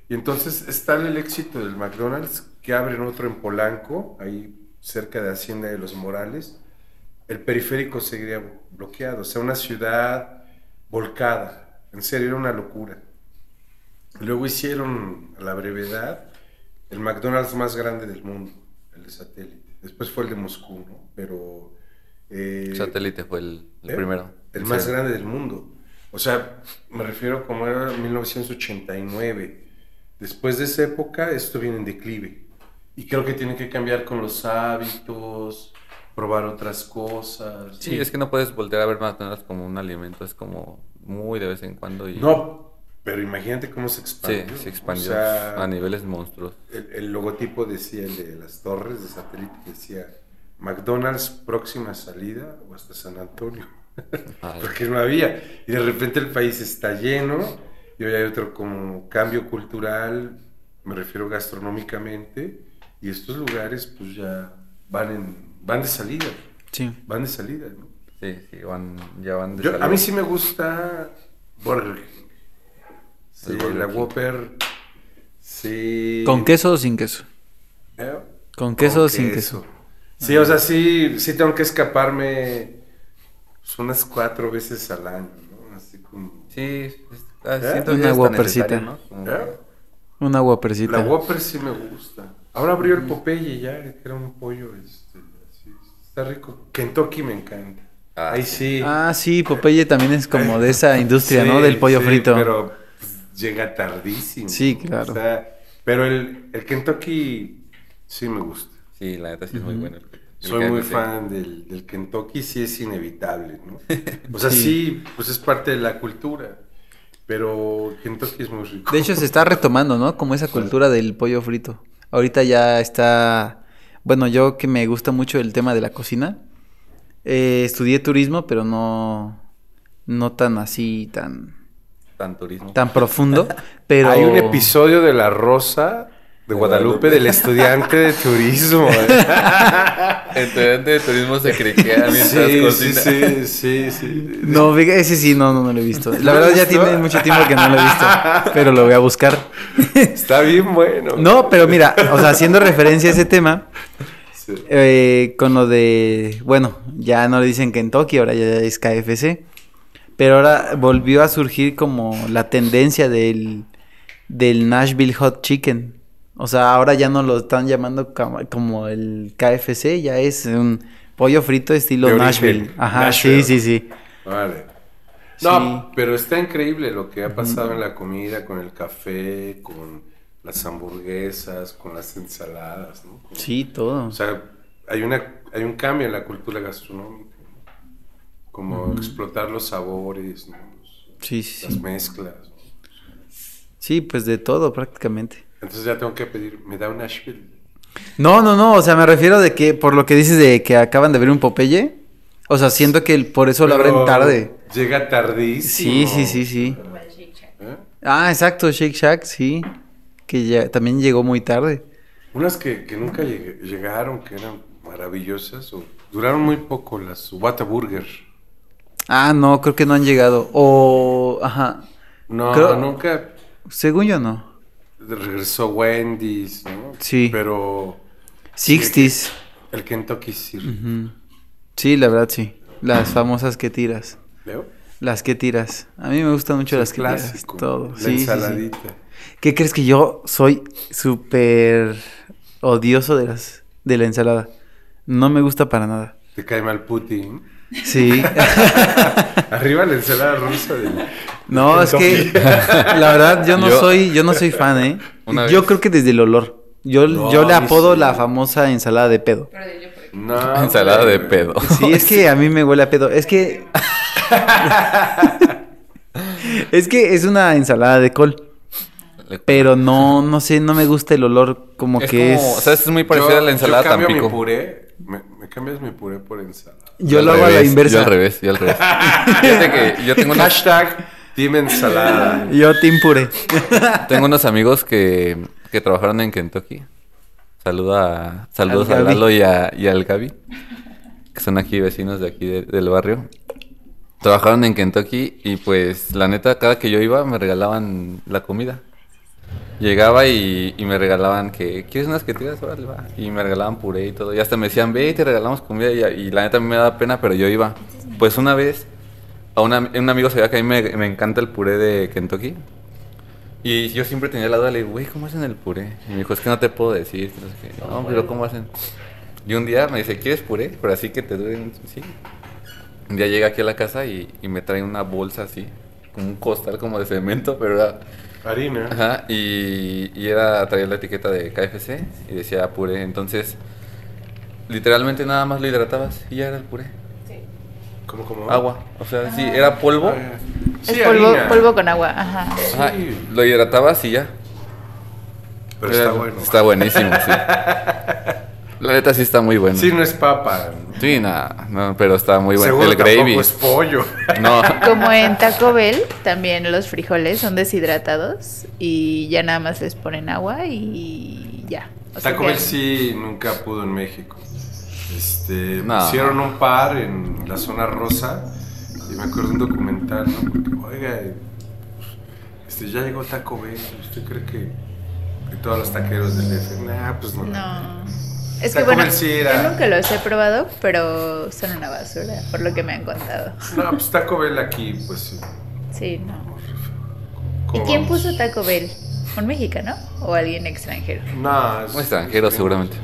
Y entonces está el éxito del McDonald's, que abren otro en Polanco, ahí cerca de Hacienda de los Morales. El periférico seguiría bloqueado, o sea, una ciudad volcada. En serio, era una locura. Luego hicieron, a la brevedad, el McDonald's más grande del mundo, el de satélite. Después fue el de Moscú, ¿no? Pero... eh, Satélite fue el, el ¿eh? primero. El Sí. más grande del mundo. O sea, me refiero como era 1989. Después de esa época, esto viene en declive. Y creo que tiene que cambiar con los hábitos, probar otras cosas. Sí, es que no puedes voltear a ver McDonald's como un alimento, es como muy de vez en cuando y... No, pero imagínate cómo se Sí, expandió. se expandió O sea, a niveles monstruosos. el, el logotipo decía, el de las torres de satélite, decía McDonald's próxima salida o hasta San Antonio. Porque no había. Y de repente el país está lleno y hoy hay otro como cambio cultural, me refiero gastronómicamente, y estos lugares pues ya van, en, van de salida, Sí. van de salida. ¿no? Sí, sí, van, ya van de Yo- a salida. mí sí me gusta Burger King. Sí, Burger la King. Whopper. Sí. ¿Con queso o sin queso? ¿Eh? ¿Con queso o sin queso? Sí, o sea, sí, sí tengo que escaparme pues, unas cuatro veces al año, ¿no? Así como... Sí, es- ah, ¿Eh? Una. Como ¿Eh? Una guapercita. La Whopper sí me gusta. Ahora abrió el Popeye ya, que era un pollo, este, así, está rico. Kentucky me encanta. Ah, Ahí sí. Ah, sí, Popeye también es como de esa industria, Sí, ¿no? Del pollo sí, frito. Pero pues, llega tardísimo. Sí, claro. O sea, pero el, el Kentucky sí me gusta. Sí, la neta sí es muy bueno. el- el Soy muy fan del, del Kentucky, sí es inevitable, ¿no? O sea, Sí. sí. pues es parte de la cultura, pero Kentucky es muy rico. De hecho, se está retomando, ¿no? Como esa cultura del pollo frito. Ahorita ya está. Bueno, yo que me gusta mucho el tema de la cocina. eh, estudié turismo, pero no. No tan así, tan. Tan turismo. tan profundo. Pero. Hay un episodio de La Rosa de Guadalupe del estudiante de turismo. ¿eh? Estudiante de turismo se criquea mientras Sí, sí, cocina. sí, sí, sí. No, fíjate, ese sí, no, no, no lo he visto. La verdad ya tiene mucho tiempo que no lo he visto, pero lo voy a buscar. Está bien bueno. No, pero mira, o sea, haciendo referencia a ese tema, Sí. Eh, con lo de, bueno, ya no le dicen Kentucky, ahora ya es KFC. Pero ahora volvió a surgir como la tendencia del, del Nashville Hot Chicken. O sea, ahora ya no lo están llamando como, el KFC, ya es un pollo frito estilo Nashville. Ajá, Nashville. sí, sí, sí. Vale. No, Sí. pero está increíble lo que ha pasado en la comida, con el café, con las hamburguesas, con las ensaladas, ¿no? Con- Sí, todo. O sea, hay, una, hay un cambio en la cultura gastronómica. Como explotar los sabores, ¿no? Los- Sí, sí, las mezclas. ¿no? Sí, pues de todo prácticamente. Entonces ya tengo que pedir, me da un Nashville. No, no, no, o sea, me refiero de que por lo que dices de que acaban de ver un Popeye, o sea, siento que el- por eso lo abren tarde. Llega tardísimo. Sí, sí, sí, sí. ¿Eh? Ah, exacto, Shake Shack, sí, que ya también llegó muy tarde. Unas que, que nunca lleg- llegaron, que eran maravillosas, o duraron muy poco, las Whataburger. Ah, no, creo que no han llegado. O, ajá, No, Creo- nunca según yo no. Regresó Wendy's, ¿no? Sí. Pero Sixties. el Kentucky sí. Ujú. Sí, la verdad sí. Las famosas que tiras. ¿Veo? Las que tiras. A mí me gustan mucho las que tiras. clásico. Todo. La Sí, sí, sí. ensaladita. ¿Qué crees que yo soy súper odioso de las de la ensalada? No me gusta para nada. Te cae mal Putin. Sí. Arriba la ensalada rusa del... No, es que la verdad yo no Yo- soy yo no soy fan, ¿eh? Una Yo creo que desde el olor. Yo, No, yo le apodo sí. la famosa ensalada de pedo. No, Ensalada de pedo. Sí, es que a mí me huele a pedo. Es que es que es una ensalada de col, pero no no sé, no me gusta el olor como es que como, es o sea, es muy parecida Yo- a la ensalada yo cambio mi Tampico. puré, me, me cambias mi puré por ensalada. yo lo hago a la inversa. Yo al revés, yo al revés. Fíjate que yo tengo unos, Hashtag Team Ensalada. Yo team puré. tengo unos amigos que, que trabajaron en Kentucky. Saluda, saludos Al a. Lalo y, a, y al Gaby, que son aquí vecinos de aquí de- del barrio. Trabajaron en Kentucky y pues la neta, cada que yo iba me regalaban la comida. Llegaba y, y me regalaban que, ¿quieres unas que tiras? Órale, va. Y me regalaban puré y todo. Y hasta me decían, ve y te regalamos comida. Y, y la neta a mí me da pena, pero yo iba. Pues una vez, a una- un amigo sabía que a mí me, me encanta el puré de Kentucky. Y yo siempre tenía la duda, le digo, güey, ¿cómo hacen el puré? Y me dijo, es que no te puedo decir. no pero ¿cómo hacen? Y un día me dice, ¿quieres puré? Pero así que te duren, sí. Un día llega aquí a la casa y, y me trae una bolsa así, como un costal como de cemento, pero era... Harina. Ajá, y, y era, traía la etiqueta de KFC y decía puré. Entonces, literalmente nada más lo hidratabas y ya era el puré. ¿Cómo, cómo? Agua, o sea, sí, era polvo. Ah, Es polvo, con agua, ajá. Ajá, Sí. lo hidratabas y ya. Pero Era- está bueno. Está buenísimo, sí. La neta sí está muy bueno. Sí, no es papa. Sí, nada, no, pero está muy bueno. Seguro el gravy. es pollo. No, Como en Taco Bell, también los frijoles son deshidratados y ya nada más les ponen agua y ya. O Taco Bell sí nunca pudo en México. Este, No. Hicieron un par en la zona rosa y me acuerdo de un documental, ¿no? Porque, oiga, este, ya llegó Taco Bell, ¿usted cree que, que todos los taqueros del DF? Nah, pues no. No. Es que bueno, Bell sí era- yo nunca los he probado, pero son una basura, por lo que me han contado. No, pues Taco Bell aquí, pues sí. Sí, no. ¿Y ¿Cómo quién vamos? puso Taco Bell? ¿Un mexicano o alguien extranjero? No, es un extranjero seguramente.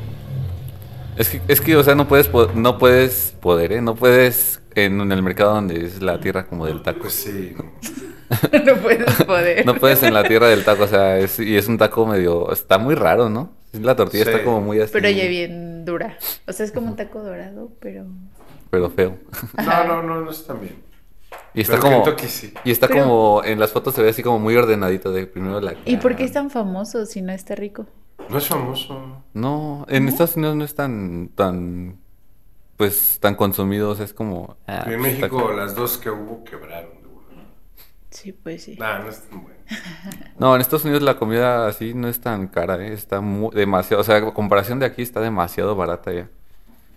Es que, es que, o sea, no puedes, po- no puedes poder, ¿eh? No puedes en, en el mercado donde es la tierra como del taco. Pues sí. no puedes poder. No puedes en la tierra del taco, o sea, es, y es un taco medio, está muy raro, ¿no? La tortilla Sí. está como muy así. Pero ya bien dura. O sea, es como un taco dorado, pero... Pero feo. No, no, no, no está bien. Y está Pero como, Kentucky sí. y está Pero- como, en las fotos se ve así como muy ordenadito de primero la ¿Y por qué es tan famoso si no está rico? No es famoso. No, en Estados Unidos no es tan, tan, pues, tan consumido, o sea, es como... ah, en pues, México las dos que hubo quebraron. Sí, pues sí. Nah, no es tan bueno. No, en Estados Unidos la comida así no es tan cara, ¿eh? Está muy, demasiado, o sea, a comparación de aquí está demasiado barata ya.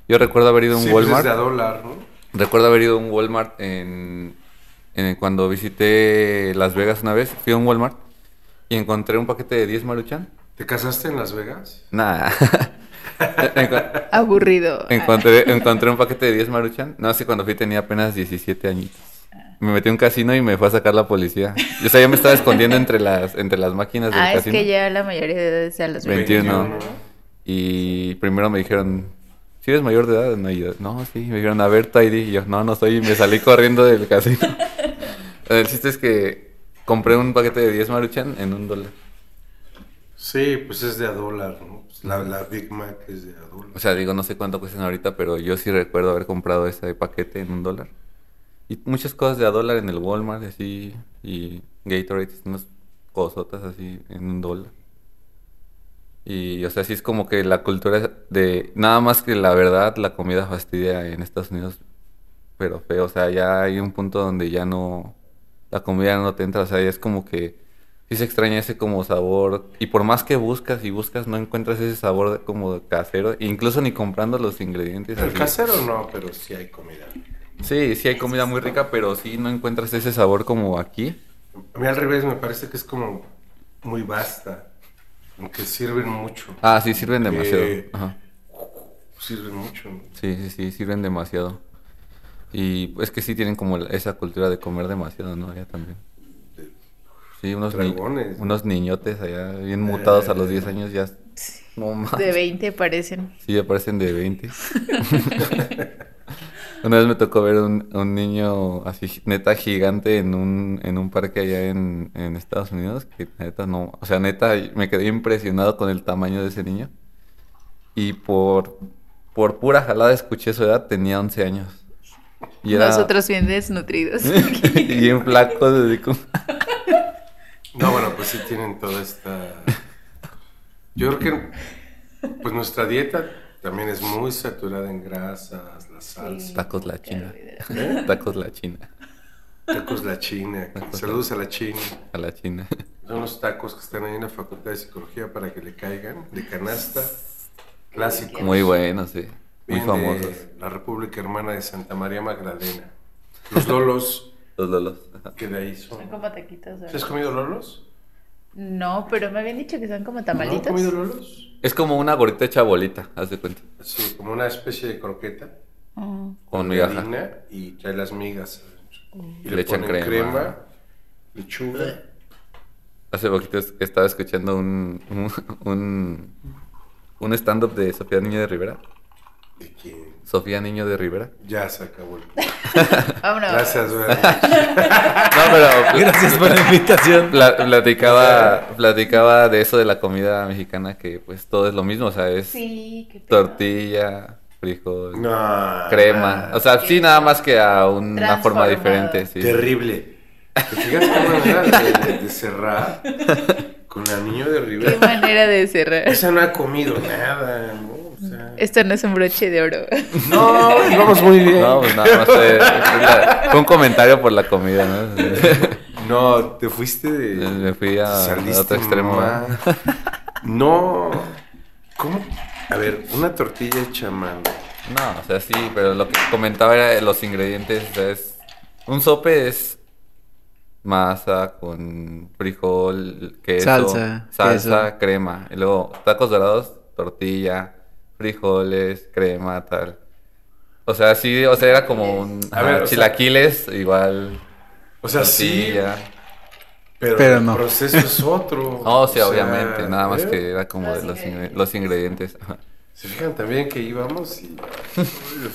Yo recuerdo haber ido a un Sí, pues Walmart, es de a dólar, ¿no? Recuerdo haber ido a un Walmart en, en cuando visité Las Vegas una vez, fui a un Walmart y encontré un paquete de 10 maruchan. ¿Te casaste en Las Vegas? Nah. Encu- Aburrido. encontré, encontré un paquete de 10 maruchan. No sé, cuando fui tenía apenas 17 añitos. Me metí a un casino y me fue a sacar la policía. O sea, yo me estaba escondiendo entre las, entre las máquinas del Ah, es casino. que ya la mayoría de edad es a los 21. 21. Y primero me dijeron, ¿si eres mayor de edad? No, y yo, no, sí. Me dijeron, a ver. Y yo, no, no soy. Y me salí corriendo del casino. El chiste es que compré un paquete de 10 maruchan en un dólar. Sí, pues es de a dólar, ¿no? Pues la, la Big Mac es de a dólar. O sea, digo, no sé cuánto cuestan ahorita, pero yo sí recuerdo haber comprado ese paquete en un dólar. Y muchas cosas de a dólar en el Walmart, así. Y Gatorade, unas cosotas así en un dólar. Y, o sea, sí es como que la cultura de... Nada más que la verdad, la comida fastidia en Estados Unidos, pero feo. O sea, ya hay un punto donde ya no... La comida no te entra, o sea, ya es como que... Sí se extraña ese como sabor. Y por más que buscas y buscas, no encuentras ese sabor de- como casero. Incluso ni comprando los ingredientes. El así. casero no, pero sí hay comida. Sí, sí hay comida muy rica, pero sí no encuentras ese sabor como aquí. A mí al revés me parece que es como muy vasta. Aunque sirven mucho. Ah, sí, sirven demasiado. Eh, Ajá. Sirven mucho. ¿no? Sí, sí, sí, sirven demasiado. Y es que sí tienen como esa cultura de comer demasiado, ¿no? Allá también. Sí, unos, ni- unos niñotes allá bien mutados a los 10 años ya... No más. De 20 parecen. Sí, aparecen de 20. Una vez me tocó ver un, un niño así neta gigante en un, en un parque allá en, en Estados Unidos, que neta no, o sea, neta me quedé impresionado con el tamaño de ese niño. Y por, por pura jalada escuché su edad, tenía 11 años. Y era Nosotros bien desnutridos. y bien flaco, así como- No, bueno, pues sí tienen toda esta... Yo creo que pues nuestra dieta también es muy saturada en grasas, la salsa, tacos la china. Tacos la china. tacos la china. Saludos a la china. A la china. Son los tacos que están ahí en la Facultad de Psicología para que le caigan, de canasta, clásico. Muy buenos, sí. Muy famosos. de la República Hermana de Santa María Magdalena. Los lolos, Los lolos. Que de ahí son. Son como taquitos. ¿Sí has comido lolos? No, pero me habían dicho que son como ¿No has tamalitos. comido lolos? Es como una gorrita hecha bolita, haz de cuenta. Sí, como una especie de croqueta. Ah. Con migaja. harina y trae las migas. Y Le le, echan ponen crema. crema, lechuga. Hace poquito es- estaba escuchando un, un, un, un stand-up de Sofía Niño de Rivera. ¿De quién? Sofía Niño de Rivera. Ya se acabó. el- Vámonos. Gracias, buenas No, pero Gracias por la invitación. pla- platicaba, platicaba de eso de la comida mexicana, que pues todo es lo mismo, o sea, es Sí, qué tortilla, frijol, No, crema. no. O sea, sí, nada más que a una forma diferente, sí. Terrible. ¿Te fijas qué manera de, de- de cerrar con el niño de Qué Rivera? manera de cerrar. Esa no ha comido nada, ¿no? O sea, Esto no es un broche de oro. no, íbamos muy bien. No, pues nada más fue, la- un comentario por la comida, ¿no? No, te fuiste de. Me fui a- a otro extremo, mal. No. ¿Cómo? A ver, una tortilla hecha mano. No, o sea, sí, pero lo que comentaba era los ingredientes, o sea, es... Un sope es masa con frijol, queso, Salsa, salsa, queso. crema. Y luego tacos dorados, tortilla, frijoles, crema, tal. O sea, sí, o sea, era como un... A ajá, ver, o sea- chilaquiles, igual. O sea, sí. Pero, Pero el no. proceso es otro. Oh, sí, O sea, obviamente, nada más ¿eh? que era como Los de los, ingre- ingredientes. los ingredientes. ajá. Se fijan también que íbamos y. o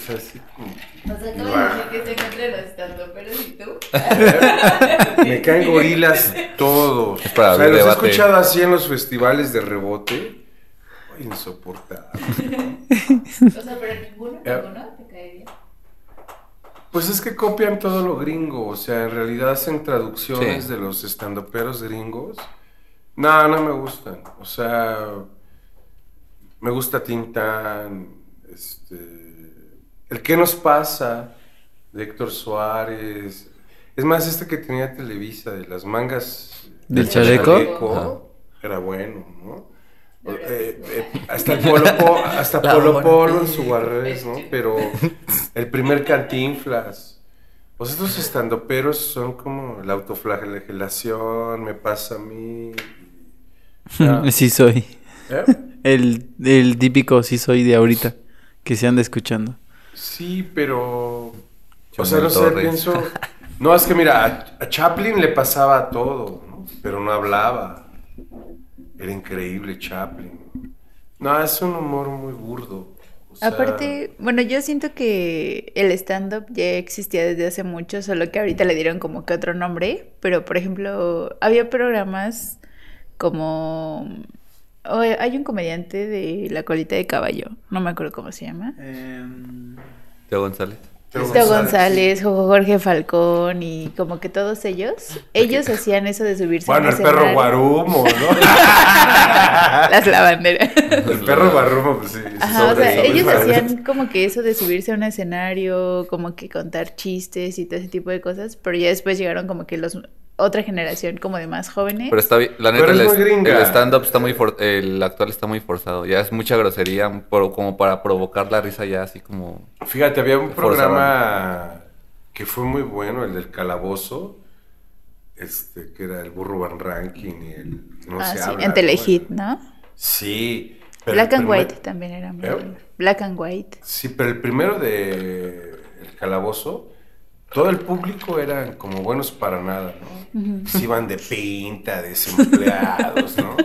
sea, así como. O sea, me que se encuentran los estandoperos y tú. Me caen gorilas todos. Es para o sea, los he escuchado así en los festivales de rebote. Insoportable. O sea, pero ninguno, Eh. ninguno. Pues es que copian todo lo gringo, o sea, en realidad hacen traducciones Sí. de los estandoperos gringos. No, no me gustan. O sea, me gusta Tintán, este, El qué nos pasa de Héctor Suárez. Es más, este que tenía Televisa de las mangas ¿Del chaleco? Era bueno, ¿no? O- eh, eh, hasta Polo Polo, hasta Polo Polo en su ¿no? Pero el primer cantinflas. Pues estos estandoperos son como la autoflagelación, me pasa a mí. Ya. Sí soy. ¿Eh? el, el típico sí soy de ahorita que se anda escuchando. Sí, pero. O sea, no sé, Torres. pienso. No, es que mira, a, a Chaplin le pasaba todo, ¿no? pero no hablaba. Era increíble Chaplin. No, es un humor muy burdo. O sea, Aparte, bueno, yo siento que el stand-up ya existía desde hace mucho, solo que ahorita le dieron como que otro nombre, pero por ejemplo, había programas como... o hay un comediante de La colita de caballo, no me acuerdo cómo se llama. Teo González. Teo González, González, Jo- Jorge Falcón y como que todos ellos, ellos hacían eso de subirse Bueno, a el un perro escenario. Guarumo, ¿no? Las lavanderas. el perro Guarumo, pues sí. Ajá, o sea, ellos hacían como que eso de subirse a un escenario, como que contar chistes y todo ese tipo de cosas, pero ya después llegaron como que los otra generación como de más jóvenes. Pero está bien, la neta, Pero es el, muy est- gringa. el stand-up está muy for- el actual está muy forzado. Ya es mucha grosería, pero como para provocar la risa ya así como... Fíjate, había un Forzaban. programa que fue muy bueno, el del calabozo, este, que era el burro Van Ranking y el... No Ah, se sí, habla, en ¿no? Telehit, ¿no? Sí. pero Black and primer- White también era muy ¿Eh? bueno. Black and White. Sí, pero el primero de El Calabozo, todo el público eran como buenos para nada, ¿no? Se iban de pinta, desempleados, ¿no?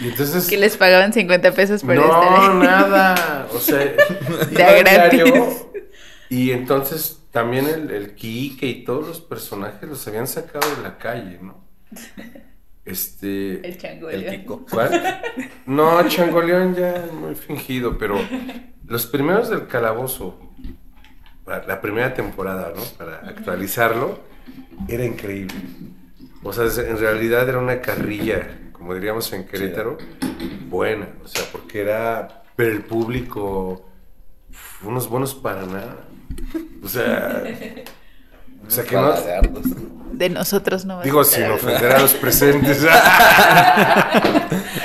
Y entonces... Que les pagaban 50 pesos por no, estar ahí. nada. O sea, De gratis. diario, Y entonces también el, el Quique y todos los personajes los habían sacado de la calle, ¿no? Este... El chango. El Kiko. ¿Cuál? No, Changoleón ya muy fingido, pero los primeros del calabozo, la primera temporada, ¿no? Para actualizarlo, era increíble. O sea, en realidad era una carrilla, como diríamos en Querétaro, buena. O sea, porque era, pero el público, unos buenos para nada. O sea, o sea que no. De nosotros no. Digo, sin ofender a los presentes.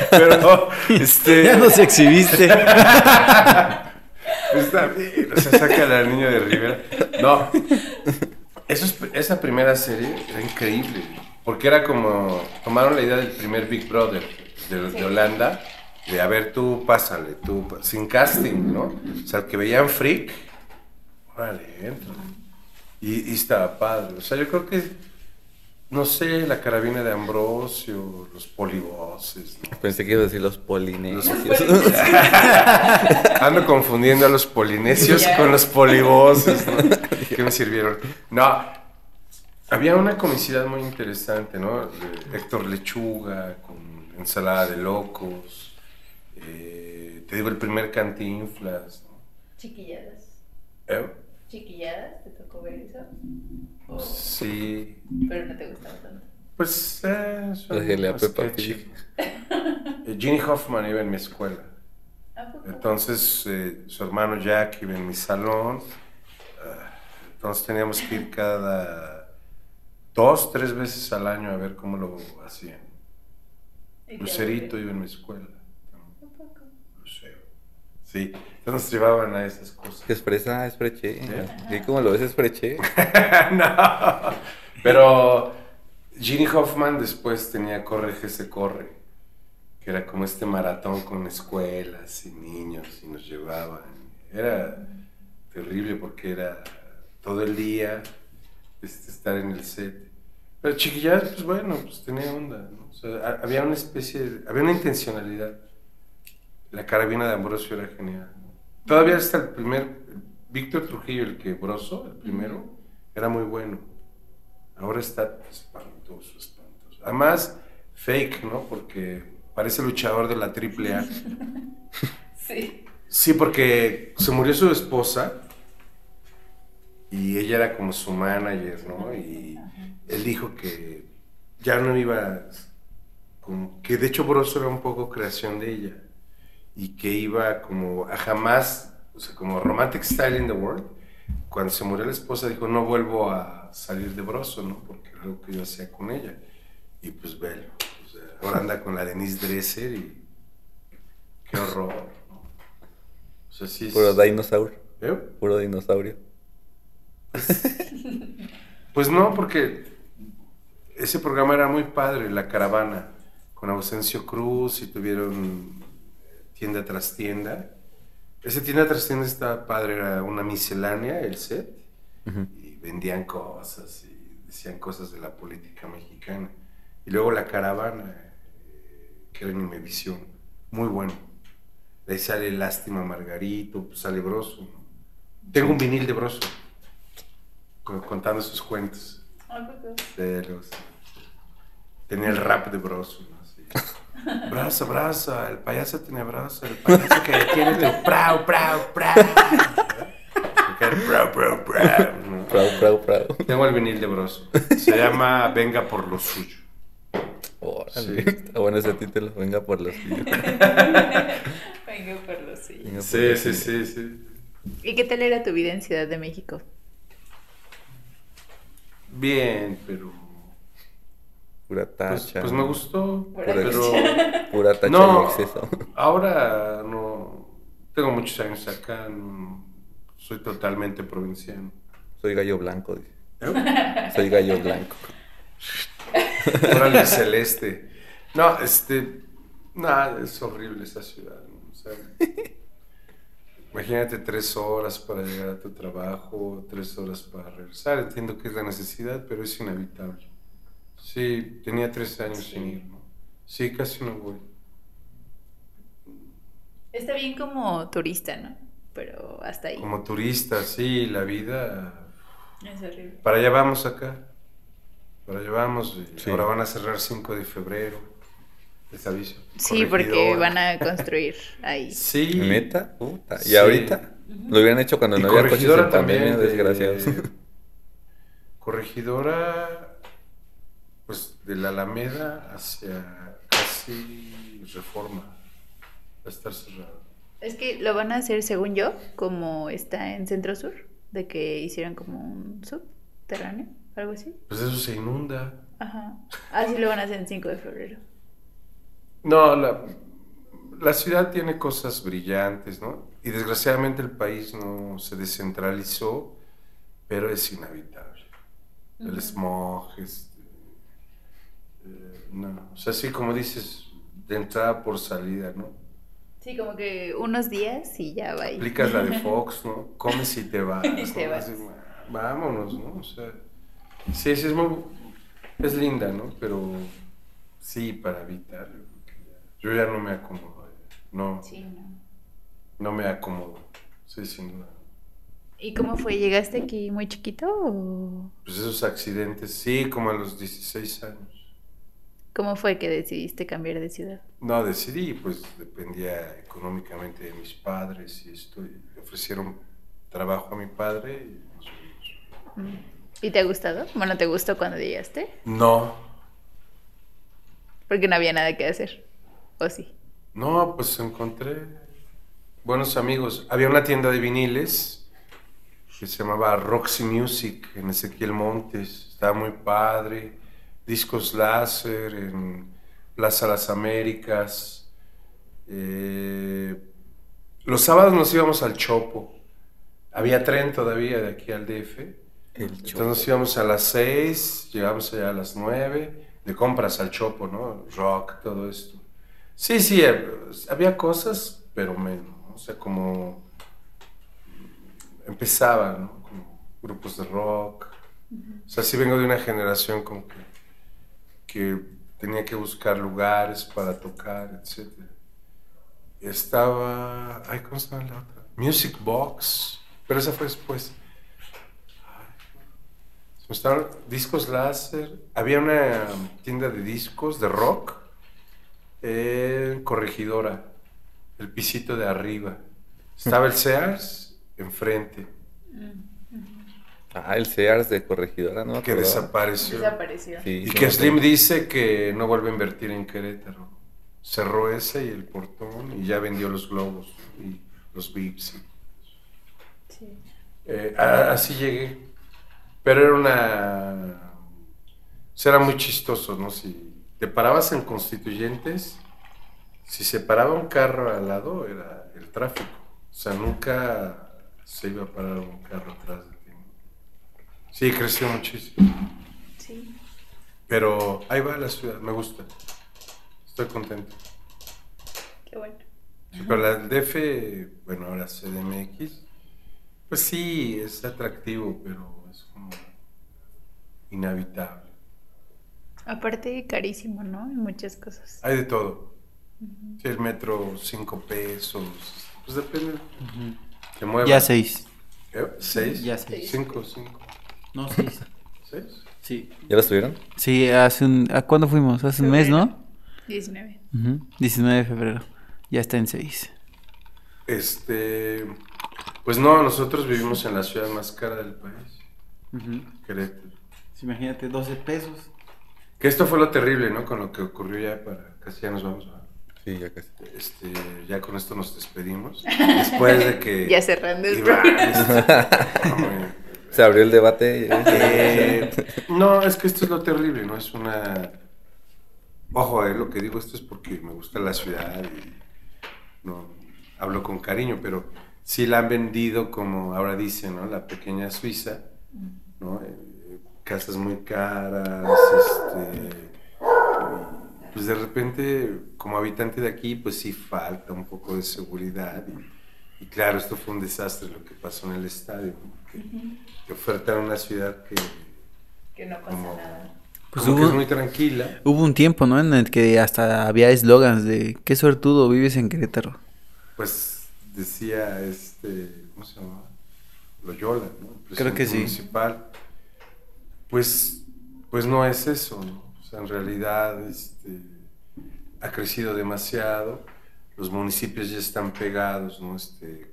Pero, este. Ya nos exhibiste. Está bien, o sea, saca al niño de Rivera. No. Eso es- esa primera serie era increíble. Porque era como. Tomaron la idea del primer Big Brother de, de Holanda. De a ver, tú pásale, tú. Sin casting, ¿no? O sea, el que veían Freak. Órale, entra. Y, y estaba padre. O sea, yo creo que. No sé, la carabina de Ambrosio, los polivoces, ¿no? Pensé que iba a decir los polinesios. Ando confundiendo a los polinesios con los polivoces. ¿no? ¿Qué me sirvieron? No, había una comicidad muy interesante, ¿no? De Héctor Lechuga con ensalada de locos. eh, te digo, el primer cantinflas. ¿no? Chiquilladas. Eh, Chiquilladas, ¿te tocó ver eso? sí, Pero no te gustaba tanto. pues. Eh, son Argelia más Peppa. Pig. Ginny Hoffman iba en mi escuela. ¿A poco? Entonces, eh, su hermano Jack iba en mi salón. Ah, entonces teníamos que ir cada dos, tres veces al año a ver cómo lo hacían. ¿Y te Lucerito iba en mi escuela. ¿A poco? Lucero. Sí, nos llevaban a esas cosas. Es fresa, es freche. ¿Y cómo lo ves? Es freche. no, pero Ginny Hoffman después tenía Corre que se corre, que era como este maratón con escuelas y niños y nos llevaban. Era terrible porque era todo el día este, estar en el set. Pero chiquillas, pues bueno, pues tenía onda, ¿no? O sea, ha- había una especie, de- había una intencionalidad. La carabina de Ambrosio era genial. ¿no? Todavía hasta el primer, Víctor Trujillo, el que Broso, el primero, era muy bueno. Ahora está espantoso, espantoso. Además, fake, ¿no? Porque parece luchador de la AAA. Sí. Sí, porque se murió su esposa y ella era como su manager, ¿no? Y él dijo que ya no iba, como que de hecho Broso era un poco creación de ella y que iba como a jamás, o sea, como Romantic Style in the World. Cuando se murió la esposa dijo, no vuelvo a salir de Broso, ¿no? Porque era algo que yo hacía con ella. Y pues velo, o sea, ahora anda con la Denise Dresser y qué horror, ¿no? O sea, sí es- Puro dinosaurio. ¿Eh? Puro dinosaurio. Pues no, porque ese programa era muy padre, La Caravana, con Ausencio Cruz y tuvieron tienda tras tienda. Esa tienda tras tienda estaba padre, era una miscelánea, el set, y vendían cosas y decían cosas de la política mexicana. Y luego la caravana, eh, que era en Imevisión, muy bueno. De ahí sale Lástima Margarito, pues sale Broso. ¿no? Tengo un vinil de Broso, co- contando sus cuentos. De los- Tenía el rap de Broso, ¿no? Así. Brazo, brazo, el payaso tiene brazo, el payaso que tiene tu prau, prau, prau. Prau, prau, prau. Prau, prau, prau. Tengo el vinil de Broso. Se llama Venga por lo suyo. Órale, Sí. Está bueno ese título. Venga por los suyos. Venga por. Venga por Sí, sí, sí, sí. ¿Y qué tal era tu vida en Ciudad de México? Bien, pero Pura pues, tacha. pues me gustó. Pura Pero Pura tacha no, exceso. ahora no. Tengo muchos años acá, no, soy totalmente provinciano. Soy gallo blanco, dice. ¿Eh? Soy gallo blanco. Órale, celeste. No, este. Nada, es horrible esa ciudad. ¿no? O sea, imagínate tres horas para llegar a tu trabajo, tres horas para regresar. Entiendo que es la necesidad, pero es inevitable. Sí, tenía tres años sin ir, ¿no? Sí, casi no voy. Está bien como turista, ¿no? Pero hasta ahí. Como turista, sí, la vida. Es horrible. Para allá vamos acá. Para allá vamos. Sí. Ahora van a cerrar 5 de febrero. Les aviso. Sí, porque van a construir ahí. Sí. ¿Neta? Puta. ¿Y Sí. ahorita? Lo hubieran hecho cuando Y no había coches corregidora en pandemia, también, de- desgraciados. Corregidora, de la Alameda hacia casi Reforma. Va a estar cerrado. Es que lo van a hacer, según yo, como está en Centro Sur, de que hicieron como un subterráneo, algo así. Pues eso se inunda. Ajá. Así lo van a hacer en 5 de febrero. No, la, la ciudad tiene cosas brillantes, ¿no? Y desgraciadamente el país no se descentralizó, pero es inhabitable. El smog, este, eh, no. O sea, sí, como dices, de entrada por salida, ¿no? Sí, como que unos días y ya va. Aplicas la de Fox, ¿no? Comes y te vas. Y te ¿no? vas. Así, vámonos, ¿no? O sea, sí, sí, es muy. Es linda, ¿no? Pero sí, para evitar. yo ya- Yo ya no me acomodo. ya. No, Sí, no. no me acomodo. Sí, sin duda. ¿Y cómo fue? ¿Llegaste aquí muy chiquito o Pues esos accidentes, sí, como a los 16 años. Cómo fue que decidiste cambiar de ciudad? No, decidí, pues dependía económicamente de mis padres y esto. y ofrecieron trabajo a mi padre y nos fuimos. Mm. ¿Y te ha gustado? Bueno, ¿te gustó cuando llegaste? No, Porque no había nada que hacer. ¿O sí? No, pues encontré buenos amigos. Había una tienda de viniles que se llamaba Roxy Music en Ezequiel Montes. Estaba muy padre. Discos láser en Plaza Las Américas. Eh, los sábados nos íbamos al Chopo. Había tren todavía de aquí al DF. El Entonces chopo. nos íbamos a las 6, llegamos allá a las 9, de compras al Chopo, ¿no? Rock, todo esto. Sí, sí, eh, había cosas, pero menos, ¿no? o sea, como empezaba, ¿no? Como grupos de rock. O sea, sí vengo de una generación como que, que tenía que buscar lugares para tocar, etc. Estaba, ay, ¿cómo llama la otra? Music Box, pero esa fue después. Estaban- discos láser. Había una tienda de discos de rock en Corregidora, el pisito de arriba. Estaba el Sears enfrente, Ah, el Sears de corregidora, ¿no? que desapareció. Desapareció. Sí, Y que Slim dice que no vuelve a invertir en Querétaro. Cerró ese y el portón y ya vendió los globos y los Vips. y- Sí. Eh, así llegué. Pero era una... o sea, era muy chistoso, ¿no? Si te parabas en Constituyentes, si se paraba un carro al lado, era el tráfico. O sea, nunca se iba a parar un carro atrás. Sí, creció muchísimo. Sí. Pero ahí va la ciudad, me gusta. Estoy contento. Qué bueno. Sí, pero la DF, bueno, ahora CDMX, pues sí, es atractivo, pero es como inhabitable. Aparte, carísimo, ¿no? En muchas cosas. Hay de todo. Sí, el metro, cinco pesos. Pues depende. Te muevas. Ya seis. ¿Eh? ¿Seis? Ya seis. Cinco, cinco. No, seis. ¿Seis? Sí. ¿Ya las tuvieron? Sí, hace un... ¿A cuándo fuimos? Hace un mes, ¿no? 19. Ujú, 19 de febrero. Ya está en seis. Este. Pues no, nosotros vivimos en la ciudad más cara del país, Querétaro. Imagínate, 12 pesos. Que esto fue lo terrible, ¿no? Con lo que ocurrió ya para. Casi ya nos vamos a. Sí, ya casi. Este, ya con esto nos despedimos. Después de que. Ya cerrando el Iván, programa. Se abrió el debate. Eh, no, es que esto es lo terrible, ¿no? Es una... Ojo, eh, lo que digo esto es porque me gusta la ciudad y no hablo con cariño, pero sí la han vendido como ahora dicen, ¿no? La pequeña Suiza, ¿no? Eh, casas muy caras, este... Pues de repente, como habitante de aquí, pues sí falta un poco de seguridad y, y claro, esto fue un desastre lo que pasó en el estadio. Que, ofertaron una ciudad que, Que no pasa como, nada. Pues como que hubo- es muy tranquila. Hubo un tiempo, ¿no? En el que hasta había eslogans de qué suertudo vives en Querétaro. Pues decía este, ¿cómo se llama? Loyola, ¿no? El Creo que sí. Municipal. Pues, pues no es eso, ¿no? O sea, en realidad este, ha crecido demasiado. Los municipios ya están pegados, ¿no? Este,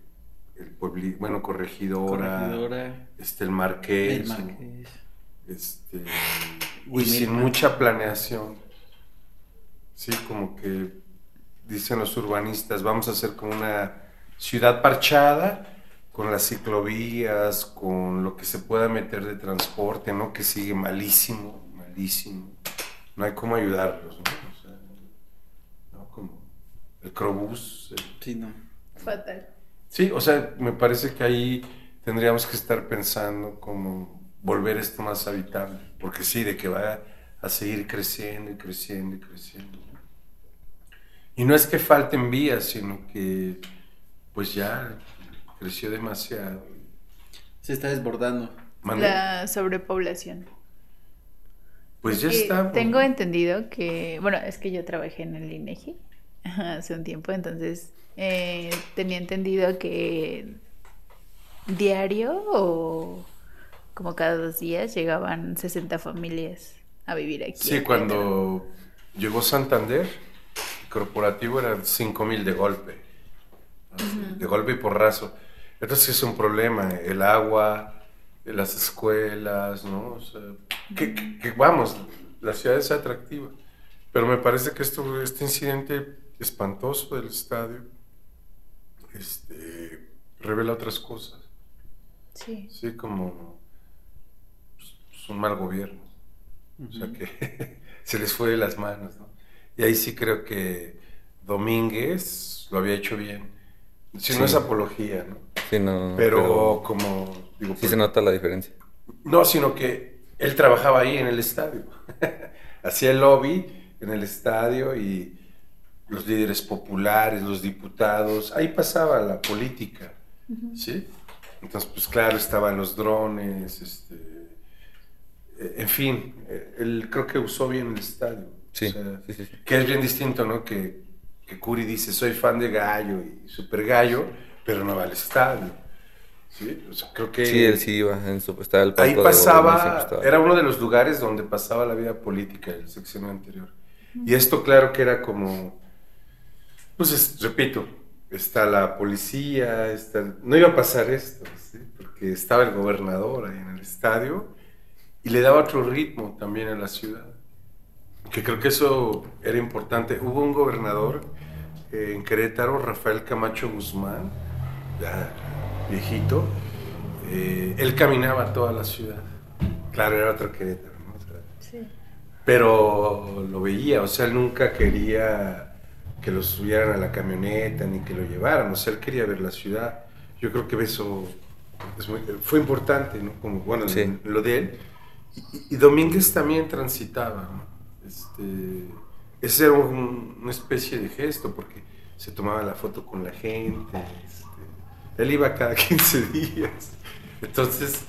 el pueblo, bueno, corregidora, Corregidora, este, el Marqués, El ¿no? Marqués. este, y sin mucha planeación. Sí, como que dicen los urbanistas, vamos a hacer como una ciudad parchada con las ciclovías, con lo que se pueda meter de transporte, ¿no? Que sigue malísimo, malísimo. No hay cómo ayudarlos, ¿no? O sea, ¿no? Como el Crobús. el- Sí, no. Fatal. Sí, o sea, me parece que ahí tendríamos que estar pensando como volver esto más habitable, porque sí, de que va a seguir creciendo y creciendo y creciendo. Y no es que falten vías, sino que pues ya creció demasiado. Se está desbordando. Mande. La sobrepoblación. Pues ya está. pues, Tengo ¿no? entendido que, bueno, es que yo trabajé en el INEGI hace un tiempo, entonces eh, tenía entendido que diario o como cada dos días llegaban 60 familias a vivir aquí. Sí, cuando llegó Santander, el corporativo eran 5 mil de golpe, de golpe y porrazo. Entonces es un problema, el agua, las escuelas, ¿no? O sea, que, que- que, vamos, la ciudad es atractiva, pero me parece que esto, este incidente espantoso del estadio este, revela otras cosas, Sí. ¿sí? Como pues, pues, un mal gobierno. O sea que se les fue de las manos, ¿no? Y ahí sí creo que Domínguez lo había hecho bien. Si no es apología, ¿no? Sí, no, Pero, como digo, sí pues, se nota la diferencia. no, sino que él trabajaba ahí en el estadio. Hacía el lobby en el estadio y los líderes populares, los diputados, ahí pasaba la política, ¿sí? Entonces, pues claro, estaban los drones, este, eh, en fin, eh, él creo que usó bien el estadio. Sí, O sea, sí, sí, sí. Que es bien distinto, ¿no? Que, que Curi dice, soy fan de Gallo y super Gallo, pero no va al estadio. ¿sí? O sea, creo que... Sí, él sí iba en su... Estaba el Ahí de pasaba, era uno de los lugares donde pasaba la vida política del sexenio anterior. Y esto claro que era como, pues es- repito, está la policía, está, no iba a pasar esto, ¿sí? porque estaba el gobernador ahí en el estadio y le daba otro ritmo también a la ciudad. Que creo que eso era importante. Hubo un gobernador eh, en Querétaro, Rafael Camacho Guzmán, ya viejito, eh, él caminaba toda la ciudad. Claro, era otro Querétaro, ¿no? O sea, Sí. pero lo veía, o sea, él nunca quería que lo subieran a la camioneta ni que lo llevaran, o sea, él quería ver la ciudad. Yo creo que eso es muy- fue importante, ¿no? Como, bueno, Sí. lo de él. Y, y Domínguez también transitaba, ¿no? Este, ese era un- una especie de gesto, porque se tomaba la foto con la gente. este, él iba cada 15 días. Entonces,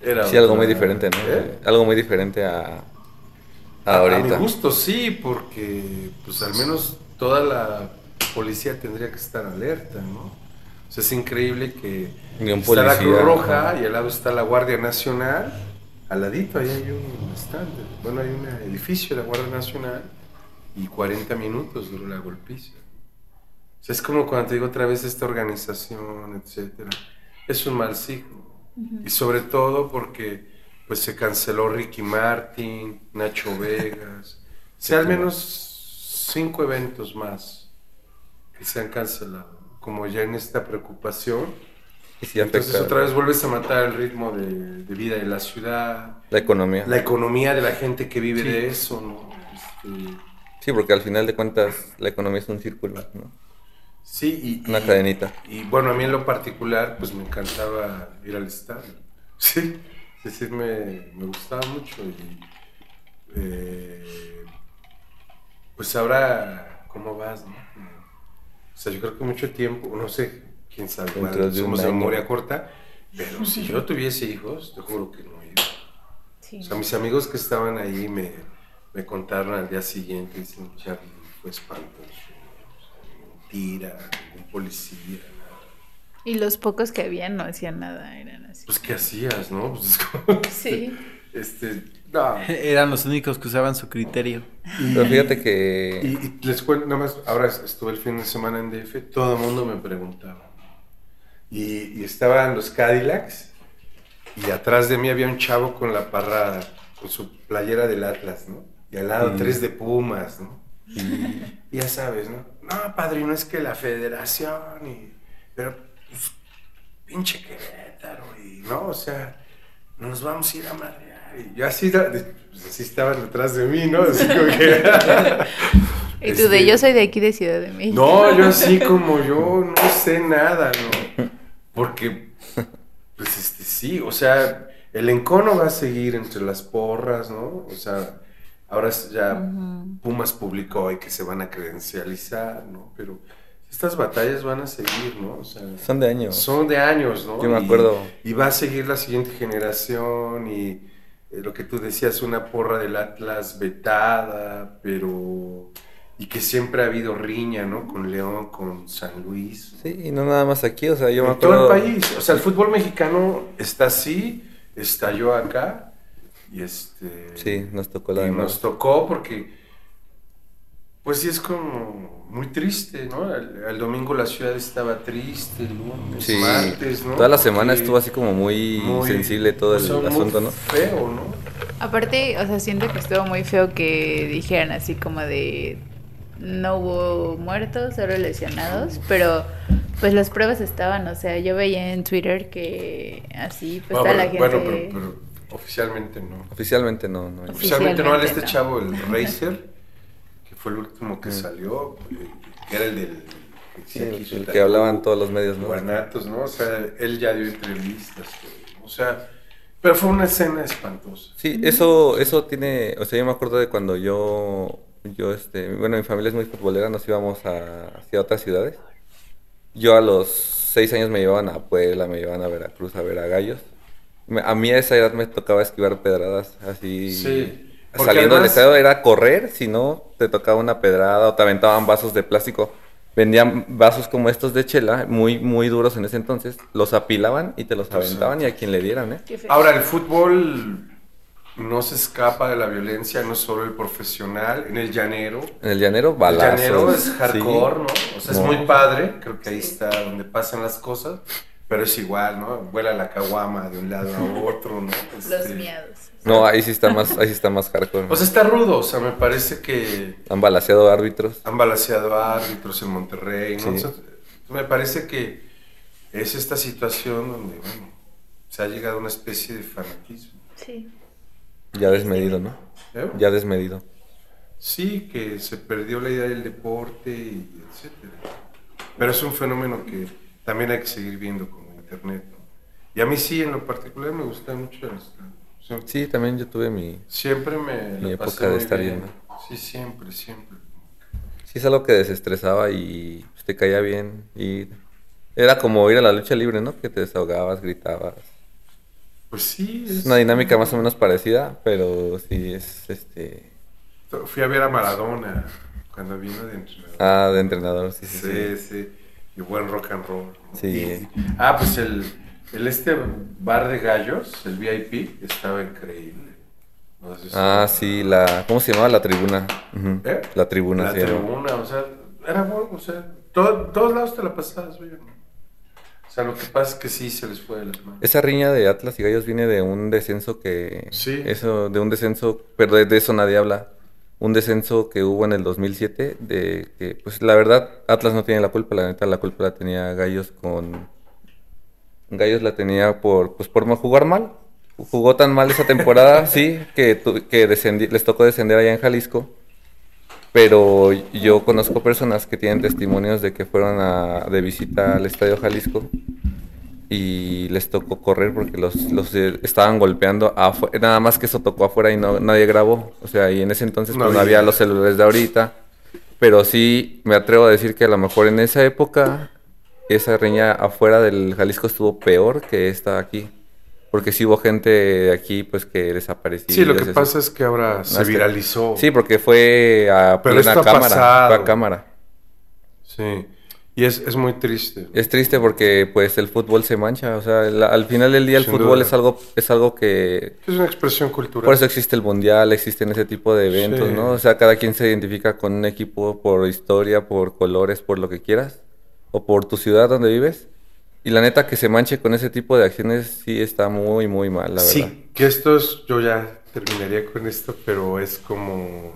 era. Sí, algo muy diferente, ¿no? ¿Eh? Algo muy diferente a, a A- A ahorita. mi gusto sí, porque pues al menos toda la policía tendría que estar alerta, ¿no? O sea, es increíble que está la Cruz Roja ajá. y al lado está la Guardia Nacional. Al ladito ahí hay un stand, bueno, hay un edificio de la Guardia Nacional y 40 minutos duró la golpiza. O sea, es como cuando te digo otra vez esta organización, etcétera. Es un mal signo. Y sobre todo porque pues se canceló Ricky Martin, Nacho Vegas. O sea, al menos cinco eventos más que se han cancelado. Como ya en esta preocupación. Y sí Entonces afecta otra vez vuelves a matar el ritmo de, de vida de la ciudad, la economía. la economía de la gente que vive de eso, ¿no? Este, Sí, porque al final de cuentas la economía es un círculo, ¿no? sí, y, Una y- cadenita. Y bueno, a mí en lo particular, pues me encantaba ir al estadio. Sí, es decir, me, me gustaba mucho. Y eh, pues ahora, ¿cómo vas? No? O sea, yo creo que mucho tiempo, no sé, quién sabe, igual de somos de memoria corta, pero si yo tuviese hijos, te juro que no iba. Sí. O sea, mis amigos que estaban ahí me, me contaron al día siguiente, dicen, ya fue espantoso, o sea, mentira, ningún policía, nada. Y los pocos que habían no hacían nada, eran así. Pues, ¿qué hacías, no? Pues, es como, Sí. este, no. Eran los únicos que usaban su criterio. Pero fíjate que... Y, y les cuento, nada más, ahora estuve el fin de semana en DF, todo el mundo me preguntaba. Y, y estaban los Cadillacs, y atrás de mí había un chavo con la parrada, con su playera del Atlas, ¿no? Y al lado Mm. tres de Pumas, ¿no? Y ya sabes, ¿no? No, padrino, es que la federación, y, pero, pues, pinche Querétaro, y, ¿no? O sea, nos vamos a ir a madrear. Y yo así, pues, así estaban detrás de mí, ¿no? Así como que... Y tú de Este, yo soy de aquí de Ciudad de México. no, yo así como yo no sé nada, ¿no? Porque, pues este sí, o sea, el encono va a seguir entre las porras, ¿no? O sea, ahora ya. Pumas publicó hoy que se van a credencializar, ¿no? Pero estas batallas van a seguir, ¿no? O sea, Son de años. son de años, ¿no? Yo me Y- acuerdo. Y, va a seguir la siguiente generación y lo que tú decías, una porra del Atlas vetada, pero... Y que siempre ha habido riña, ¿no? Con León, con San Luis. Sí, y no nada más aquí, o sea, yo me en todo acuerdo... el país. O sea, el fútbol mexicano está así, estalló acá y este... Sí, nos tocó la y nos tocó porque, pues sí es como muy triste, ¿no? El, el domingo la ciudad estaba triste, el lunes, Sí, martes, ¿no? toda la semana Porque estuvo así como muy, muy- sensible todo o el sea, muy asunto, ¿no? Feo, ¿no? Aparte, o sea, siento que estuvo muy feo que dijeran así como de no hubo muertos, solo lesionados, pero pues las pruebas estaban, o sea, yo veía en Twitter que así pues Bueno, toda la gente bueno, pero, pero oficialmente no. Oficialmente no, no. Oficialmente no, Oficialmente este no. chavo, el Racer, fue el último que Mm. salió, eh, que era el del... Sí, que el, hizo el el que hablaban todos los medios, ¿no? Guanatos, ¿no? O sea, él ya dio entrevistas, o sea, pero fue una escena espantosa. Sí, eso, eso tiene, o sea, yo me acuerdo de cuando yo, yo, este, bueno, mi familia es muy futbolera, nos íbamos a, hacia otras ciudades. Yo a los seis años me llevaban a Puebla, me llevaban a Veracruz a ver a gallos. Me- a mí a esa edad me tocaba esquivar pedradas, así. Sí, porque Saliendo del estadio era correr, si no, te tocaba una pedrada o te aventaban vasos de plástico. Vendían vasos como estos de chela, muy, muy duros en ese entonces. Los apilaban y te los aventaban y a quien le dieran, ¿eh? Ahora, el fútbol no se escapa de la violencia, no es solo el profesional, en el llanero. En el llanero, El balazos. llanero es sí. hardcore, ¿no? O sea, es No. muy padre, creo que ahí está donde pasan las cosas, pero es igual, ¿no? Vuela la caguama de un lado a otro, ¿no? los Este, miados. No, ahí sí está más, ahí sí está más hardcore. O sea, está rudo, o sea, me parece que Han balaseado árbitros. han balaseado árbitros en Monterrey, ¿no? Sí. O sea, me parece que es esta situación donde, bueno, se ha llegado a una especie de fanatismo. Sí. Ya desmedido, ¿no? ¿eh? Ya desmedido. Sí, que se perdió la idea del deporte y etcétera. Pero es un fenómeno que también hay que seguir viendo como internet. ¿no? Y a mí sí, en lo particular, me gusta mucho. O sea, Sí, también yo tuve mi... Siempre me Mi época pasé de estar bien. yendo. Sí, siempre, siempre. Sí, es algo que desestresaba y te caía bien. Y era como ir a la lucha libre, ¿no? Que te desahogabas, gritabas. Pues sí. Es una dinámica más o menos parecida, pero sí es este. Fui a ver a Maradona cuando vino de entrenador. Ah, de entrenador, sí, sí. Sí, sí. Y buen rock and roll. Sí. Ah, pues el, el este bar de gallos, el VIP, estaba increíble. No sé si- Ah, sí, la. ¿Cómo se llamaba? La tribuna. ¿Eh? La tribuna, La tribuna, o sea, era bueno, o sea, todo- todos lados te la pasabas, oye. ¿no? O sea, lo que pasa es que sí se les fue de las manos. Esa riña de Atlas y Gallos viene de un descenso que... Sí. Eso, de un descenso, pero de, de eso nadie habla. Un descenso que hubo en el 2007, de que, pues la verdad, Atlas no tiene la culpa, la neta, la culpa la tenía Gallos con... Gallos la tenía por, pues por no jugar mal. Jugó tan mal esa temporada, sí, que, que descendi- les tocó descender allá en Jalisco. Pero yo conozco personas que tienen testimonios de que fueron a- de visita al Estadio Jalisco y les tocó correr porque los, los estaban golpeando nada más que eso tocó afuera y no nadie grabó o sea y en ese entonces No pues, había los celulares de ahorita pero sí me atrevo a decir que a lo mejor en esa época esa riña afuera del Jalisco estuvo peor que esta aquí porque sí hubo gente de aquí pues que desapareció Sí, lo que pasa es que ahora se viralizó. sí porque fue a Pero plena cámara pasado. fue a cámara Sí. Y es, es muy triste. Es triste porque pues el fútbol se mancha, o sea, la- al final del día el Sin fútbol duda. es algo es algo que Es una expresión cultural. por eso existe el mundial, existen ese tipo de eventos, Sí. ¿no? O sea, cada quien se identifica con un equipo por historia, por colores, por lo que quieras o por tu ciudad donde vives. Y la neta que se manche con ese tipo de acciones sí está muy muy mal, la verdad. sí, que estos, yo ya terminaría con esto, pero es como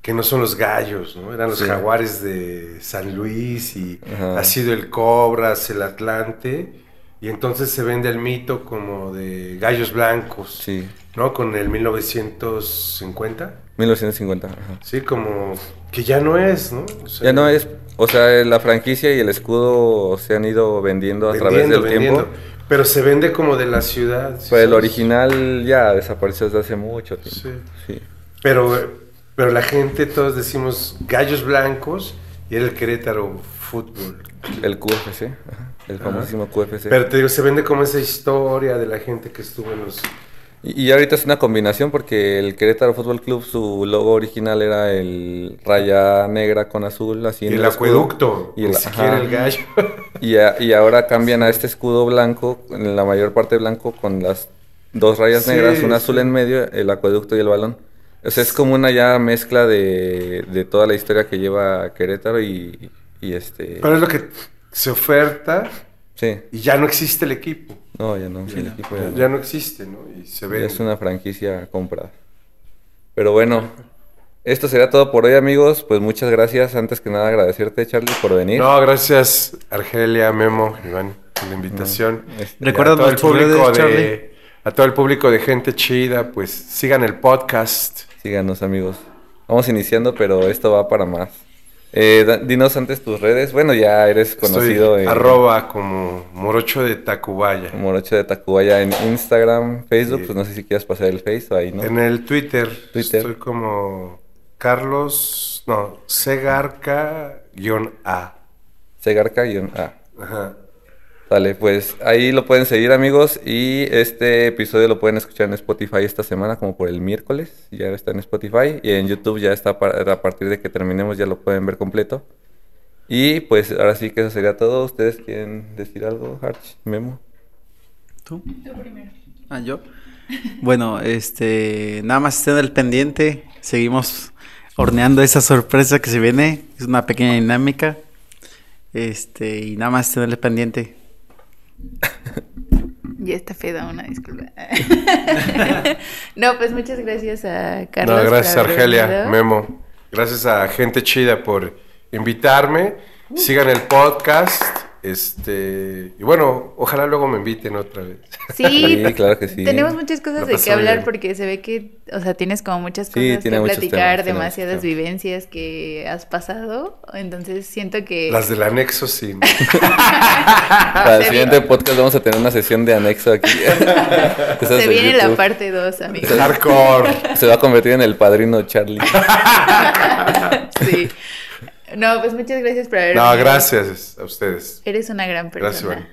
que no son los gallos, ¿no? Eran los Sí. jaguares de San Luis y Ajá. ha sido el Cobras, el Atlante, y entonces se vende el mito como de gallos blancos, Sí. ¿no? Con el 1950, 1950. ajá. sí, como que ya no es, ¿no? O sea, Ya no es, o sea, la franquicia y el escudo se han ido vendiendo a través del vendiendo, tiempo. Pero se vende como de la ciudad. ¿sí Pues el original ya desapareció desde hace mucho tiempo. Sí. Sí. Pero, pero la gente, todos decimos gallos blancos y era el Querétaro Fútbol. El QFC, ajá, el famosísimo QFC. Pero te digo, se vende como esa historia de la gente que estuvo en los... y, y ahorita es una combinación porque el Querétaro Fútbol Club, su logo original era el raya negra con azul, así Y en el acueducto, Y el, ajá. el gallo. Y, a- y ahora cambian a este escudo blanco, en la mayor parte blanco, con las dos rayas Sí, negras, una azul en medio, el acueducto y el balón. O sea, es como una ya mezcla de, de toda la historia que lleva Querétaro y, y este... Pero es lo que se oferta Sí, y ya no existe el equipo. No, ya no, el equipo ya no. Ya no existe, ¿no? Y se ve... Es una franquicia comprada. Pero bueno, esto será todo por hoy, amigos. Pues muchas gracias. Antes que nada, agradecerte, Charlie, por venir. No, gracias Argelia, Memo, Iván, por la invitación. es- Y Recuerda todo el público redes, Charlie. de a todo el público de gente chida, pues sigan el podcast. Síganos, amigos. Vamos iniciando, pero esto va para más. Eh, dinos antes tus redes. Bueno, ya eres conocido Estoy en arroba como morocho de Tacubaya. Morocho de Tacubaya en Instagram, Facebook. Sí. Pues no sé si quieras pasar el Face o ahí, ¿no? En el Twitter, Twitter. estoy como Carlos, no, Segarca-A. Segarca-A. Ajá. Dale, pues ahí lo pueden seguir amigos y este episodio lo pueden escuchar en Spotify esta semana como por el miércoles, ya está en Spotify y en YouTube ya está a partir de que terminemos ya lo pueden ver completo. Y pues ahora sí que eso sería todo. ¿Ustedes quieren decir algo, Arch, Memo? ¿Tú? Ah, yo. Bueno, este, nada más estén al pendiente. Seguimos horneando esa sorpresa que se viene. Es una pequeña dinámica. Este, y nada más estén al pendiente. Ya está feda, una disculpa. no, pues muchas gracias a Carlos. No, gracias Argelia, venido. Memo. Gracias a gente chida por invitarme. Sigan el podcast. Este, y bueno, ojalá luego me inviten otra vez. Sí, Sí, claro que sí. tenemos muchas cosas de qué hablar bien. porque se ve que, o sea, tienes como muchas Sí, cosas tiene que platicar, temas, demasiadas temas. vivencias que has pasado. Entonces siento que Las del anexo, sí. Para el siguiente viene- podcast vamos a tener una sesión de anexo aquí. Se viene la parte 2, amigos. Hardcore. Se va a convertir en el padrino Charlie. Sí. No, pues muchas gracias por haber No, venido. gracias a ustedes. Eres una gran persona. Gracias, Iván.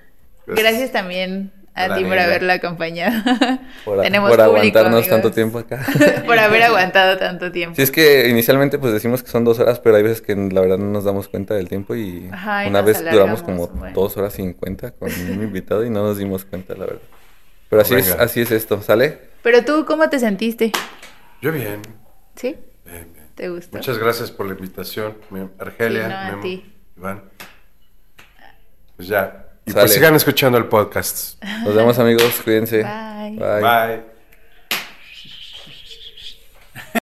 Gracias. también a, ti por haberla acompañado. Por, Tenemos por público, aguantarnos amigos. tanto tiempo acá. por haber aguantado tanto tiempo. Sí, es que inicialmente pues decimos que son dos horas, pero hay veces que la verdad no nos damos cuenta del tiempo y Ajá, una vez duramos como bueno. dos horas cincuenta con un invitado y no nos dimos cuenta, la verdad. Pero así es, así es esto, ¿sale? Pero tú, ¿cómo te sentiste? Yo bien. ¿Sí? Muchas gracias por la invitación, Argelia, Sí, no, a Memo, ti. Iván. Pues ya. Y Sale. pues sigan escuchando el podcast. Nos vemos amigos, cuídense. Bye. Bye.